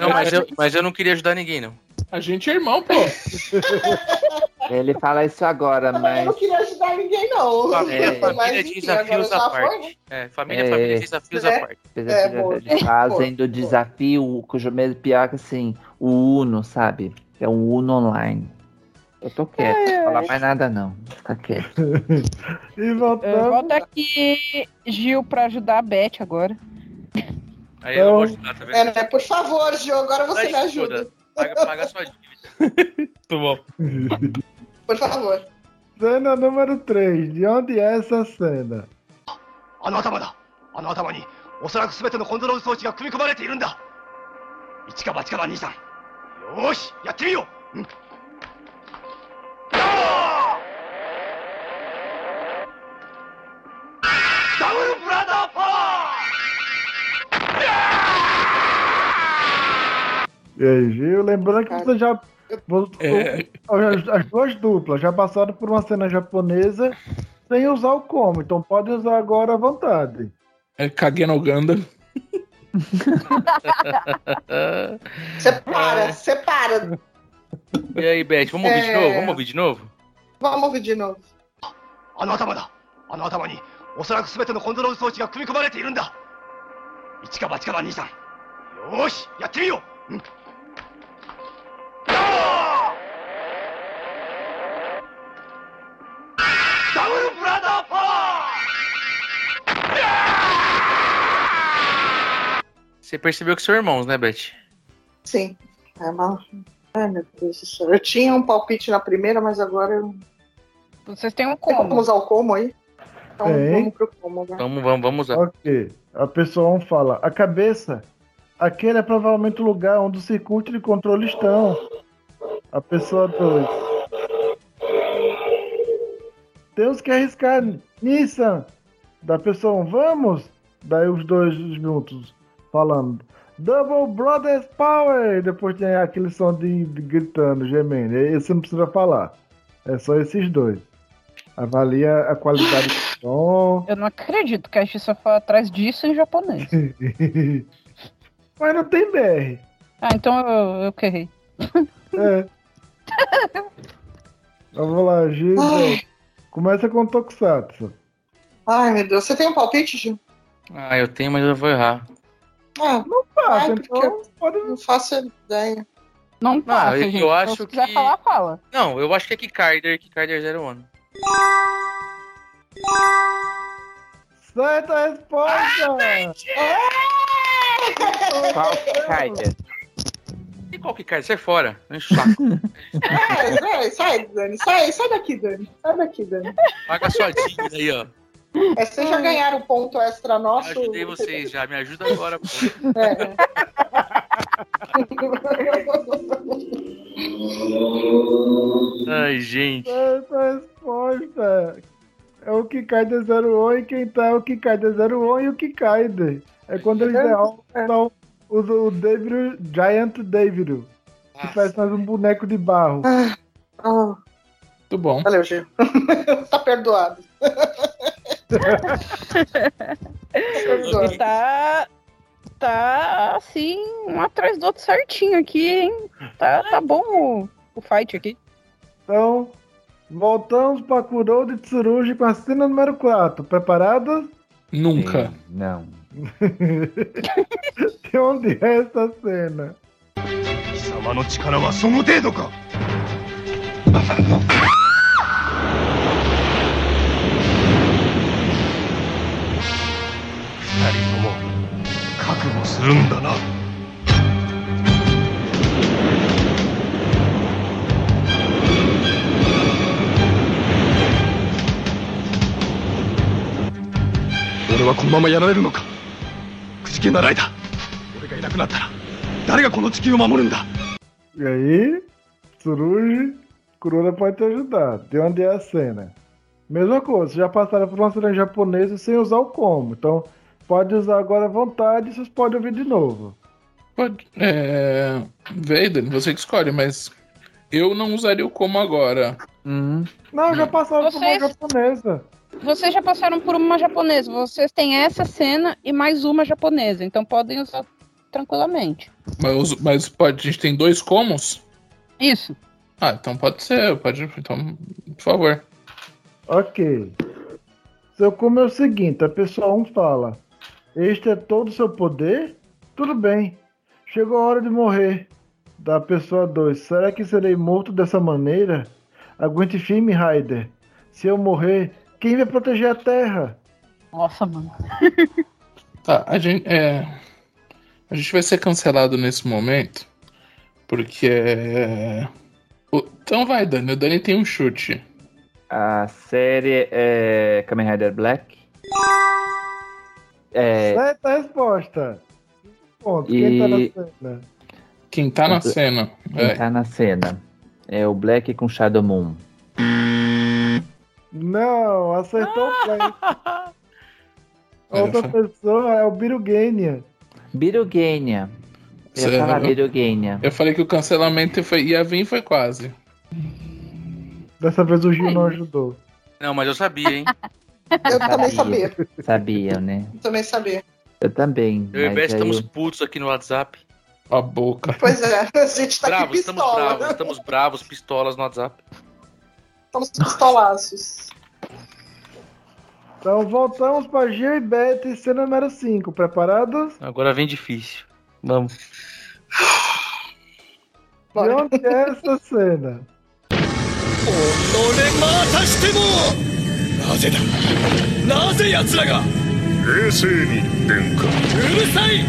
Não, mas eu, mas eu não queria ajudar ninguém, não. A gente é irmão, pô. Ele fala isso agora, Eu não mas. queria ajudar ninguém, não. Família, É. família Mas, de enfim, agora desafios à parte. É, família, É. família de desafios É. à parte. É, de- boa. Eles fazem Boa. do desafio cujo mesmo pior que assim, o Uno, sabe? É um Uno online. Eu tô quieto, não vou falar mais nada não. Fica quieto. E Eu voltamos. volto aqui, Gil, pra ajudar a Beth agora. Aí eu não vou ajudar, tá vendo? É, né? Por favor, Gil, agora você Ai, me ajuda. foda. Paga, paga sua dívida. Muito bom. Por favor. Cena número 3. De onde é essa cena? あの頭だあの頭におそらく全てのコントロール装置が組み込まれているんだ一か八かだ兄さんよーしやってみよう、うん、 Gil? Lembrando que você já. É. As, as duas duplas já passaram por uma cena japonesa sem usar o como, então podem usar agora à vontade. É Kage no Ganda. Separa, separa. E aí, Beth, vamos ouvir de É. novo? Vamos ouvir de novo? Vamos ouvir de novo. あの頭だあの頭におそらく全てのコントロール装置が組み込まれているんだ一か八かだ兄さんよーしやってみよう、うん、 Você percebeu que são irmãos, né, Beth? Sim. É uma... Ai, meu Deus do céu. Eu tinha um palpite na primeira, mas agora eu. Vocês têm um Tem como como. usar o como aí? Então Tem. vamos pro como, né? Vamos, vamos, vamos usar. Ok. A pessoa 1 fala: a cabeça. Aquele é provavelmente o lugar onde os circuitos de controle estão. A pessoa 2. Temos que arriscar. Nissan. Da pessoa 1, vamos? Daí os dois juntos falando. Double Brothers Power! Depois tem aquele som de, de gritando, gemendo. Esse não precisa falar. É só esses dois. Avalia a qualidade do som. Eu não acredito que a gente só foi atrás disso em japonês. Mas não tem BR. Ah, então eu, eu errei. É. Vamos lá, Gil. Ai, Começa com Tokusatsu. Ai, meu Deus. Você tem um palpite, Gil? Ah, eu tenho, mas eu vou errar. Ah, não passa, é, porque eu não faço ideia. Não passa, gente. Ah, eu Então, acho se quiser que- falar, fala. Não, eu acho que é Kikarder, Kikarder Zero One. Certa resposta! Qual Kikarder? E qual Kikarder? Sai fora. Enche o saco. Sai, sai, sai, Dani. Sai, sai daqui, Dani. Sai daqui, Dani. Paga sua dívida aí, ó. É, vocês já ganharam ponto extra nosso. Ajudei vocês já. Me ajuda agora, pô. É. Ai, gente. Certa resposta! É o Kikaider 01 e quem tá é o Kikaider 01 e o Kikaider. É quando eles derrotam o, o David, Giant David. Que parece mais um boneco de barro. Ah, Muito bom. valeu, Gil. tá perdoado. E tá. Tá assim, um atrás do outro certinho aqui, hein? Tá, tá bom o, o fight aqui. Então, voltamos para Kurou de Tsurugi com a cena número 4. Preparados? Nunca. Sim, Não. De onde é essa cena? 貴様の力はその程度か 覚悟するんだな俺はこのままやられるのかくじけならいだ俺がいなくなったら誰がこの地球を守るんだ E aí, Tsurugi, Kurura pode te ajudar. De onde é a cena? Mesma coisa, já passaram por uma cena japonesa sem usar o como. Então, pode usar agora à vontade e vocês podem ouvir de novo. Pode. É. Vaden, você que escolhe, mas eu não usaria o como agora. Hum. Não, já passaram por uma Vocês- japonesa. Vocês já passaram por uma japonesa. Vocês têm essa cena e mais uma japonesa. Então podem usar tranquilamente. Mas, mas pode, a gente tem dois comos? Isso. Ah, então pode ser, pode. Então, por favor. Ok. Seu como é o seguinte, a pessoa 1 fala, este é todo o seu poder? Tudo bem. Chegou a hora de morrer. Da pessoa 2, será que serei morto dessa maneira? Aguente firme, Raider. Se eu morrer, quem vai proteger a Terra? Nossa, mano. Tá, a gente. É, a gente vai ser cancelado nesse momento. Porque. é, o- Então vai, Dani. O Dani tem um chute. A série é Kamen Rider Black. É, Certa resposta. Ponto. Quem tá na E- cena? Quem tá na cena? quem É. tá na cena? É o Black com Shadow Moon. Não, acertou o. A outra pessoa é o Birugenia. Birugenia. Eu ia falar Birugenia. Eu falei que o cancelamento foi, ia vir e foi quase. Dessa vez o Gil não ajudou. Não, mas eu sabia, hein? Eu também sabia. Sabia, né? Eu também sabia. Eu também. Eu e aí estamos eu- putos aqui no WhatsApp. A boca. Pois é, a gente tá bravos, aqui estamos bravos, estamos bravos, pistolas no WhatsApp. Estamos pistolaços. Então voltamos para Gil e Beth, cena número 5. Preparados? Agora vem difícil. Vamos. De onde é essa cena? なぜだ？なぜ奴らが？冷静に殿下うるさい！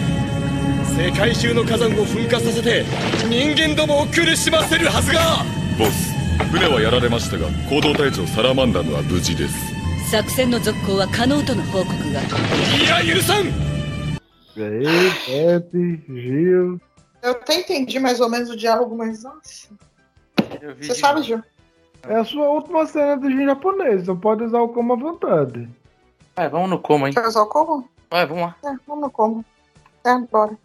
世界中の火山を噴火させて人間どもを苦しませるはずが！ボス船はやられましたが行動隊長サラマンダムは無事です。作戦の続行は可能との報告が。いや許さん！E. Eu até entendi mais ou menos o diálogo, mas nossa. Você sabe, Gil? É a sua última cena de japonês, então pode usar o como à vontade. Vai, vamos no como, hein? Quer usar o como? Vai, vamos lá. É, vamos no como. É, bora.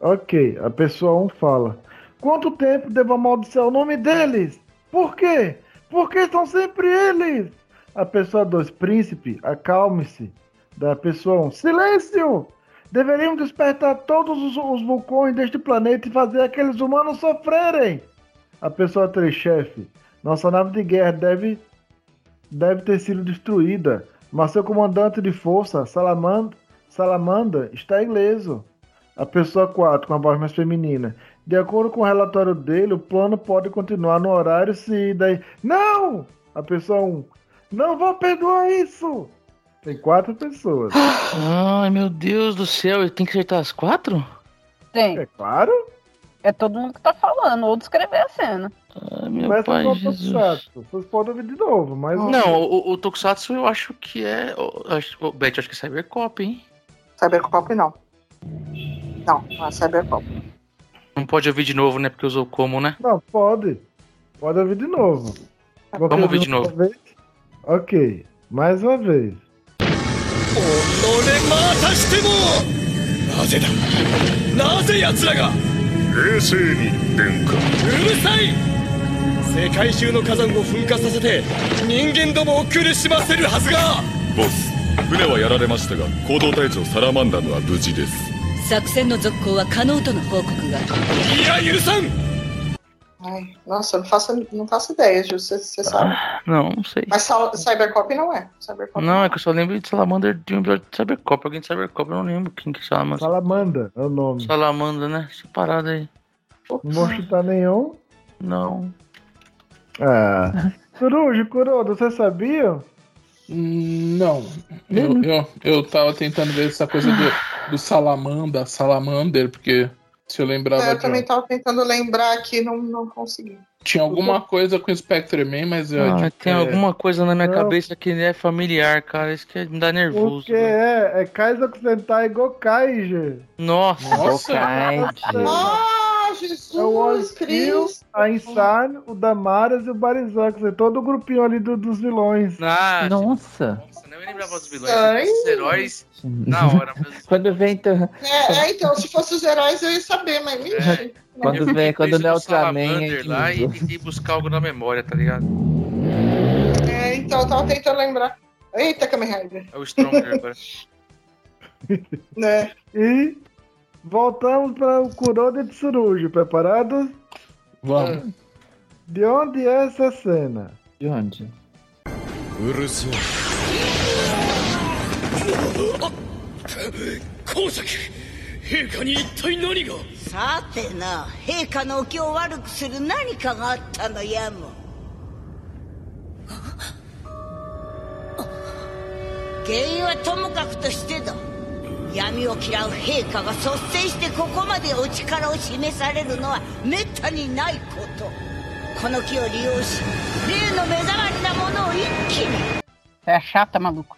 Ok, a pessoa 1 fala. Quanto tempo devo amaldiçoar o nome deles? Por quê? Por que são sempre eles? A pessoa 2, príncipe, acalme-se. Da pessoa 1, silêncio! Deveríamos despertar todos os, os vulcões deste planeta e fazer aqueles humanos sofrerem. A pessoa 3, chefe, nossa nave de guerra deve deve ter sido destruída, mas seu comandante de força, Salamand Salamanda, está ileso. A pessoa 4, com a voz mais feminina. De acordo com o relatório dele, o plano pode continuar no horário se daí. Não! A pessoa 1. Não vou perdoar isso! Tem quatro pessoas. Ai, meu Deus do céu, ele tem que acertar as quatro? Tem. É claro. É todo mundo que tá falando, ou descrever a cena. Ai, meu Mas pai, não é Jesus. Tokusatsu. Vocês podem ouvir de novo, mas. Não, o, o Tokusatsu eu acho que é. o- acho- O Beth, acho que é Cybercop, hein? Cybercop não. Não, não é Cybercop. Não pode ouvir de novo, né? Porque usou como, né? Não, pode. Pode ouvir de novo. Vou Vamos ouvir de uma novo. vez? Ok, mais uma vez. 俺またしてもなぜだなぜ奴らが冷静に殿下うるさい 世界中の火山を噴火させて人間どもを苦しませるはずがボス船はやられましたが行動隊長サラマンダムは無事です作戦の続行は可能との報告がいや許さん Ai, nossa, não faço, não faço ideia, Ju, você, você sabe. Não, não sei. Mas Sal- Cybercop não é. Cybercop Não, é que eu só lembro de Salamander de um episódio de Cybercop. Alguém de Cybercop, eu não lembro quem que é Salamander. Salamanda é o nome. Salamanda, né? Essa parada aí. Não vou chutar nenhum. Não. Ah. Coruja, Kuroda, você sabia? Não. Eu, eu, eu tava tentando ver essa coisa do, do Salamanda, Salamander, porque se eu lembrava É, eu de. também tava tentando lembrar aqui, não, não consegui. Tinha alguma coisa com Spectreman, mas eu. Ah, tem é- alguma coisa na minha Não. cabeça que é familiar, cara. Isso que me dá nervoso. Porque é, é Kaiser Sentai Gokaige. Nossa. Nossa. Ah, Jesus É o Cristo. a Insane, o Damaras e o Barizan, quer dizer, todo o grupinho ali do- dos vilões. Ah, Nossa. Nossa, nem me lembrava dos vilões. Ai. Esses heróis na hora. Mas... Quando vem, então, É, é, então, se fosse os heróis eu ia saber, mas mentira. quando Eu vem, quando não é Ultraman, é Salamander lá e tentei buscar algo na memória, tá ligado? É, então, eu tava tentando lembrar. Eita, Kamen Rider. É o Stronger agora. Né? E voltamos para o Kuroda de Tsurugi. Preparados? Vamos. De onde é essa cena? De onde? うるせえ光崎陛下に一体何がさてな陛下のお気を悪くする何かがあったのやも原因はともかくとしてだ 闇を嫌う陛下が率先してここまでお力を示されるのはめったにないことこの木を利用し例の目障りなものを一気に Você é chata, maluco.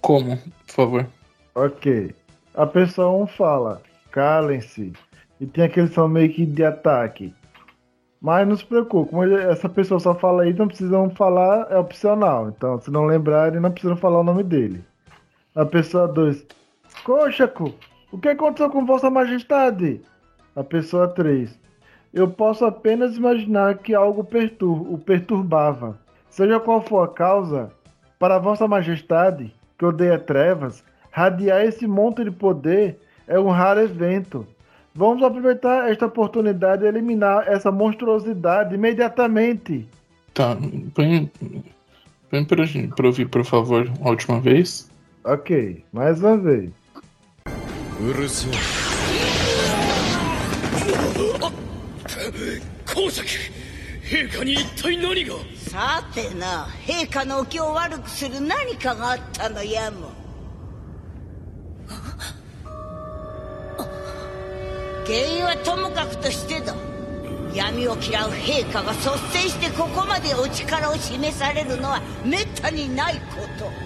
Como? Por favor. Ok. A pessoa 1 fala, calem-se. E tem aquele som meio que de ataque. Mas não se preocupe, como ele- essa pessoa só fala aí, não precisam falar, é opcional. Então, se não lembrarem, não precisam falar o nome dele. A pessoa 2, Coxaco, o que aconteceu com Vossa Majestade? A pessoa 3, eu posso apenas imaginar que algo pertur o perturbava. Seja qual for a causa, para Vossa Majestade, que odeia trevas, radiar esse monte de poder é um raro evento. Vamos aproveitar esta oportunidade e eliminar essa monstruosidade imediatamente. Tá, põe, põe pra, pra ouvir, por favor, a última vez. Ok, mais uma vez. うるせえ。光崎陛下に一体何が？さてな陛下のお気を悪くする何かがあったのやも。原因はともかくとしてだ。闇を嫌う陛下が率先してここまでお力を示されるのはめったにないこと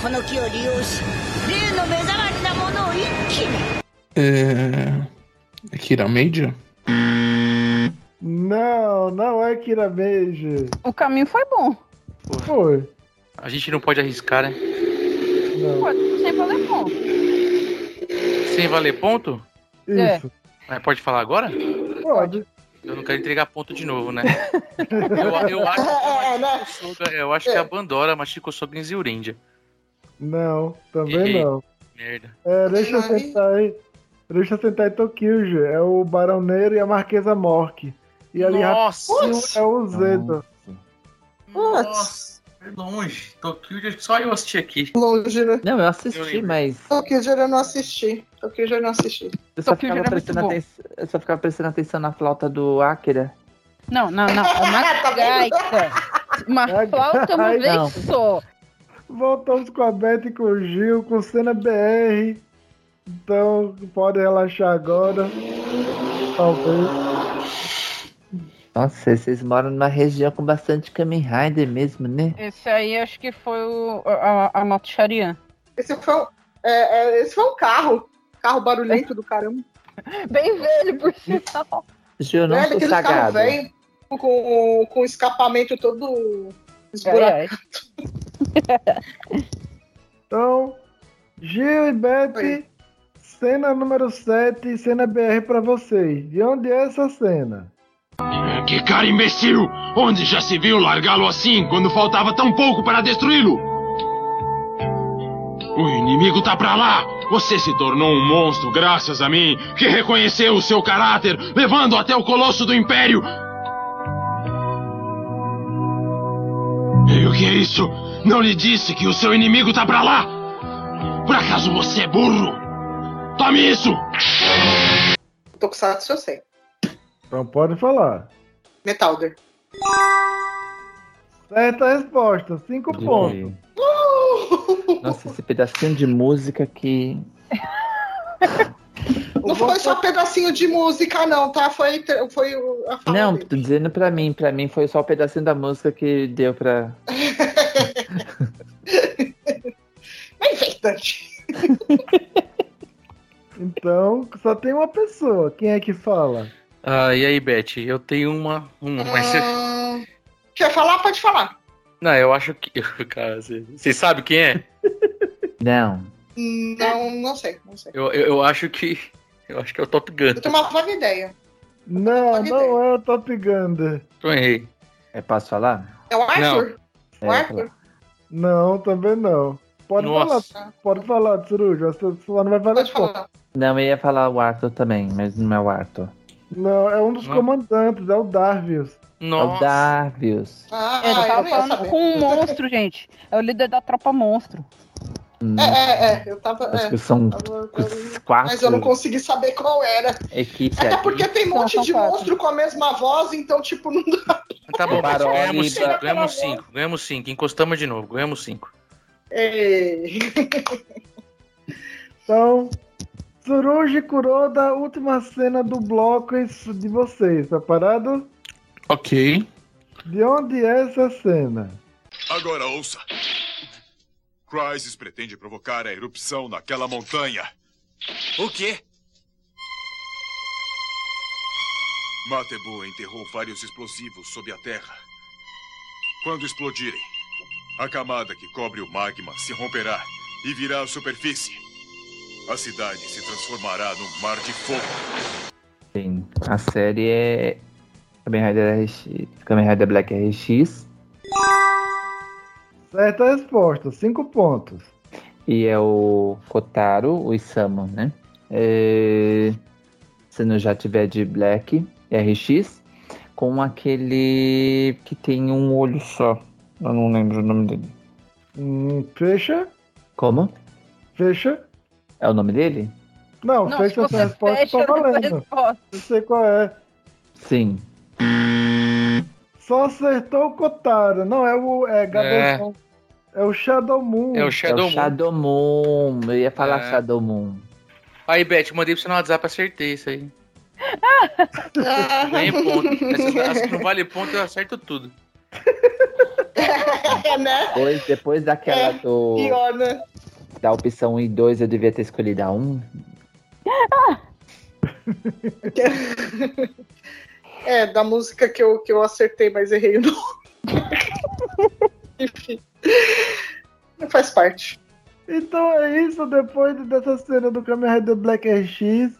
この木を利用し例の目障りなものを一気に É. é Kira Major? Não, não é Kira Beige. O caminho foi bom. Foi. A gente não pode arriscar, né? Pô, sem valer bom. Sem valer ponto? É. Isso. Mas pode falar agora? Pode. Eu não quero entregar ponto de novo, né? eu, eu acho, É, né? eu acho que é a Bandora Machiko Sogen Zyurendia. Não, também Errei. não. Merda. É, deixa eu tentar aí. Deixa eu tentar em Tokyo, É o Barão Negro e a Marquesa Mork. E ali Nossa! é o Zeda. Putz. Longe. Tokyo, só eu assisti aqui. Longe, né? Não, eu assisti, mas Tokyo eu não assisti. Tokyo eu não assisti. eu só, ficava muito prestando bom. atenção, eu só ficava prestando atenção na flauta do Akira. Não, não, não. É uma gaita. Uma flauta uma vez não. só. Voltamos com a Beth e com o Gil, com cena BR. Então, pode relaxar agora. Talvez. Nossa, vocês moram numa região com bastante Kamen Rider mesmo, né? Esse aí acho que foi o, a, a moto Charian. Esse foi, um, é, é, esse foi um carro. Carro barulhento do caramba. Bem velho, por sinal. Gil, não é, sou sagado. velho com, com escapamento todo esburacado. Então, Gil e Beth, cena número 7, cena BR pra vocês. De onde é essa cena? Que cara imbecil! Onde já se viu largá-lo assim quando faltava tão pouco para destruí-lo? O inimigo tá pra lá! Você se tornou um monstro graças a mim, que reconheceu o seu caráter, levando até o colosso do Império! E o que é isso? Não lhe disse que o seu inimigo tá pra lá? Por acaso você é burro? Tome isso! Tokusatsu eu sei. Então pode falar. Metalder. Certa resposta, 5 pontos. Nossa, esse pedacinho de música que. Não foi só pedacinho de música, não, tá? Foi, foi o- a fala Não, dele. tô dizendo pra mim, pra mim foi só o pedacinho da música que deu pra. É inventante. Então, só tem uma pessoa. Quem é que fala? Ah, e aí, Beth? Eu tenho uma. uma mas... Ah, quer falar? Pode falar. Não, eu acho que. Cara, você você sabe quem é? Não. Não, não sei, não sei. Eu, eu, eu acho que. Eu acho que é o Top Gun. Eu tenho uma vaga ideia. Não, não é o Top Gun. Então errei. É, posso falar? É o Arthur? É, O Arthur? Não, também não. Pode Nossa. falar, pode falar, Tsuruja. Você só não vai falar resposta. Não, eu ia falar o Arthur também, mas não é o Arthur. Não, é um dos Não. comandantes, é o Darvius. É o Darvius. Ah, Ele tava falando com um monstro, gente. É o líder da tropa monstro. Hum, É, é, é. Eu tava. acho É. que são Tava- quatro Mas eu não consegui saber qual era. equipes Até porque tem um monte de quatro. monstro com a mesma voz, então, tipo, não dá. Tá bom, Baroli, ganhamos cinco, ganhamos cinco, ganhamos cinco. Encostamos de novo, ganhamos cinco. Ei. Então, Tsuruji Kuroda, última cena do bloco de vocês, tá parado? Ok. De onde é essa cena? Agora ouça. Crysis pretende provocar a erupção naquela montanha. O quê? Matebu enterrou vários explosivos sob a terra. Quando explodirem, a camada que cobre o magma se romperá e virá à superfície. A cidade se transformará num mar de fogo. Sim, a série é Kamen Rider, RX, Kamen Rider Black RX Certa resposta, 5 pontos. e é o Kotaro, o Isamu, né? É... Se não já tiver de Black RX, com aquele que tem um olho só. Eu não lembro o nome dele. Hum, fecha? Como? Fecha? É o nome dele? Não, Não, fecha essa resposta, fecha, tá eu não sei a valendo. resposta. Eu sei qual é. Sim. Só acertou o Kotaro. Não, é o é, Gabezão. É. o Shadow Moon. É o é Shadow o Moon. Shadow Moon. Eu ia falar É. Shadow Moon. Aí, Beth, mandei pra você no WhatsApp, acertei isso aí. Ganhei ponto. Essas, as que não vale ponto, eu acerto tudo. É, né? Depois, depois daquela do, Pior, né? da opção 1 e 2, eu devia ter escolhido a 1. É, da música que eu, que eu acertei, mas errei o nome. Enfim. Faz parte. Então é isso, depois dessa cena do Kamen Rider Black RX,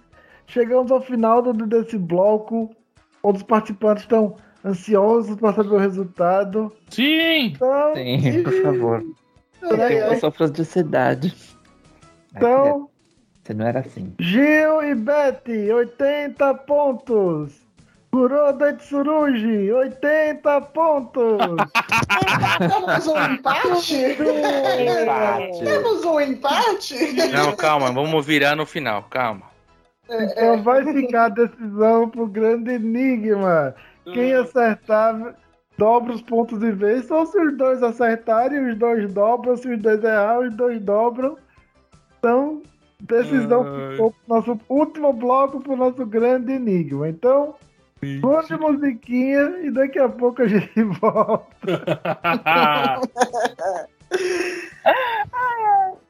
chegamos ao final do, desse bloco, onde os participantes estão ansiosos para saber o resultado. Sim! Então, Sim, por favor. Ai, Eu ai. sofro de ansiedade. Então, Você não era assim. Gil e Betty, 80 pontos. Kuroda Tsurugi, 80 pontos! Temos um empate? Empate. Temos um empate? Não, calma, vamos virar no final, calma. Então vai ficar a decisão pro grande enigma. Quem acertar dobra os pontos de vez. Só se os dois acertarem, os dois dobram. Se os dois errarem, os dois dobram. Então, decisão Ai. ficou pro nosso último bloco pro nosso grande enigma. Então, vamos de musiquinha e daqui a pouco a gente volta.「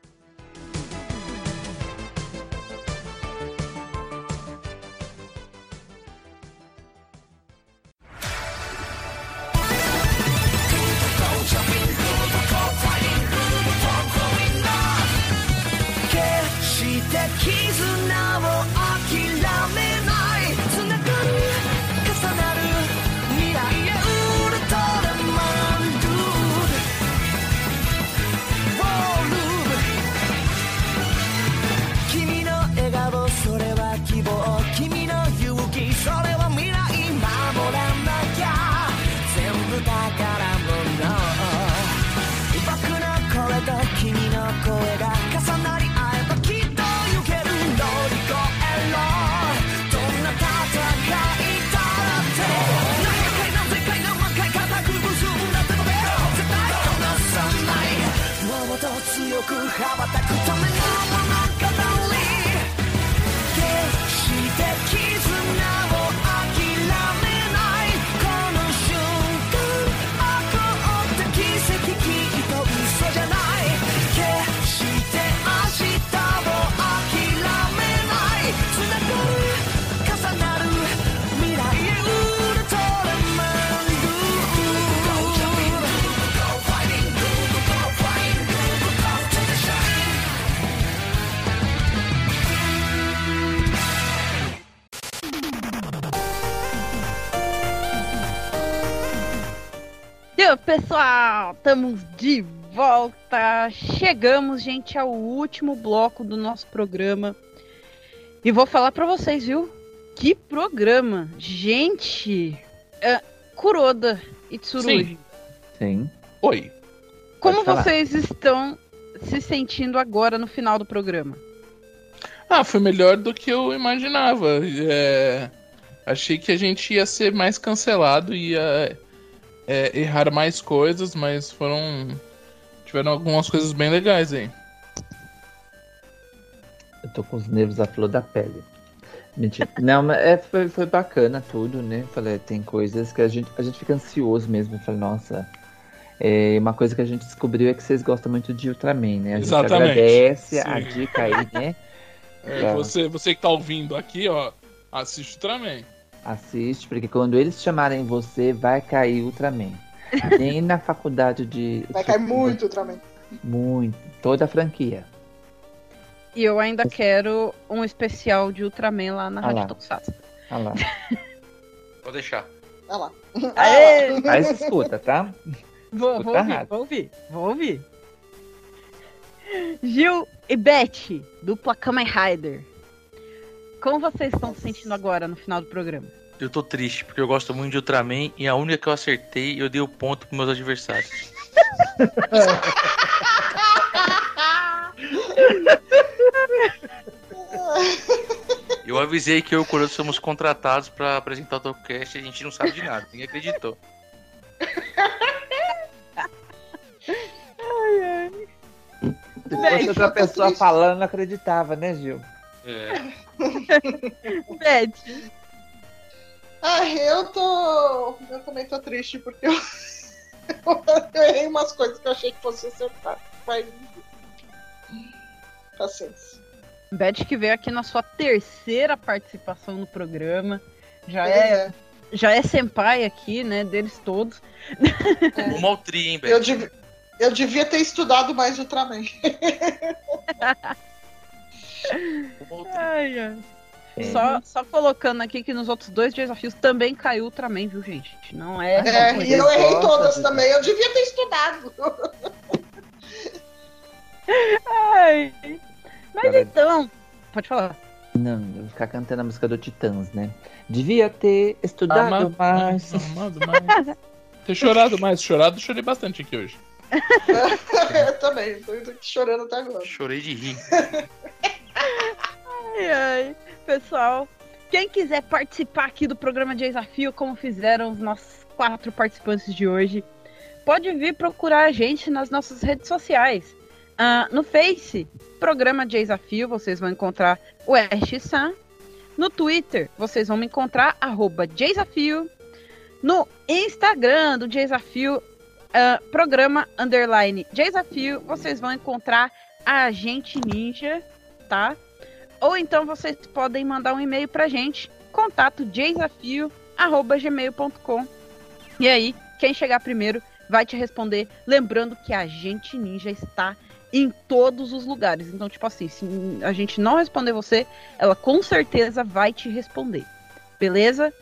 Então, pessoal, estamos de volta. Chegamos, gente, ao último bloco do nosso programa. E vou falar pra vocês, viu? Que programa! Gente, é, Kuroda e Tsurugi, Sim. Oi. como vocês estão se sentindo agora no final do programa? Ah, foi melhor do que eu imaginava. É, achei que a gente ia ser mais cancelado, ia é, errar mais coisas, mas foram. Tiveram algumas coisas bem legais aí. Eu tô com os nervos à flor da pele. Mentira. Não, mas é, foi, foi bacana tudo, né? Falei, tem coisas que a gente, a gente fica ansioso mesmo. Falei, nossa. É, uma coisa que a gente descobriu é que vocês gostam muito de Ultraman, né? A gente Exatamente. agradece a Sim. dica aí, né? É, Pra- você, você que tá ouvindo aqui, ó, assiste também. Assiste, porque quando eles chamarem você, vai cair Ultraman. Nem na faculdade de. Vai cair muito também. Muito. Toda a franquia. E eu ainda quero um especial de Ultraman lá na Ah Rádio lá. Tokusatsu. Olha lá. Vou deixar. Olha lá. Aê! Aí se escuta, tá? Vou, Escuta vou ouvir, rádio. vou ouvir, vou ouvir. Gil e Beth, dupla Kamen Rider. Como vocês estão se sentindo agora no final do programa? Eu tô triste, porque eu gosto muito de Ultraman e a única que eu acertei, eu dei o ponto pros meus adversários. Eu avisei que eu e o Coroto somos contratados pra apresentar o Topcast e a gente não sabe de nada, ninguém acreditou. Se fosse outra pessoa falando, não acreditava, né, Gil? É. Beth. Ai, eu tô. Eu também tô triste porque eu, eu errei umas coisas que eu achei que fosse acertar. Mas. Paciência. Beth que veio aqui na sua terceira participação no programa. Já é, é. já é senpai aqui, né, deles todos. O Maltri, hein, Eu, dev- eu devia ter estudado mais Ultraman. Ai, ai. É. Só, só colocando aqui que nos outros dois desafios também caiu Ultraman, viu, gente? Não é. É, e eu errei todas de- também. Eu devia ter estudado. Ai. Mas Cara, então. Pode falar. Não, eu vou ficar cantando a música do Titãs, né? Devia ter estudado Amado mais. Amado mais. Ter chorado mais, chorado, chorei bastante aqui hoje. eu também, tô tô chorando até agora. Chorei de rir. Ai, ai. Pessoal, quem quiser participar aqui do programa de desafio, como fizeram os nossos quatro participantes de hoje, pode vir procurar a gente nas nossas redes sociais. Ah, no Face, programa de desafio, vocês vão encontrar o RX-San. No Twitter, vocês vão me encontrar, arroba desafio. No Instagram do Desafio, ah, programa underline desafio, vocês vão encontrar a Agente Ninja, tá? Ou então vocês podem mandar um e-mail pra gente, contato desafio@gmail.com. E aí, quem chegar primeiro vai te responder, lembrando que a gente ninja está em todos os lugares. Então, tipo assim, se a gente não responder você, ela com certeza vai te responder. Beleza?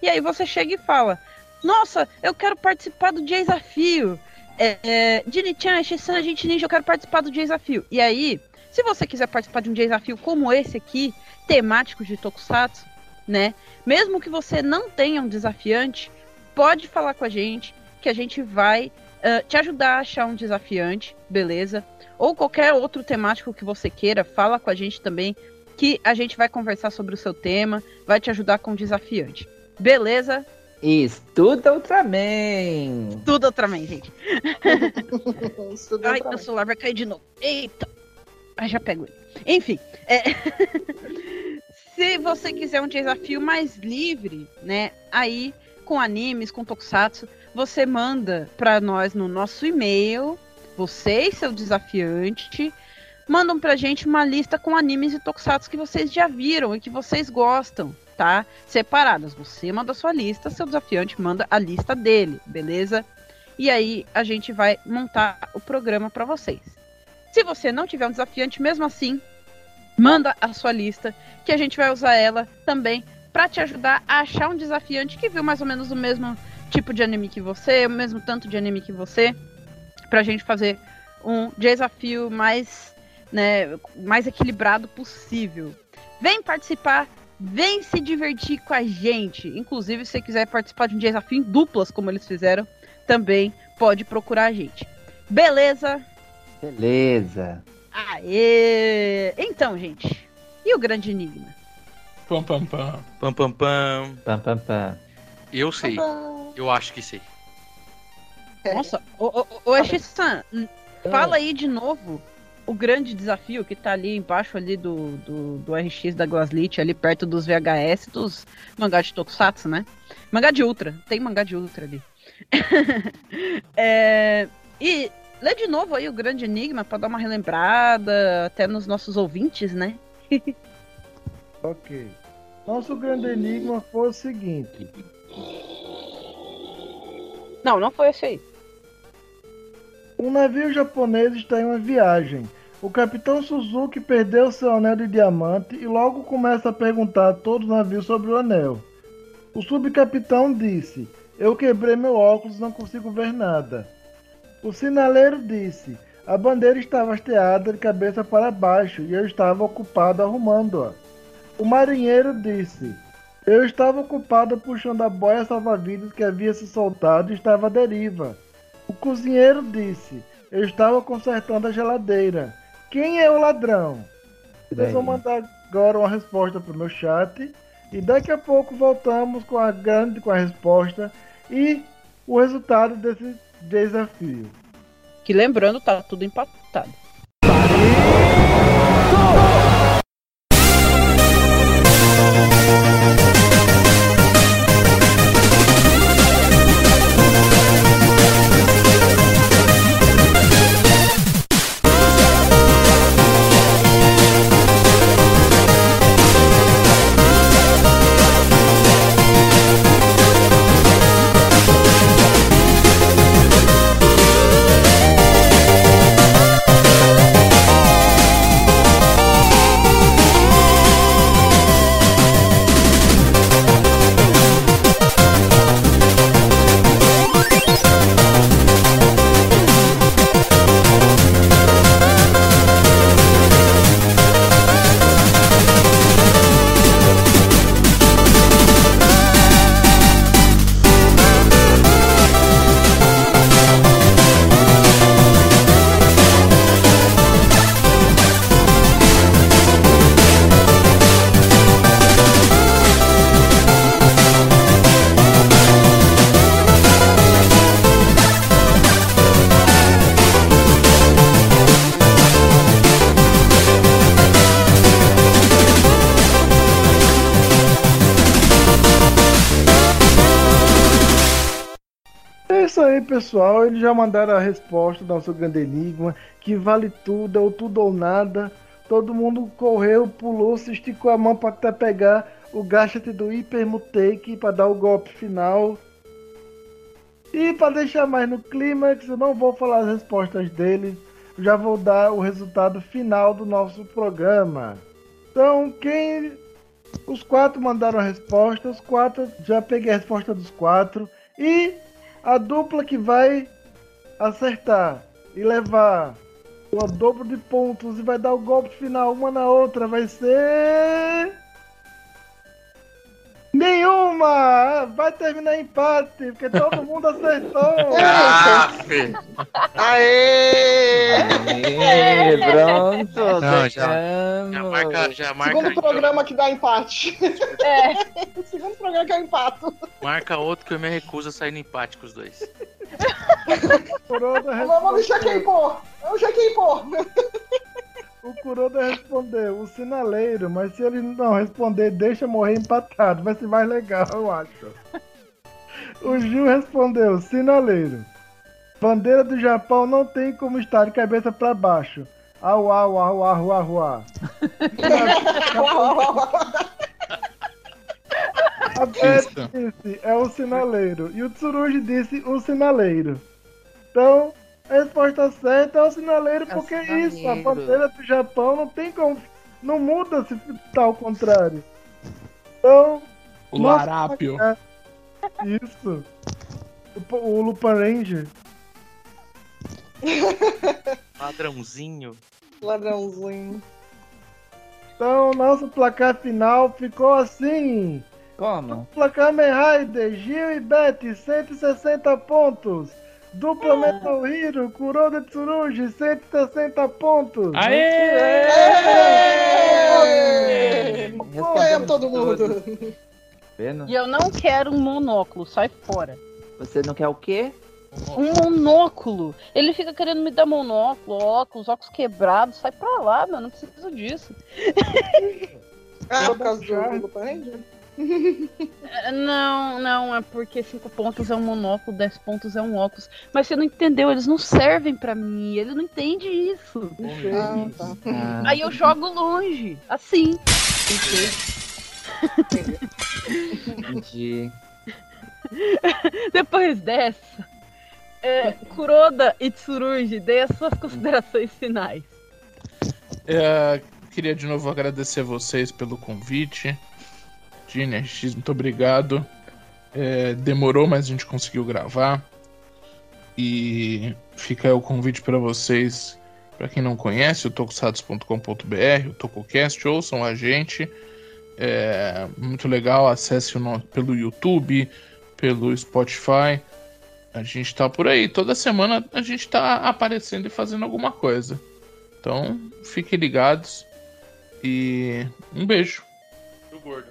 E aí você chega e fala: Nossa, eu quero participar do desafio. É, é, Dini-chan, a gente ninja, eu quero participar do desafio. E aí, se você quiser participar de um desafio como esse aqui, temático de Tokusatsu, né? Mesmo que você não tenha um desafiante, pode falar com a gente, que a gente vai ah, te ajudar a achar um desafiante, beleza? Ou qualquer outro temático que você queira, fala com a gente também, que a gente vai conversar sobre o seu tema, vai te ajudar com o desafiante. Beleza? Estuda Ultraman! Tudo Ultraman, gente. Estuda Ai, Ultraman. meu celular vai cair de novo. Eita! Ai, já pego ele. Enfim, é... se você quiser um desafio mais livre, né? Aí, com animes, com tokusatsu, você manda pra nós no nosso e-mail, você e seu desafiante, mandam pra gente uma lista com animes e tokusatsu que vocês já viram e que vocês gostam, tá? Separadas. Você manda a sua lista, seu desafiante manda a lista dele, beleza? E aí a gente vai montar o programa pra vocês. Se você não tiver um desafiante, mesmo assim, manda a sua lista, que a gente vai usar ela também pra te ajudar a achar um desafiante que viu mais ou menos o mesmo tipo de anime que você, o mesmo tanto de anime que você, pra gente fazer um desafio mais, né, mais equilibrado possível. Vem participar, vem se divertir com a gente. Inclusive, se você quiser participar de um desafio em duplas, como eles fizeram, também pode procurar a gente. Beleza? Beleza. Aê! Então, gente, e o grande enigma? Pam, pam, pam. Pam, pam, pam. Pam, pam, pam. Eu sei. Eu acho que sei. Nossa, ô, ô, ô Eshi-san, fala aí de novo o grande desafio que tá ali embaixo ali do, do, do RX da Glaslit, ali perto dos VHS dos mangá de Tokusatsu, né? Mangá de Ultra, tem mangá de Ultra ali. É, e lê de novo aí o grande enigma pra dar uma relembrada até nos nossos ouvintes, né? Ok. Nosso grande enigma foi o seguinte. Não, não foi esse aí. Um navio japonês está em uma viagem. O capitão Suzuki perdeu seu anel de diamante e logo começa a perguntar a todo o navio sobre o anel. O subcapitão disse: Eu quebrei meu óculos e não consigo ver nada. O sinaleiro disse: A bandeira estava hasteada de cabeça para baixo e eu estava ocupado arrumando-a. O marinheiro disse: Eu estava ocupado puxando a boia salva-vidas que havia se soltado e estava à deriva. O cozinheiro disse: Eu estava consertando a geladeira. Quem é o ladrão? Vocês vão mandar agora uma resposta pro meu chat. E daqui a pouco voltamos com a grande com a resposta e o resultado desse desafio. Que lembrando, tá tudo empatado.「pessoal. Eles já mandaram a resposta do nosso grande enigma, que vale tudo, é o tudo ou nada. Todo mundo correu, pulou, se esticou a mão para até pegar o gadget do Hyper Mutake para dar o golpe final. E para deixar mais no clímax, eu não vou falar as respostas dele, eu já vou dar o resultado final do nosso programa. Então, quem. Os quatro mandaram a resposta, os quatro. Já peguei a resposta dos quatro. E a dupla que vai acertar e levar o dobro de pontos e vai dar o golpe final uma na outra vai ser. Nenhuma! Vai terminar empate, porque todo mundo acertou! Aff. Aê! Aê, pronto, Não, já, já marca, já marca, Segundo programa que dá empate. É. Segundo programa que é empato. marca outro que eu me recuso a sair no empate com os dois. Vamos deixar quem pôr. Vamos deixar quem pôr. O Kuroda respondeu o sinaleiro, mas se ele não responder, deixa morrer empatado. Vai ser mais legal, eu acho. O Gil respondeu sinaleiro. Bandeira do Japão não tem como estar de cabeça para baixo. Au, au, au, au, au, au. A Beth disse é o sinaleiro. E o Tsurugi disse o sinaleiro. Então, resposta certa é o sinaleiro, É o porque é isso. A bandeira do Japão não tem como. Não muda se tá ao contrário. Então. O nossa, larápio. é- Isso. O, o Lupin Ranger. Ladrãozinho. Ladrãozinho. Então, nosso placar final ficou assim. Como? Placar Rider, Gil e Betty, 160 pontos. Dupla Metal Hero, Kuroda Tsurugi, 160 pontos. Ganhamos todo mundo. Vendo? E eu não quero um monóculo, sai fora. Você não quer o quê? Um monóculo. Ele fica querendo me dar monóculo, óculos, óculos quebrados. Sai pra lá, meu. Não preciso disso. Ah, por causa do Ranger? Não, não, é porque 5 pontos é um monóculo, 10 pontos é um óculos. Mas você não entendeu, eles não servem pra mim. Ele não entende isso. Ah, tá. Ah, Aí eu jogo longe, assim. entendi. Depois dessa, é, Kuroda e Tsurugi, dê as suas considerações finais. É, queria de novo agradecer a vocês pelo convite. Gene, RX, muito obrigado. É, demorou, mas a gente conseguiu gravar. E fica o convite para vocês, para quem não conhece, o tokusatsu.com.br, o TokuCast, ouçam a gente. É muito legal, acesse o no- pelo YouTube, pelo Spotify. A gente tá por aí. Toda semana a gente tá aparecendo e fazendo alguma coisa. Então, fiquem ligados. E um beijo. Do gordo.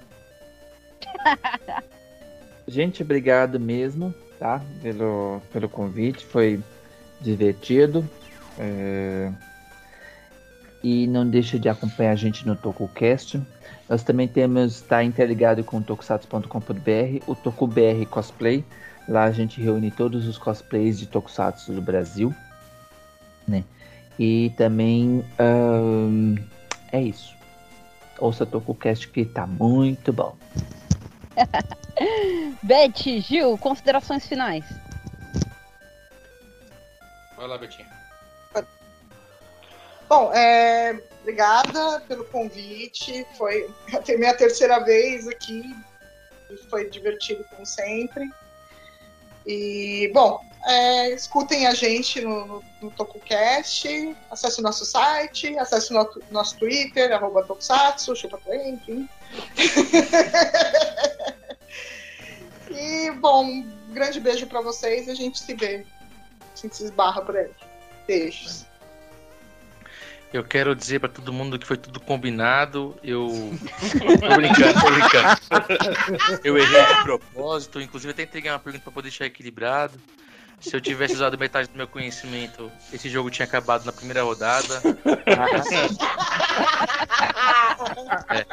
Gente, obrigado mesmo, tá? Pelo, pelo convite, foi divertido. É, E não deixe de acompanhar a gente no TokuCast. Nós também temos, está interligado com o tokusatsu.com.br, o TokuBR Cosplay. Lá a gente reúne todos os cosplays de Tokusatsu do Brasil. Né? E também é isso. Ouça TokuCast que tá muito bom. Beth, Gil, considerações finais. Vai lá, Betinho. Bom, é, obrigada pelo convite. Foi a minha terceira vez aqui. Foi divertido como sempre. E, bom, é, escutem a gente no, no, no TokuCast, acesse o nosso site, acesse o nosso, nosso Twitter, arroba Tokusatsu, chupa enfim. e, bom, um grande beijo pra vocês a gente se vê. A gente se esbarra por aí. Beijos. Eu quero dizer pra todo mundo que foi tudo combinado. Eu. tô brincando, tô brincando. Eu errei de propósito. Inclusive, até entreguei uma pergunta pra poder deixar equilibrado. Se eu tivesse usado metade do meu conhecimento, esse jogo tinha acabado na primeira rodada. É.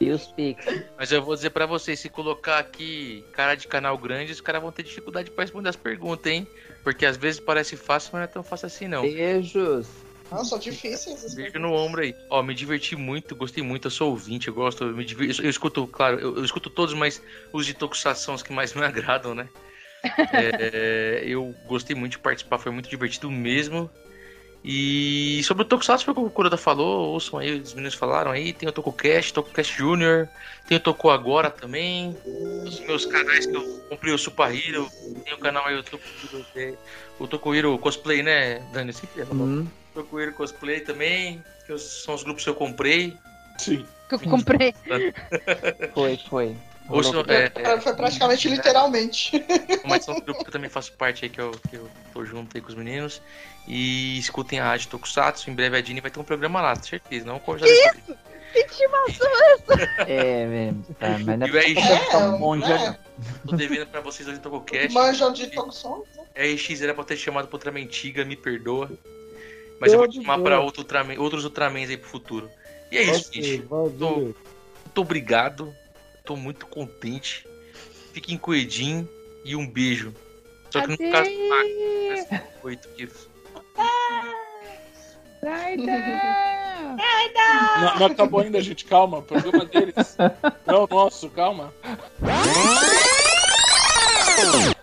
E os Pix. Mas eu vou dizer pra vocês, se colocar aqui cara de canal grande, os caras vão ter dificuldade pra responder as perguntas, hein? Porque às vezes parece fácil, mas não é tão fácil assim, não. Beijos. Não, são difíceis. essas Beijo no ombro aí. Ó, me diverti muito, gostei muito, eu sou ouvinte, eu gosto, eu, me diver- eu escuto, claro, eu, eu escuto todos, mas os de Tokusatsu são os que mais me agradam, né? É, eu gostei muito de participar, foi muito divertido mesmo. E sobre o Tokusatsu, foi o que o Kuroda falou, ouçam aí, os meninos falaram aí, tem o TokuCast, TokuCast Junior, tem o Toku Agora também, os meus canais que eu comprei o Super Hero, tem o canal aí, o Tokuhiro, o Tokuhiro Cosplay, né, Dani? Sempre ia falar. Hum. Tokuhiro Cosplay também, que são os grupos que eu comprei. Sim. Que eu comprei. Foi, foi. É, é, Foi praticamente literalmente. mas são grupos que eu também faço parte aí, que eu, que eu tô junto aí com os meninos. E escutem a Rádio Tokusatsu, em breve a Dini vai ter um programa lá, certeza, não como já Que isso? Que intimação é essa? É, mesmo. Tá, mas não E o é RX, pra ficar um monte, é. não. tô devendo pra vocês hoje no TokuCast. Manjam de Tokusons, né? RX era pra ter chamado pra Ultraman Tiga, me perdoa. Mas eu vou Pode chamar ser. pra outro Ultraman, outros Ultramans aí pro futuro. E é isso, gente. valeu. Tô, muito obrigado. Tô muito contente. Fiquem com o Edinho e um beijo. Só que no caso do Max, né, oito quilos. Não, não acabou ainda, gente. Calma. O programa deles. Não é o nosso, calma.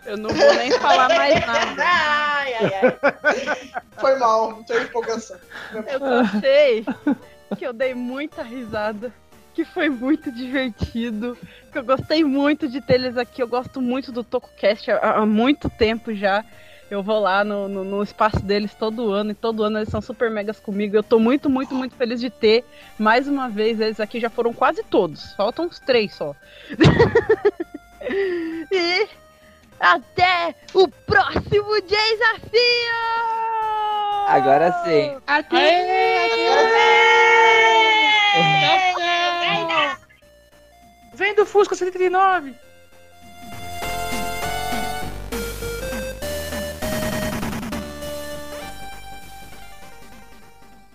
Eu não vou nem falar mais nada. Ai, ai, ai. Foi mal, não teve empolgação. Eu só sei que eu dei muita risada, que foi muito divertido, que eu gostei muito de ter eles aqui. Eu gosto muito do TocoCast há, há muito tempo já. Eu vou lá no, no, no espaço deles todo ano e todo ano eles são super megas comigo. Eu tô muito, muito, muito feliz de ter. Mais uma vez, eles aqui já foram quase todos. Faltam uns três só. e até o próximo desafio! Agora sim. Vem do Fusca 139!